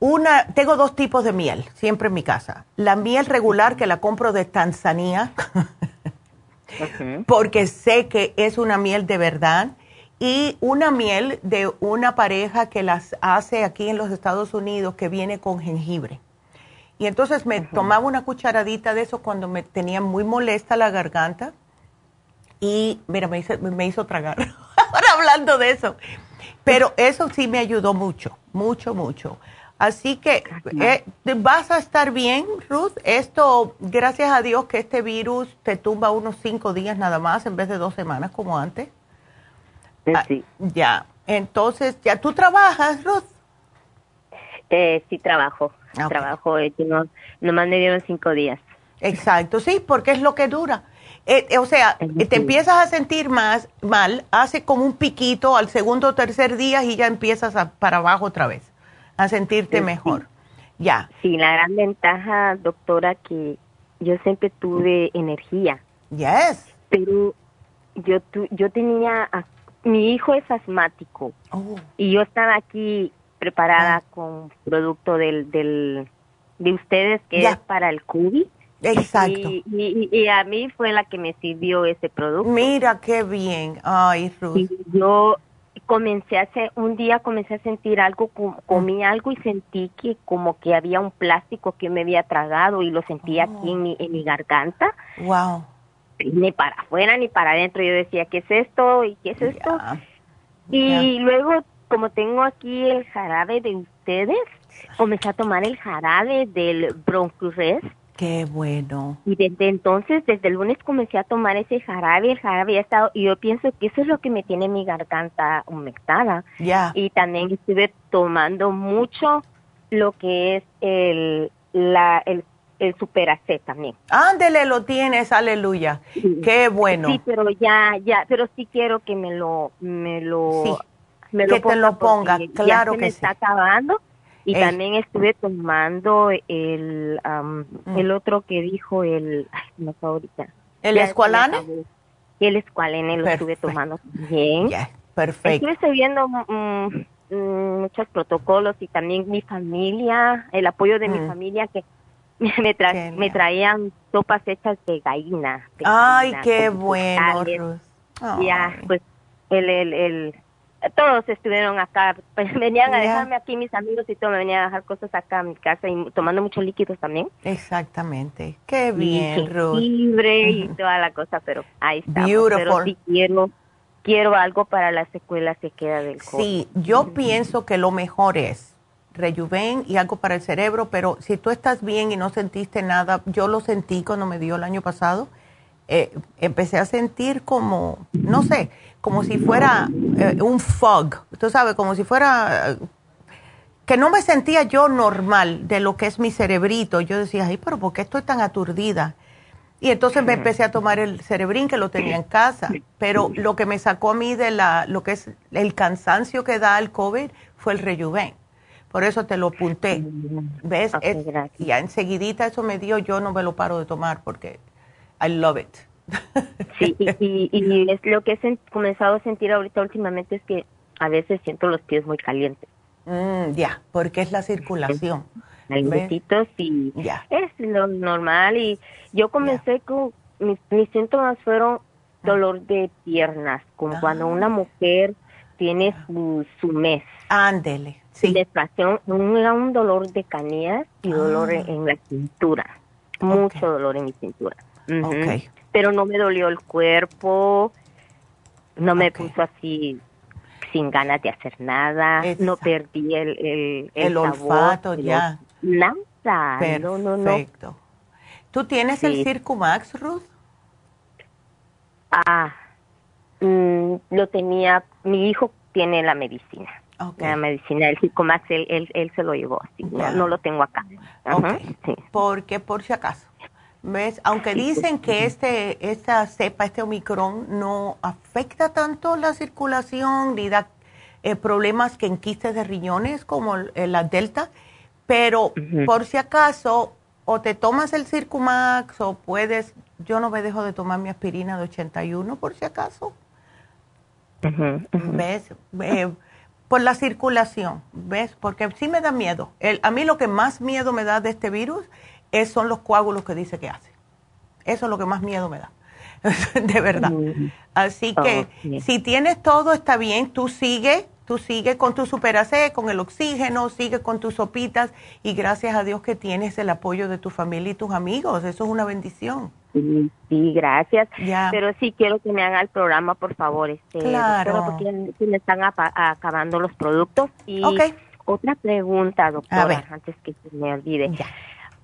una, tengo dos tipos de miel siempre en mi casa. La miel regular que la compro de Tanzania, porque sé que es una miel de verdad, y una miel de una pareja que las hace aquí en los Estados Unidos que viene con jengibre. Y entonces me tomaba una cucharadita de eso cuando me tenía muy molesta la garganta y mira, me hizo, me hizo tragar. Ahora hablando de eso. Pero eso sí me ayudó mucho, mucho, mucho. Así que eh, vas a estar bien, Ruth. Esto, gracias a Dios que este virus te tumba unos cinco días nada más en vez de dos semanas como antes. Eh, sí. Ah, ya. Entonces, ¿ya tú trabajas, Ruth? Eh, sí, trabajo. Trabajo. Eh, no, nomás me dieron cinco días. Exacto, sí, porque es lo que dura. o sea, te empiezas a sentir más mal, hace como un piquito al segundo o tercer día y ya empiezas para abajo otra vez a sentirte mejor. Ya. Sí, la gran ventaja, doctora, que yo siempre tuve energía. Yes. Pero yo yo tenía mi hijo es asmático oh. y yo estaba aquí preparada ah. con producto del del de ustedes que es para el COVID. Exacto. Y, a mí fue la que me sirvió ese producto. Mira qué bien. Ay, Ruth. Y yo comencé a hacer, un día comencé a sentir algo, comí algo y sentí que como que había un plástico que me había tragado y lo sentí aquí en mi, en mi garganta. Wow. Ni para afuera ni para adentro. Yo decía, ¿qué es esto? ¿Y qué es esto? Y luego, como tengo aquí el jarabe de ustedes, comencé a tomar el jarabe del Broncurres. Qué bueno. Y desde entonces, desde el lunes comencé a tomar ese jarabe, el jarabe ha estado, y yo pienso que eso es lo que me tiene mi garganta humectada. Ya. Y también estuve tomando mucho lo que es el, la, el, el C también. Ándele, lo tienes, aleluya. Qué bueno. Sí, pero ya, ya, pero sí quiero que me lo, me lo, me que te lo ponga, claro ya se que me está acabando. Y también estuve tomando el, Mm. el otro que dijo el, ay, no ahorita. ¿El Ya escualane? El escualene lo estuve tomando bien. perfecto. Estuve siguiendo mm, mm, muchos protocolos y también mi familia, el apoyo de mi Mm. familia que me, tra- me traían sopas hechas de gallina. de Ay, gallina, qué bueno. Ruth. Ya, pues el, el, el, todos estuvieron acá, pues, venían a dejarme aquí mis amigos y todo, me venían a dejar cosas acá a mi casa y tomando muchos líquidos también. Exactamente. Qué Y bien, Ruth. jengibre y toda la cosa, pero ahí está. Pero sí quiero, quiero algo para la secuela que queda del COVID. Sí, yo pienso que lo mejor es rejuven y algo para el cerebro, pero si tú estás bien y no sentiste nada, yo lo sentí cuando me dio el año pasado, eh, empecé a sentir como, no sé, como si fuera eh, un fog, tú sabes, como si fuera, eh, que no me sentía yo normal de lo que es mi cerebrito. Yo decía, ay, pero ¿por qué estoy tan aturdida? Y entonces me empecé a tomar el cerebrín que lo tenía en casa, pero lo que me sacó a mí de la, lo que es el cansancio que da el COVID fue el rejuven. Por eso te lo apunté. ¿Ves? Es- ya enseguidita eso me dio, yo no me lo paro de tomar porque I love it. Sí, y, y, y es lo que he comenzado a sentir ahorita últimamente es que a veces siento los pies muy calientes. Mm, ya, porque es la circulación. Calientitos y es lo normal. Y yo comencé con, mis, mis síntomas fueron dolor de piernas, como cuando una mujer tiene su, su mes. Ándele, sí. Menstruación, un, era un dolor de canillas y dolor Ah. en, en la cintura. Mucho dolor en mi cintura. Ujú. Ok. Pero no me dolió el cuerpo, no me puso así sin ganas de hacer nada, no perdí el, el, El sabor, olfato, ya. Nada, no, no, no. Perfecto. ¿Tú tienes el. Circumax, Ruth? Ah, mm, lo tenía, mi hijo tiene la medicina. La medicina, el Circomax, él, él, él se lo llevó, así, no, lo tengo acá. Ajá, sí. Porque por si acaso. ¿Ves? Aunque dicen que este, esta cepa, este Omicron, no afecta tanto la circulación ni da eh, problemas que en quistes de riñones como eh, la Delta, pero por si acaso, o te tomas el Circumax o puedes, yo no me dejo de tomar mi aspirina de 81 por si acaso. ¿Ves? Eh, por la circulación, ¿ves? Porque sí me da miedo. El, a mí lo que más miedo me da de este virus es, son los coágulos que dice que hace. Eso es lo que más miedo me da, de verdad. Así que si tienes todo, está bien, tú sigue, tú sigue con tu superacé, con el oxígeno, sigue con tus sopitas y gracias a Dios que tienes el apoyo de tu familia y tus amigos. Eso es una bendición. Sí, sí, gracias. Ya. Pero sí quiero que me haga el programa, por favor, este, Claro. porque ya me están acabando los productos. Y otra pregunta, doctora, A ver. antes que se me olvide.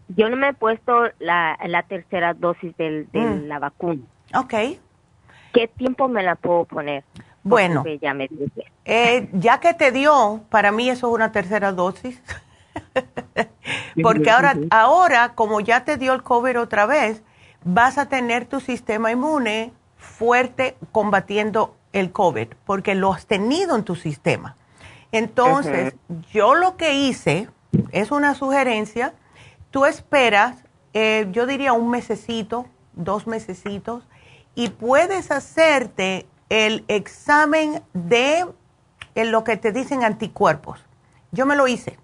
Yo no me he puesto la, la tercera dosis del, de Mm. la vacuna. Ok. ¿Qué tiempo me la puedo poner? Bueno. Porque ya me. Eh, ya que te dio, para mí eso es una tercera dosis. Porque ahora, ahora, como ya te dio el COVID otra vez, vas a tener tu sistema inmune fuerte combatiendo el COVID, porque lo has tenido en tu sistema. Entonces, yo lo que hice es una sugerencia. Tú esperas, eh, yo diría un mesecito, dos mesecitos, y puedes hacerte el examen de eh, lo que te dicen anticuerpos. Yo me lo hice.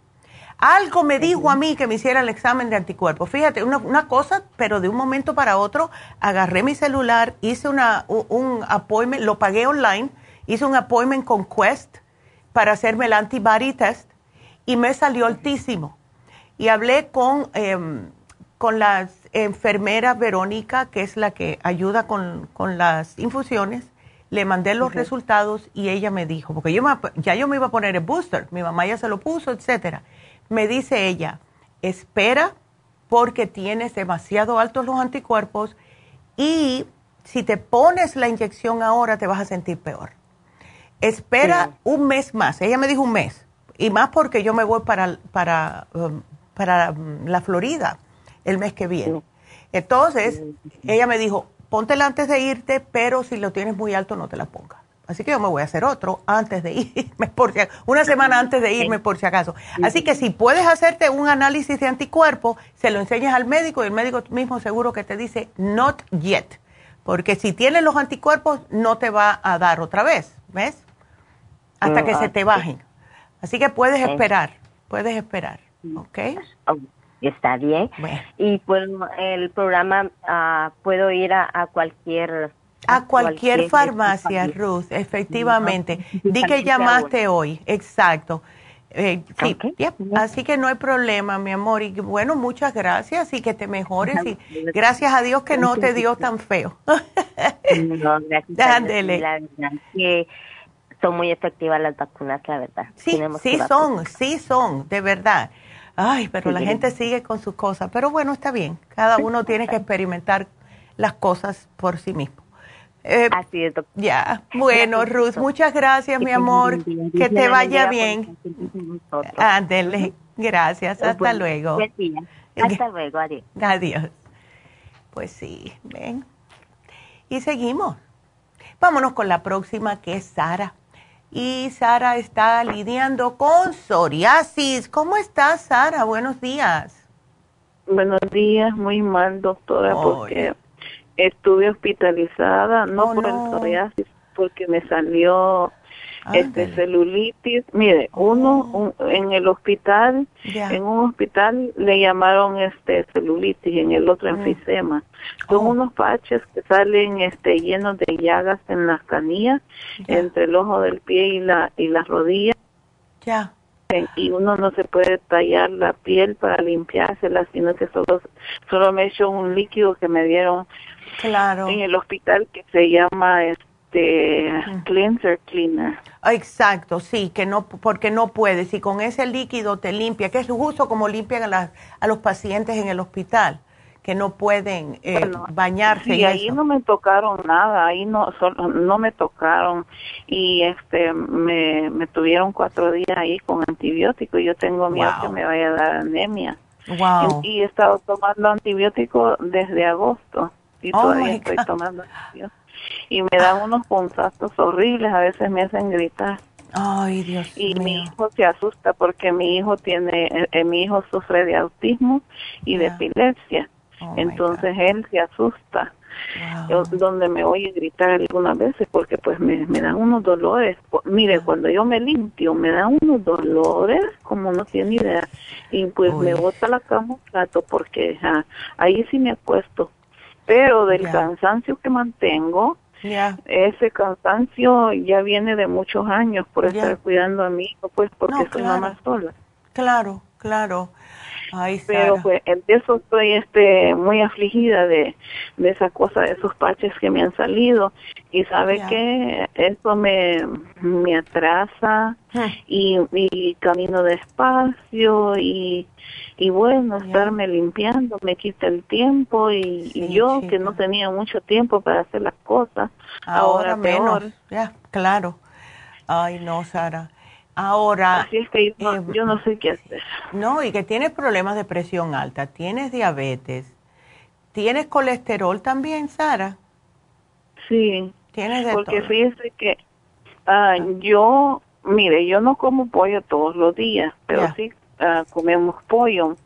Algo me dijo a mí que me hiciera el examen de anticuerpos. Fíjate, una, una cosa, pero de un momento para otro, agarré mi celular, hice una, un appointment, lo pagué online, hice un appointment con Quest para hacerme el antibody test y me salió altísimo. Y hablé con, em, con la enfermera Verónica, que es la que ayuda con, con las infusiones. Le mandé los resultados y ella me dijo, porque yo me- ya yo me iba a poner el booster, mi mamá ya se lo puso, etcétera. me dice ella, espera porque tienes demasiado altos los anticuerpos y si te pones la inyección ahora te vas a sentir peor. Espera un mes más. Ella me dijo un mes. Y más porque yo me voy para, para, um, para la Florida el mes que viene. Entonces, ella me dijo, póntela antes de irte, pero si lo tienes muy alto no te la pongas. Así que yo me voy a hacer otro antes de irme, por si, una semana antes de irme por si acaso. Así que si puedes hacerte un análisis de anticuerpo, se lo enseñas al médico y el médico mismo seguro que te dice not yet. Porque si tienes los anticuerpos no te va a dar otra vez, ¿ves? hasta que se te bajen. Así que puedes esperar, puedes esperar, ¿ok? Está bien. Y pues el programa, uh, puedo ir a, cualquier... A cualquier, farmacia, Ruth, efectivamente. Di que llamaste hoy, exacto. Eh, sí, así que no hay problema, mi amor. Y bueno, muchas gracias y que te mejores. Y gracias a Dios que no te dio tan feo. no, gracias. que son muy efectivas las vacunas, la verdad. Sí, sí son, sí son, de verdad. Ay, pero la gente sigue con sus cosas. Pero bueno, está bien. Cada uno tiene que experimentar las cosas por sí mismo. Eh, Así es, Ya. Bueno, Ruth, muchas gracias, mi amor. Que te vaya bien. Ándele. Gracias. Hasta luego. Hasta luego. Adiós. Adiós. Pues sí, ven. Y seguimos. Vámonos con la próxima, que es Sara y Sara está lidiando con psoriasis. ¿Cómo estás, Sara? Buenos días. Buenos días, muy mal, doctora, porque estuve hospitalizada, no oh, por el psoriasis, porque me salió este celulitis. Mire, uno oh. en el hospital, en un hospital le llamaron este celulitis, en el otro mm. enfisema. Son oh. unos paches que salen este llenos de llagas en las canillas, entre el ojo del pie y la y las rodillas. Ya. Y uno no se puede tallar la piel para limpiársela, sino que solo solo me echó un líquido que me dieron claro. en el hospital que se llama este este cleanser cleaner. Exacto, sí, que no porque no puedes y con ese líquido te limpia, que es justo como limpian a, a los pacientes en el hospital que no pueden eh, bañarse. Y ahí no me tocaron nada, ahí no no me tocaron y este me, me tuvieron cuatro días ahí con antibiótico y yo tengo miedo que me vaya a dar anemia. Wow. Y, he estado tomando antibiótico desde agosto y oh todavía estoy tomando antibiótico y me dan unos punzazos horribles, a veces me hacen gritar. Ay, Dios y mi hijo se asusta porque mi hijo tiene, eh, eh, mi hijo sufre de autismo y de epilepsia. Oh, Entonces él se asusta. donde me oye gritar algunas veces porque pues me, me dan unos dolores. Mire, cuando yo me limpio me dan unos dolores como no tiene idea. Y pues me bota la cama un rato porque ahí sí me acuesto pero del cansancio que mantengo, ese cansancio ya viene de muchos años por estar cuidando a mi hijo, pues porque soy mamá sola. Claro, claro. Pero pues eso estoy este muy afligida de, de esa cosa, de esos parches que me han salido. Y sabe que eso me, me atrasa y, y camino despacio y y bueno, estarme limpiando me quita el tiempo y, yo que no tenía mucho tiempo para hacer las cosas, ahora, menos. Ya, claro. Ay, no, Sara. Ahora. Así es que yo, no, yo no sé qué hacer. No, y que tienes problemas de presión alta, tienes diabetes, tienes colesterol también, Sara. Sí. Tienes de porque fíjese que ah, yo, mire, yo no como pollo todos los días, pero sí Ah, comemos pollo,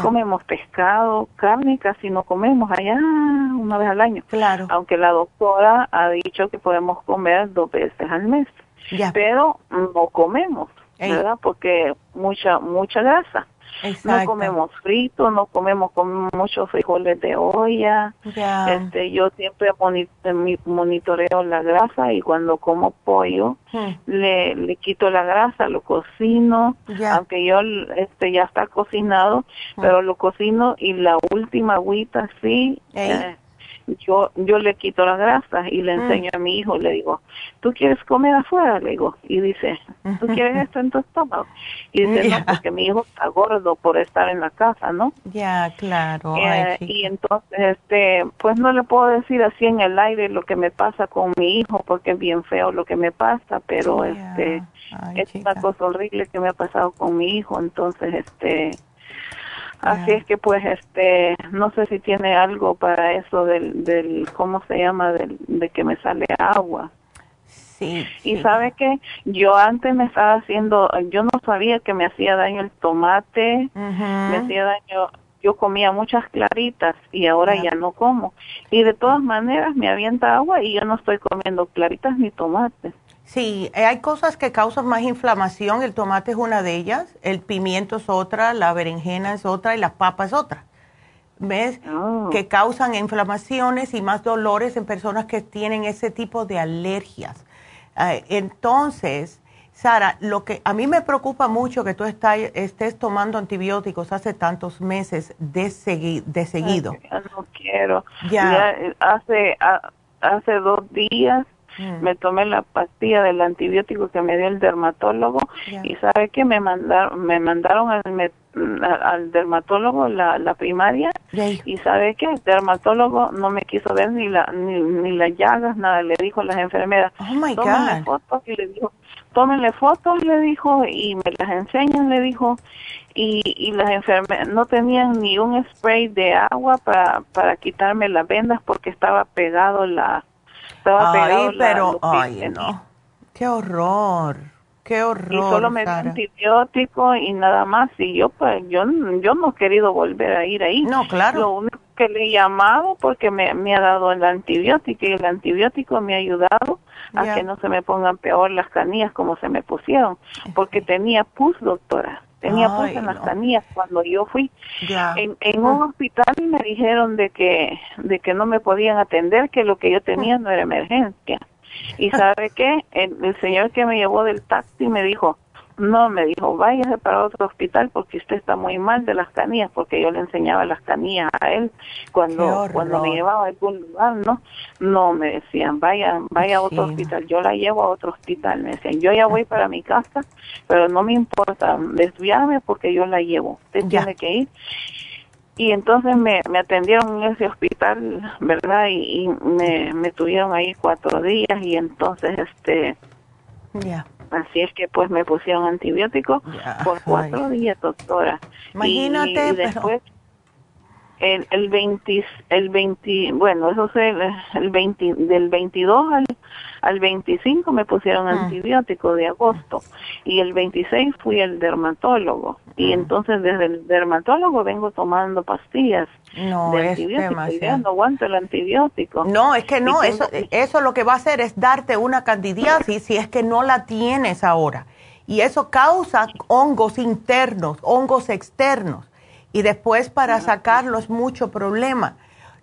comemos pescado, carne casi no comemos allá una vez al año. Claro. Aunque la doctora ha dicho que podemos comer dos veces al mes. Pero no comemos, ¿verdad? Porque mucha mucha grasa. No comemos frito, no comemos con muchos frijoles de olla. Este, yo siempre monitoreo la grasa y cuando como pollo hmm. le, le quito la grasa, lo cocino, aunque yo este ya está cocinado, hmm. pero lo cocino y la última agüita sí. Eh, yo yo le quito la grasa y le mm. enseño a mi hijo, le digo, ¿tú quieres comer afuera? Le digo, y dice, ¿tú quieres esto en tu estómago? Y dice, no, porque mi hijo está gordo por estar en la casa, ¿no? Ya, claro. Eh, y entonces, este, pues no le puedo decir así en el aire lo que me pasa con mi hijo, porque es bien feo lo que me pasa, pero este, es una cosa horrible que me ha pasado con mi hijo, entonces, este, Así es que pues este no sé si tiene algo para eso del, del ¿cómo se llama? Del, de que me sale agua. Sí, Y sabe que yo antes me estaba haciendo, yo no sabía que me hacía daño el tomate, me hacía daño, yo comía muchas claritas y ahora ya no como. Y de todas maneras me avienta agua y yo no estoy comiendo claritas ni tomates. Sí, eh, hay cosas que causan más inflamación, el tomate es una de ellas, el pimiento es otra, la berenjena es otra y la papa es otra. ¿Ves? Oh. Que causan inflamaciones y más dolores en personas que tienen ese tipo de alergias. Eh, entonces, Sara, lo que a mí me preocupa mucho que tú estés tomando antibióticos hace tantos meses de, de seguido. no quiero. Ya. Eh, hace, hace dos días Mm. Me tomé la pastilla del antibiótico que me dio el dermatólogo y sabe que me mandaron me mandaron al, al dermatólogo la, la primaria y sabe que el dermatólogo no me quiso ver ni la ni, ni las llagas nada le dijo a las enfermeras oh my fotos y le dijo tómenle fotos le dijo y me las enseñan le dijo y, y las enfermeras no tenían ni un spray de agua para para quitarme las vendas porque estaba pegado la ay, pero, ay, no. Qué horror, qué horror. Y solo me dio antibiótico y nada más. Y yo, pues, yo, yo no he querido volver a ir ahí. No, claro. Lo único que le he llamado porque me, me ha dado el antibiótico y el antibiótico me ha ayudado a que no se me pongan peor las canillas como se me pusieron. Porque tenía pus, doctora tenía pus en las canillas cuando yo fui. En, en, un hospital me dijeron de que, de que no me podían atender, que lo que yo tenía no era emergencia. Y sabe qué, el, el señor que me llevó del taxi me dijo, no, me dijo, váyase para otro hospital porque usted está muy mal de las canillas, porque yo le enseñaba las canillas a él cuando, cuando me llevaba a algún lugar, ¿no? No, me decían, vaya, vaya a otro hospital, yo la llevo a otro hospital, me decían, yo ya voy para mi casa, pero no me importa desviarme porque yo la llevo, usted tiene que ir. Y entonces me, me atendieron en ese hospital, ¿verdad? Y, me, me tuvieron ahí cuatro días y entonces, este... Ya. Así es que pues me pusieron antibióticos por cuatro días, doctora. Imagínate, y, después el, el 20, el 20, bueno, eso es el, el 20, del 22 al, al 25 me pusieron ah. antibiótico de agosto y el 26 fui al dermatólogo y ah. entonces desde el dermatólogo vengo tomando pastillas no, de es demasiado. no aguanto el antibiótico. No, es que no, eso, eso lo que va a hacer es darte una candidiasis si es que no la tienes ahora. Y eso causa hongos internos, hongos externos y después para sacarlo es mucho problema.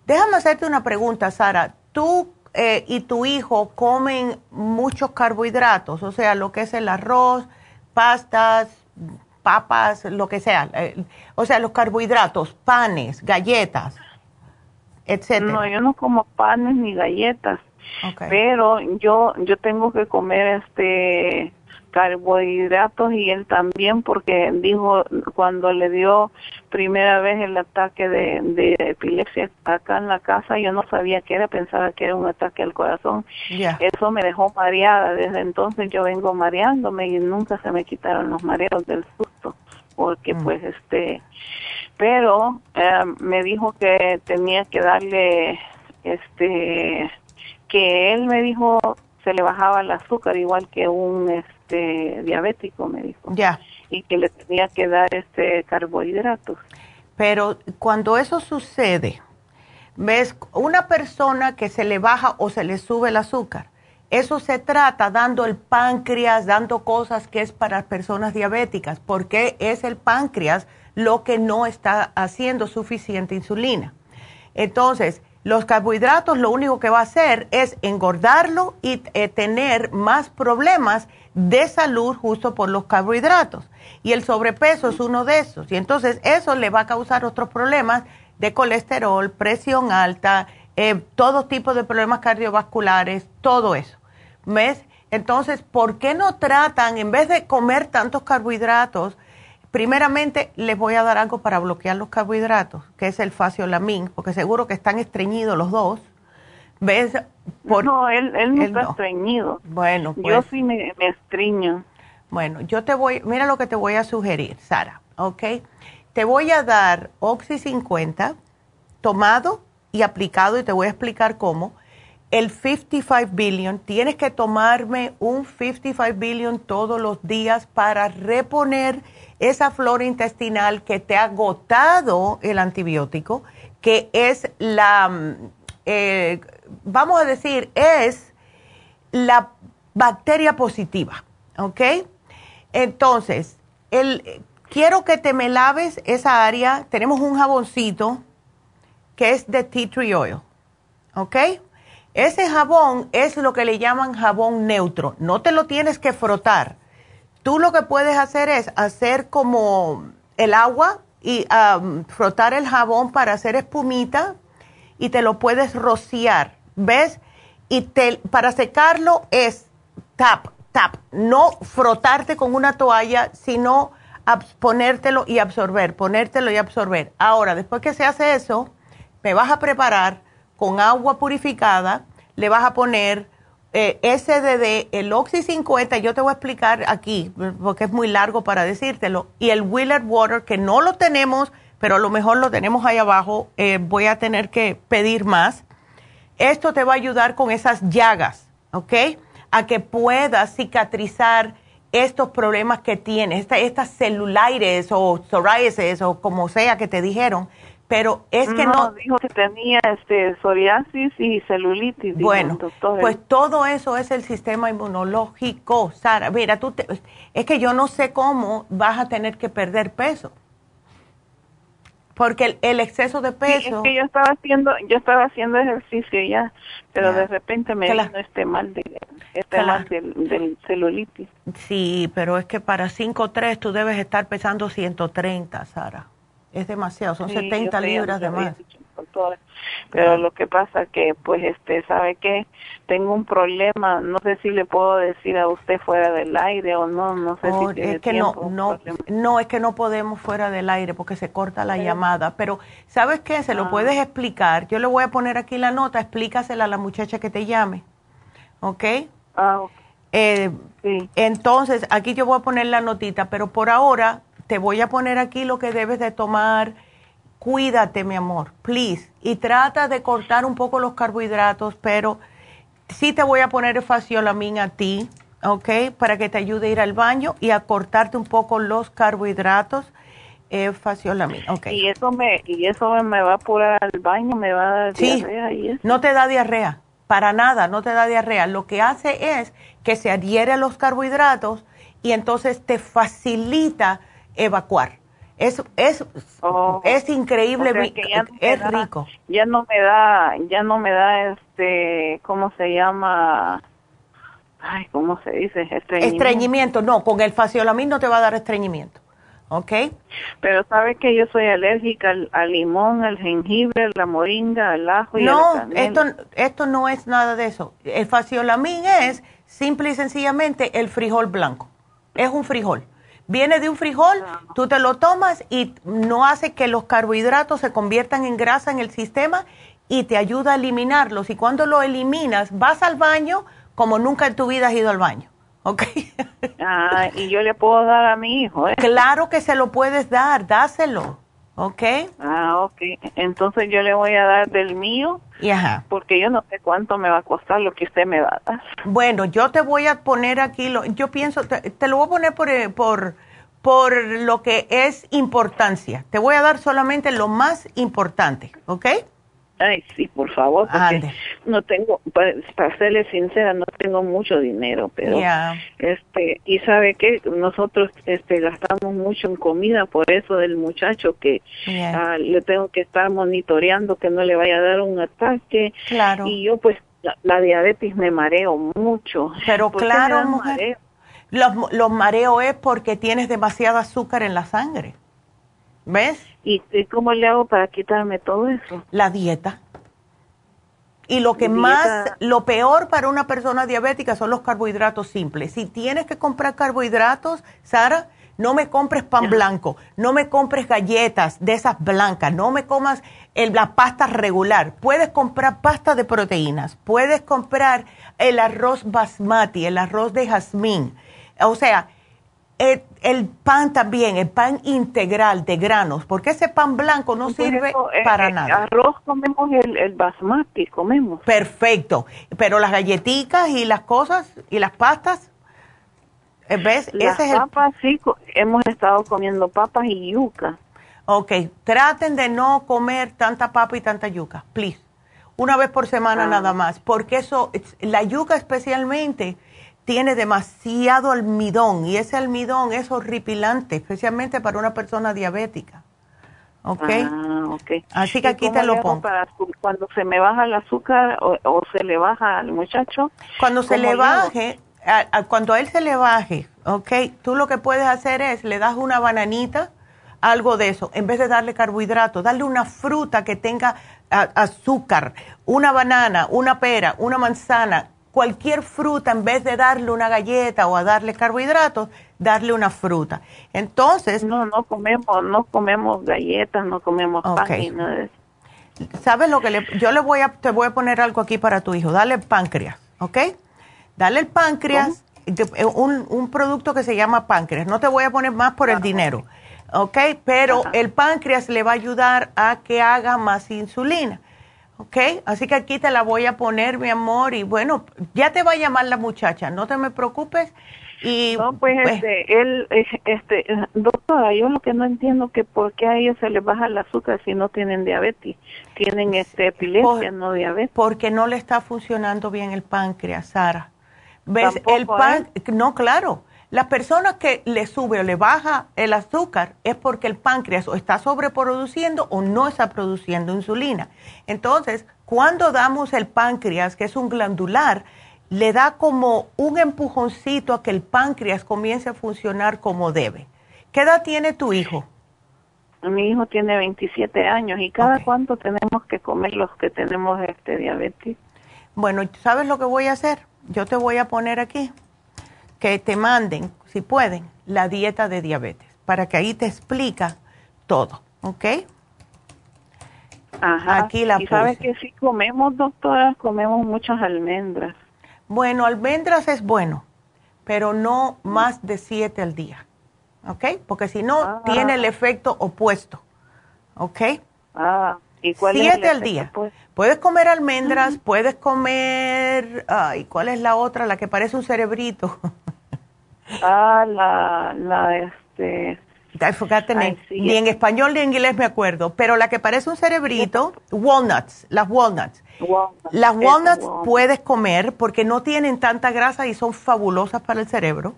Déjame hacerte una pregunta, Sara. ¿Tú eh, y tu hijo comen muchos carbohidratos? O sea, lo que es el arroz, pastas, papas, lo que sea. Eh, o sea, los carbohidratos, panes, galletas, etcétera. No, yo no como panes ni galletas. Pero yo yo tengo que comer este carbohidratos y él también porque dijo cuando le dio primera vez el ataque de, epilepsia acá en la casa yo no sabía que era pensaba que era un ataque al corazón. Eso me dejó mareada. Desde entonces yo vengo mareándome y nunca se me quitaron los mareos del susto porque mm. pues este pero eh, me dijo que tenía que darle este que él me dijo se le bajaba el azúcar igual que un este diabético me dijo. Ya. Y que le tenía que dar este carbohidratos. Pero cuando eso sucede ves una persona que se le baja o se le sube el azúcar eso se trata dando el páncreas dando cosas que es para personas diabéticas porque es el páncreas lo que no está haciendo suficiente insulina. Entonces los carbohidratos lo único que va a hacer es engordarlo y eh, tener más problemas de salud justo por los carbohidratos. Y el sobrepeso es uno de esos. Y entonces eso le va a causar otros problemas de colesterol, presión alta, eh, todo tipo de problemas cardiovasculares, todo eso. ¿Ves? Entonces, ¿por qué no tratan, en vez de comer tantos carbohidratos, primeramente les voy a dar algo para bloquear los carbohidratos, que es el faciolamin, porque seguro que están estreñidos los dos. ¿Ves? no, él, no está estreñido. Bueno, pues. Yo sí me, me estreño. Bueno, yo te voy, mira lo que te voy a sugerir, Sara, ¿ok? Te voy a dar Oxy 50 tomado y aplicado y te voy a explicar cómo. El 55 billion, tienes que tomarme un 55 billion todos los días para reponer esa flora intestinal que te ha agotado el antibiótico, que es la, mm, eh, vamos a decir, es la bacteria positiva, ¿ok? Entonces, el, quiero que te me laves esa área. Tenemos un jaboncito que es de tea tree oil. ¿Ok? Ese jabón es lo que le llaman jabón neutro. No te lo tienes que frotar. Tú lo que puedes hacer es hacer como el agua y frotar el jabón para hacer espumita y te lo puedes rociar. ¿Ves? Y para secarlo es tap, tap, no frotarte con una toalla, sino ponértelo y absorber, ponértelo y absorber. Ahora, después que se hace eso, me vas a preparar con agua purificada, le vas a poner eh, SDD, el Oxy 50, yo te voy a explicar aquí, porque es muy largo para decírtelo, y el Willard Water, que no lo tenemos, pero a lo mejor lo tenemos ahí abajo, eh, voy a tener que pedir más. Esto te va a ayudar con esas llagas, ¿ok? a que puedas cicatrizar estos problemas que tienes, estas celulares o psoriasis o como sea que te dijeron, pero es que no, dijo que tenía este psoriasis y celulitis. Bueno, pues todo eso es el sistema inmunológico, Sara. Mira, tú es que yo no sé cómo vas a tener que perder peso porque el, exceso de peso. es que yo estaba haciendo, yo estaba haciendo ejercicio ya, pero de repente me vino este mal de, este mal del, celulitis. Sí, pero es que para 5'3 tú debes estar pesando 130, Sara. Es demasiado, son 70 libras de más. pero lo que pasa que pues este sabe que tengo un problema no sé si le puedo decir a usted fuera del aire o no no sé si oh, tiene es que no no no es que no podemos fuera del aire porque se corta la llamada. Pero sabes qué se lo ah. puedes explicar. Yo le voy a poner aquí la nota explícasela a la muchacha que te llame ¿ok? ah eh, sí. entonces aquí yo voy a poner la notita pero por ahora te voy a poner aquí lo que debes de tomar cuídate, mi amor, please. Y trata de cortar un poco los carbohidratos, pero sí te voy a poner el a ti, ¿ok? Para que te ayude a ir al baño y a cortarte un poco los carbohidratos. Eh, ok. Y eso me, y eso me va a apurar al baño, me va a dar diarrea y eso. No te da diarrea, para nada, no te da diarrea. Lo que hace es que se adhiere a los carbohidratos y entonces te facilita evacuar. Es, es, oh, es increíble, es rico. Ya no me da, ya no me da este, ¿cómo se llama? Ay, ¿cómo se dice? Estreñimiento. estreñimiento. No, con el faciolamin no te va a dar estreñimiento. ¿Ok? Pero sabe que yo soy alérgica al, limón, al jengibre, a la moringa, al ajo y no, a la esto, esto no es nada de eso. El faciolamin es simple y sencillamente el frijol blanco. Es un frijol. Viene de un frijol, tú te lo tomas y no hace que los carbohidratos se conviertan en grasa en el sistema y te ayuda a eliminarlos. Y cuando lo eliminas, vas al baño como nunca en tu vida has ido al baño. ¿Ok? Ah, y yo le puedo dar a mi hijo, ¿eh? Claro que se lo puedes dar, dáselo. ¿Ok? Ah, ok. Entonces yo le voy a dar del mío. Porque yo no sé cuánto me va a costar lo que usted me va a dar. Bueno, yo te voy a poner aquí, lo, yo pienso, te, te, lo voy a poner por, eh, por, por lo que es importancia. Te voy a dar solamente lo más importante, ¿ok? Ay, sí, por favor, porque no tengo, para, serle sincera, no tengo mucho dinero, pero este, y sabe que nosotros este gastamos mucho en comida, por eso del muchacho que ah, le tengo que estar monitoreando que no le vaya a dar un ataque. Claro. Y yo pues la, diabetes me mareo mucho. Pero claro, mujer, los, los mareos es porque tienes demasiado azúcar en la sangre. ¿Ves? ¿Y, cómo le hago para quitarme todo eso? La dieta. Y lo que más, lo peor para una persona diabética son los carbohidratos simples. Si tienes que comprar carbohidratos, Sara, no me compres pan blanco, no me compres galletas de esas blancas, no me comas la pasta regular. Puedes comprar pasta de proteínas, puedes comprar el arroz basmati, el arroz de jazmín. O sea, el, pan también, el pan integral de granos, porque ese pan blanco no sirve eh, para eh, nada. Arroz comemos el, el basmati, comemos. Perfecto, pero las galletitas y las cosas y las pastas, eh, ¿ves? Las Ese papas, sí, hemos estado comiendo papas y yuca. Ok, traten de no comer tanta papa y tanta yuca, please. Una vez por semana ah. nada más, porque eso, la yuca especialmente tiene demasiado almidón y ese almidón es horripilante, especialmente para una persona diabética. ¿Ok? Ah, okay. Así que aquí te lo pongo. Para cuando se me baja el azúcar o, se le baja al muchacho. Cuando se le baje, cuando a él se le baje, ¿ok? Tú lo que puedes hacer es, le das una bananita, algo de eso, en vez de darle carbohidratos, darle una fruta que tenga azúcar, una banana, una pera, una manzana, cualquier fruta, en vez de darle una galleta o a darle carbohidratos, darle una fruta. Entonces... No, no comemos, no comemos galletas, no comemos okay. pan ¿Sabes lo que le, yo le voy a, te voy a poner algo aquí para tu hijo? Dale páncreas, ¿ok? Dale el páncreas, eh, un, un, producto que se llama páncreas. No te voy a poner más por el dinero, ¿ok? Pero el páncreas le va a ayudar a que haga más insulina. ¿Ok? Así que aquí te la voy a poner, mi amor, y bueno, ya te va a llamar la muchacha, no te me preocupes. Y, no, pues, pues este, él, eh, este, doctora, yo lo que no entiendo que por qué a ellos se les baja el azúcar si no tienen diabetes, tienen este epilepsia, no diabetes. Porque no le está funcionando bien el páncreas, Sara. ¿Ves? el pan, no, claro las personas que le sube o le baja el azúcar es porque el páncreas o está sobreproduciendo o no está produciendo insulina. Entonces, cuando damos el páncreas, que es un glandular, le da como un empujoncito a que el páncreas comience a funcionar como debe. ¿Qué edad tiene tu hijo? Mi hijo tiene 27 años y cada cuánto tenemos que comer los que tenemos este diabetes. Bueno, ¿sabes lo que voy a hacer? Yo te voy a poner aquí que te manden, si pueden, la dieta de diabetes, para que ahí te explica todo, ¿ok? Ajá. Aquí la y sabes que si comemos, doctora, comemos muchas almendras. Bueno, almendras es bueno, pero no más de siete al día, ¿ok? Porque si no, ah. tiene el efecto opuesto, ¿ok? Ah, ¿y cuál siete al día. Puedes comer almendras, puedes comer, ay, ¿cuál es la otra? La que parece un cerebrito. Ah, la, la, este... Ni en español ni en inglés me acuerdo, pero la que parece un cerebrito, walnuts, las walnuts. las walnuts puedes comer porque no tienen tanta grasa y son fabulosas para el cerebro,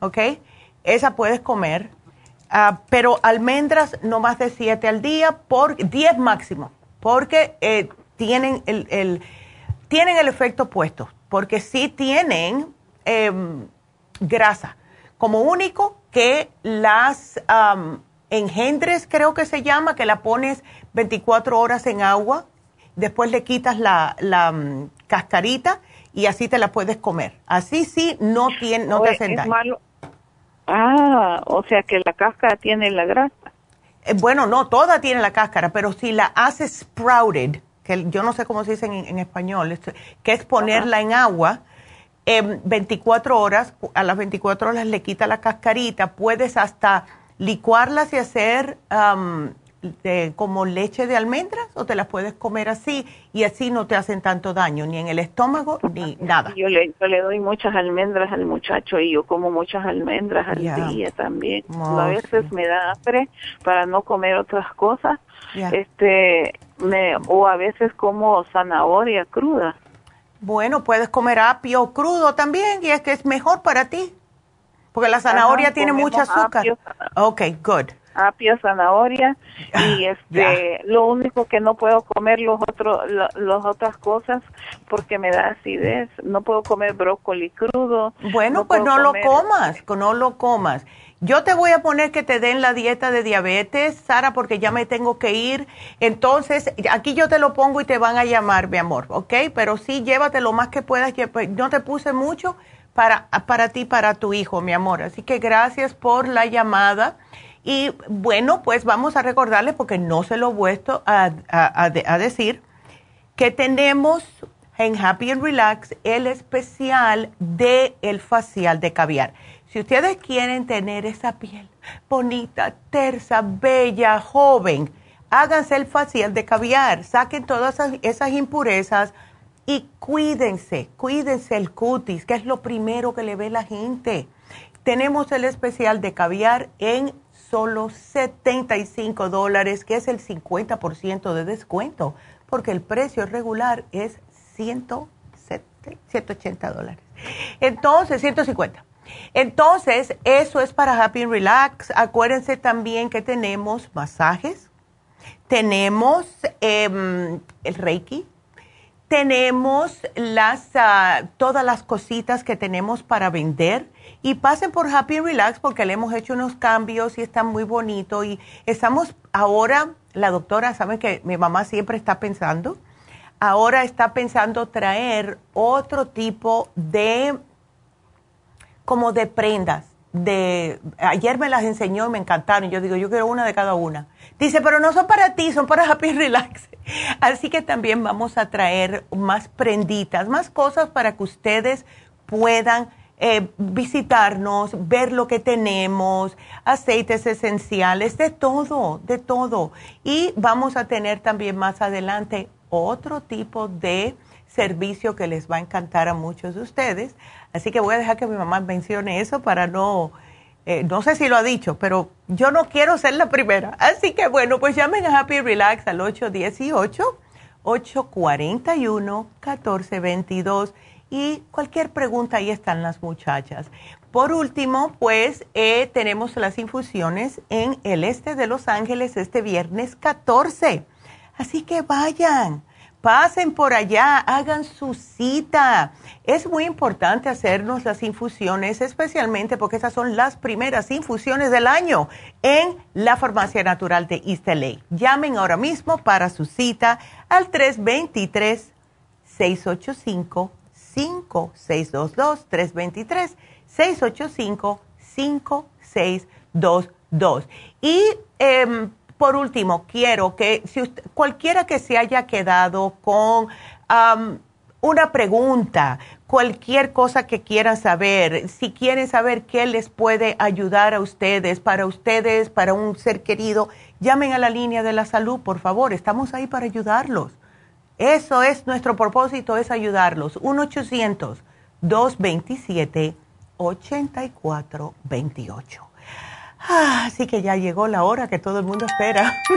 ¿ok? Esa puedes comer, ah, pero almendras no más de 7 al día, por 10 máximo, porque eh, tienen, el, el, tienen el efecto opuesto, porque sí tienen... Eh, grasa. Como único que las engendres, creo que se llama, que la pones 24 horas en agua, después le quitas la, cascarita y así te la puedes comer. Así sí no, tiene, no te hacen daño. Ah, o sea que la cáscara tiene la grasa. Eh, bueno, no, toda tiene la cáscara, pero si la haces sprouted, que yo no sé cómo se dice en, español, que es ponerla en agua, en 24 horas, a las 24 horas le quita la cascarita, puedes hasta licuarlas y hacer como leche de almendras o te las puedes comer así y así no te hacen tanto daño, ni en el estómago ni nada. Yo le, le doy muchas almendras al muchacho y yo como muchas almendras al día también. a veces me da hambre para no comer otras cosas, este, me, o a veces como zanahoria cruda. Bueno, puedes comer apio crudo también y es que es mejor para ti, porque la zanahoria tiene mucho azúcar. ok, good. Apio, zanahoria y este, lo único que no puedo comer los otros, las otras cosas porque me da acidez. No puedo comer brócoli crudo. Bueno, pues no lo comas, no lo comas. Yo te voy a poner que te den la dieta de diabetes, Sara, porque ya me tengo que ir. Entonces, aquí yo te lo pongo y te van a llamar, mi amor, ¿ok? Pero sí, llévate lo más que puedas. Pues, no te puse mucho para, para ti, para tu hijo, mi amor. Así que gracias por la llamada. Y bueno, pues vamos a recordarle, porque no se lo he vuelto a, a decir, que tenemos en Happy and Relax el especial de el facial de caviar. Si ustedes quieren tener esa piel bonita, tersa, bella, joven, háganse el facial de caviar, saquen todas esas, impurezas y cuídense, cuídense el cutis, que es lo primero que le ve la gente. Tenemos el especial de caviar en solo 75 dólares, que es el 50% de descuento, porque el precio regular es 180 dólares. Entonces, 150. Entonces, eso es para Happy Relax. Acuérdense también que tenemos masajes, tenemos em, el Reiki, tenemos las, ah, todas las cositas que tenemos para vender. Y pasen por Happy Relax porque le hemos hecho unos cambios y está muy bonito. Y estamos ahora, la doctora, saben que mi mamá siempre está pensando ahora está pensando traer otro tipo de, como de prendas. De, ayer me las enseñó y me encantaron. Yo digo, yo quiero una de cada una. Dice, pero no son para ti, son para Happy Relax. Así que también vamos a traer más prenditas, más cosas para que ustedes puedan eh, visitarnos, ver lo que tenemos, aceites esenciales, de todo, de todo. Y vamos a tener también más adelante otro tipo de servicio que les va a encantar a muchos de ustedes. Así que voy a dejar que mi mamá mencione eso para no, eh, no sé si lo ha dicho, pero yo no quiero ser la primera. Así que bueno, pues llamen a Happy Relax al 818-841-1422 y cualquier pregunta, ahí están las muchachas. Por último, pues eh, tenemos las infusiones en el este de Los Ángeles este viernes 14 Así que vayan, pasen por allá, hagan su cita. Es muy importante hacernos las infusiones, especialmente porque esas son las primeras infusiones del año en la Farmacia Natural de East LA. Llamen ahora mismo para su cita al 323 685 5622 323 685 5622 y eh, por último, quiero que si cualquiera que se haya quedado con una pregunta, cualquier cosa que quieran saber, si quieren saber qué les puede ayudar a ustedes, para ustedes, para un ser querido, llamen a la línea de la salud, por favor, estamos ahí para ayudarlos. Eso es nuestro propósito, es ayudarlos. 1-800-227-8428. Ah, así que ya llegó la hora que todo el mundo espera.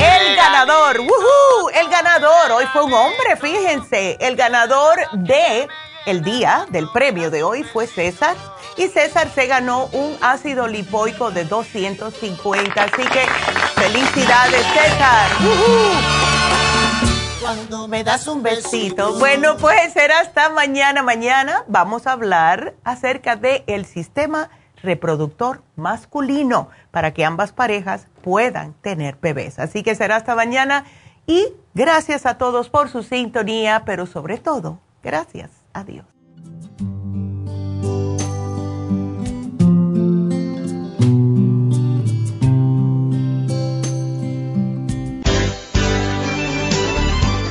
el ganador, ¡woohoo! El ganador, hoy fue un hombre, fíjense. El ganador de el día del premio de hoy fue César. Y César se ganó un ácido lipoico de 250. Así que felicidades, César. Cuando me das un besito. Bueno, pues será hasta mañana. Mañana vamos a hablar acerca del el sistema reproductor masculino para que ambas parejas puedan tener bebés. Así que será hasta mañana y gracias a todos por su sintonía, pero sobre todo, gracias a Dios.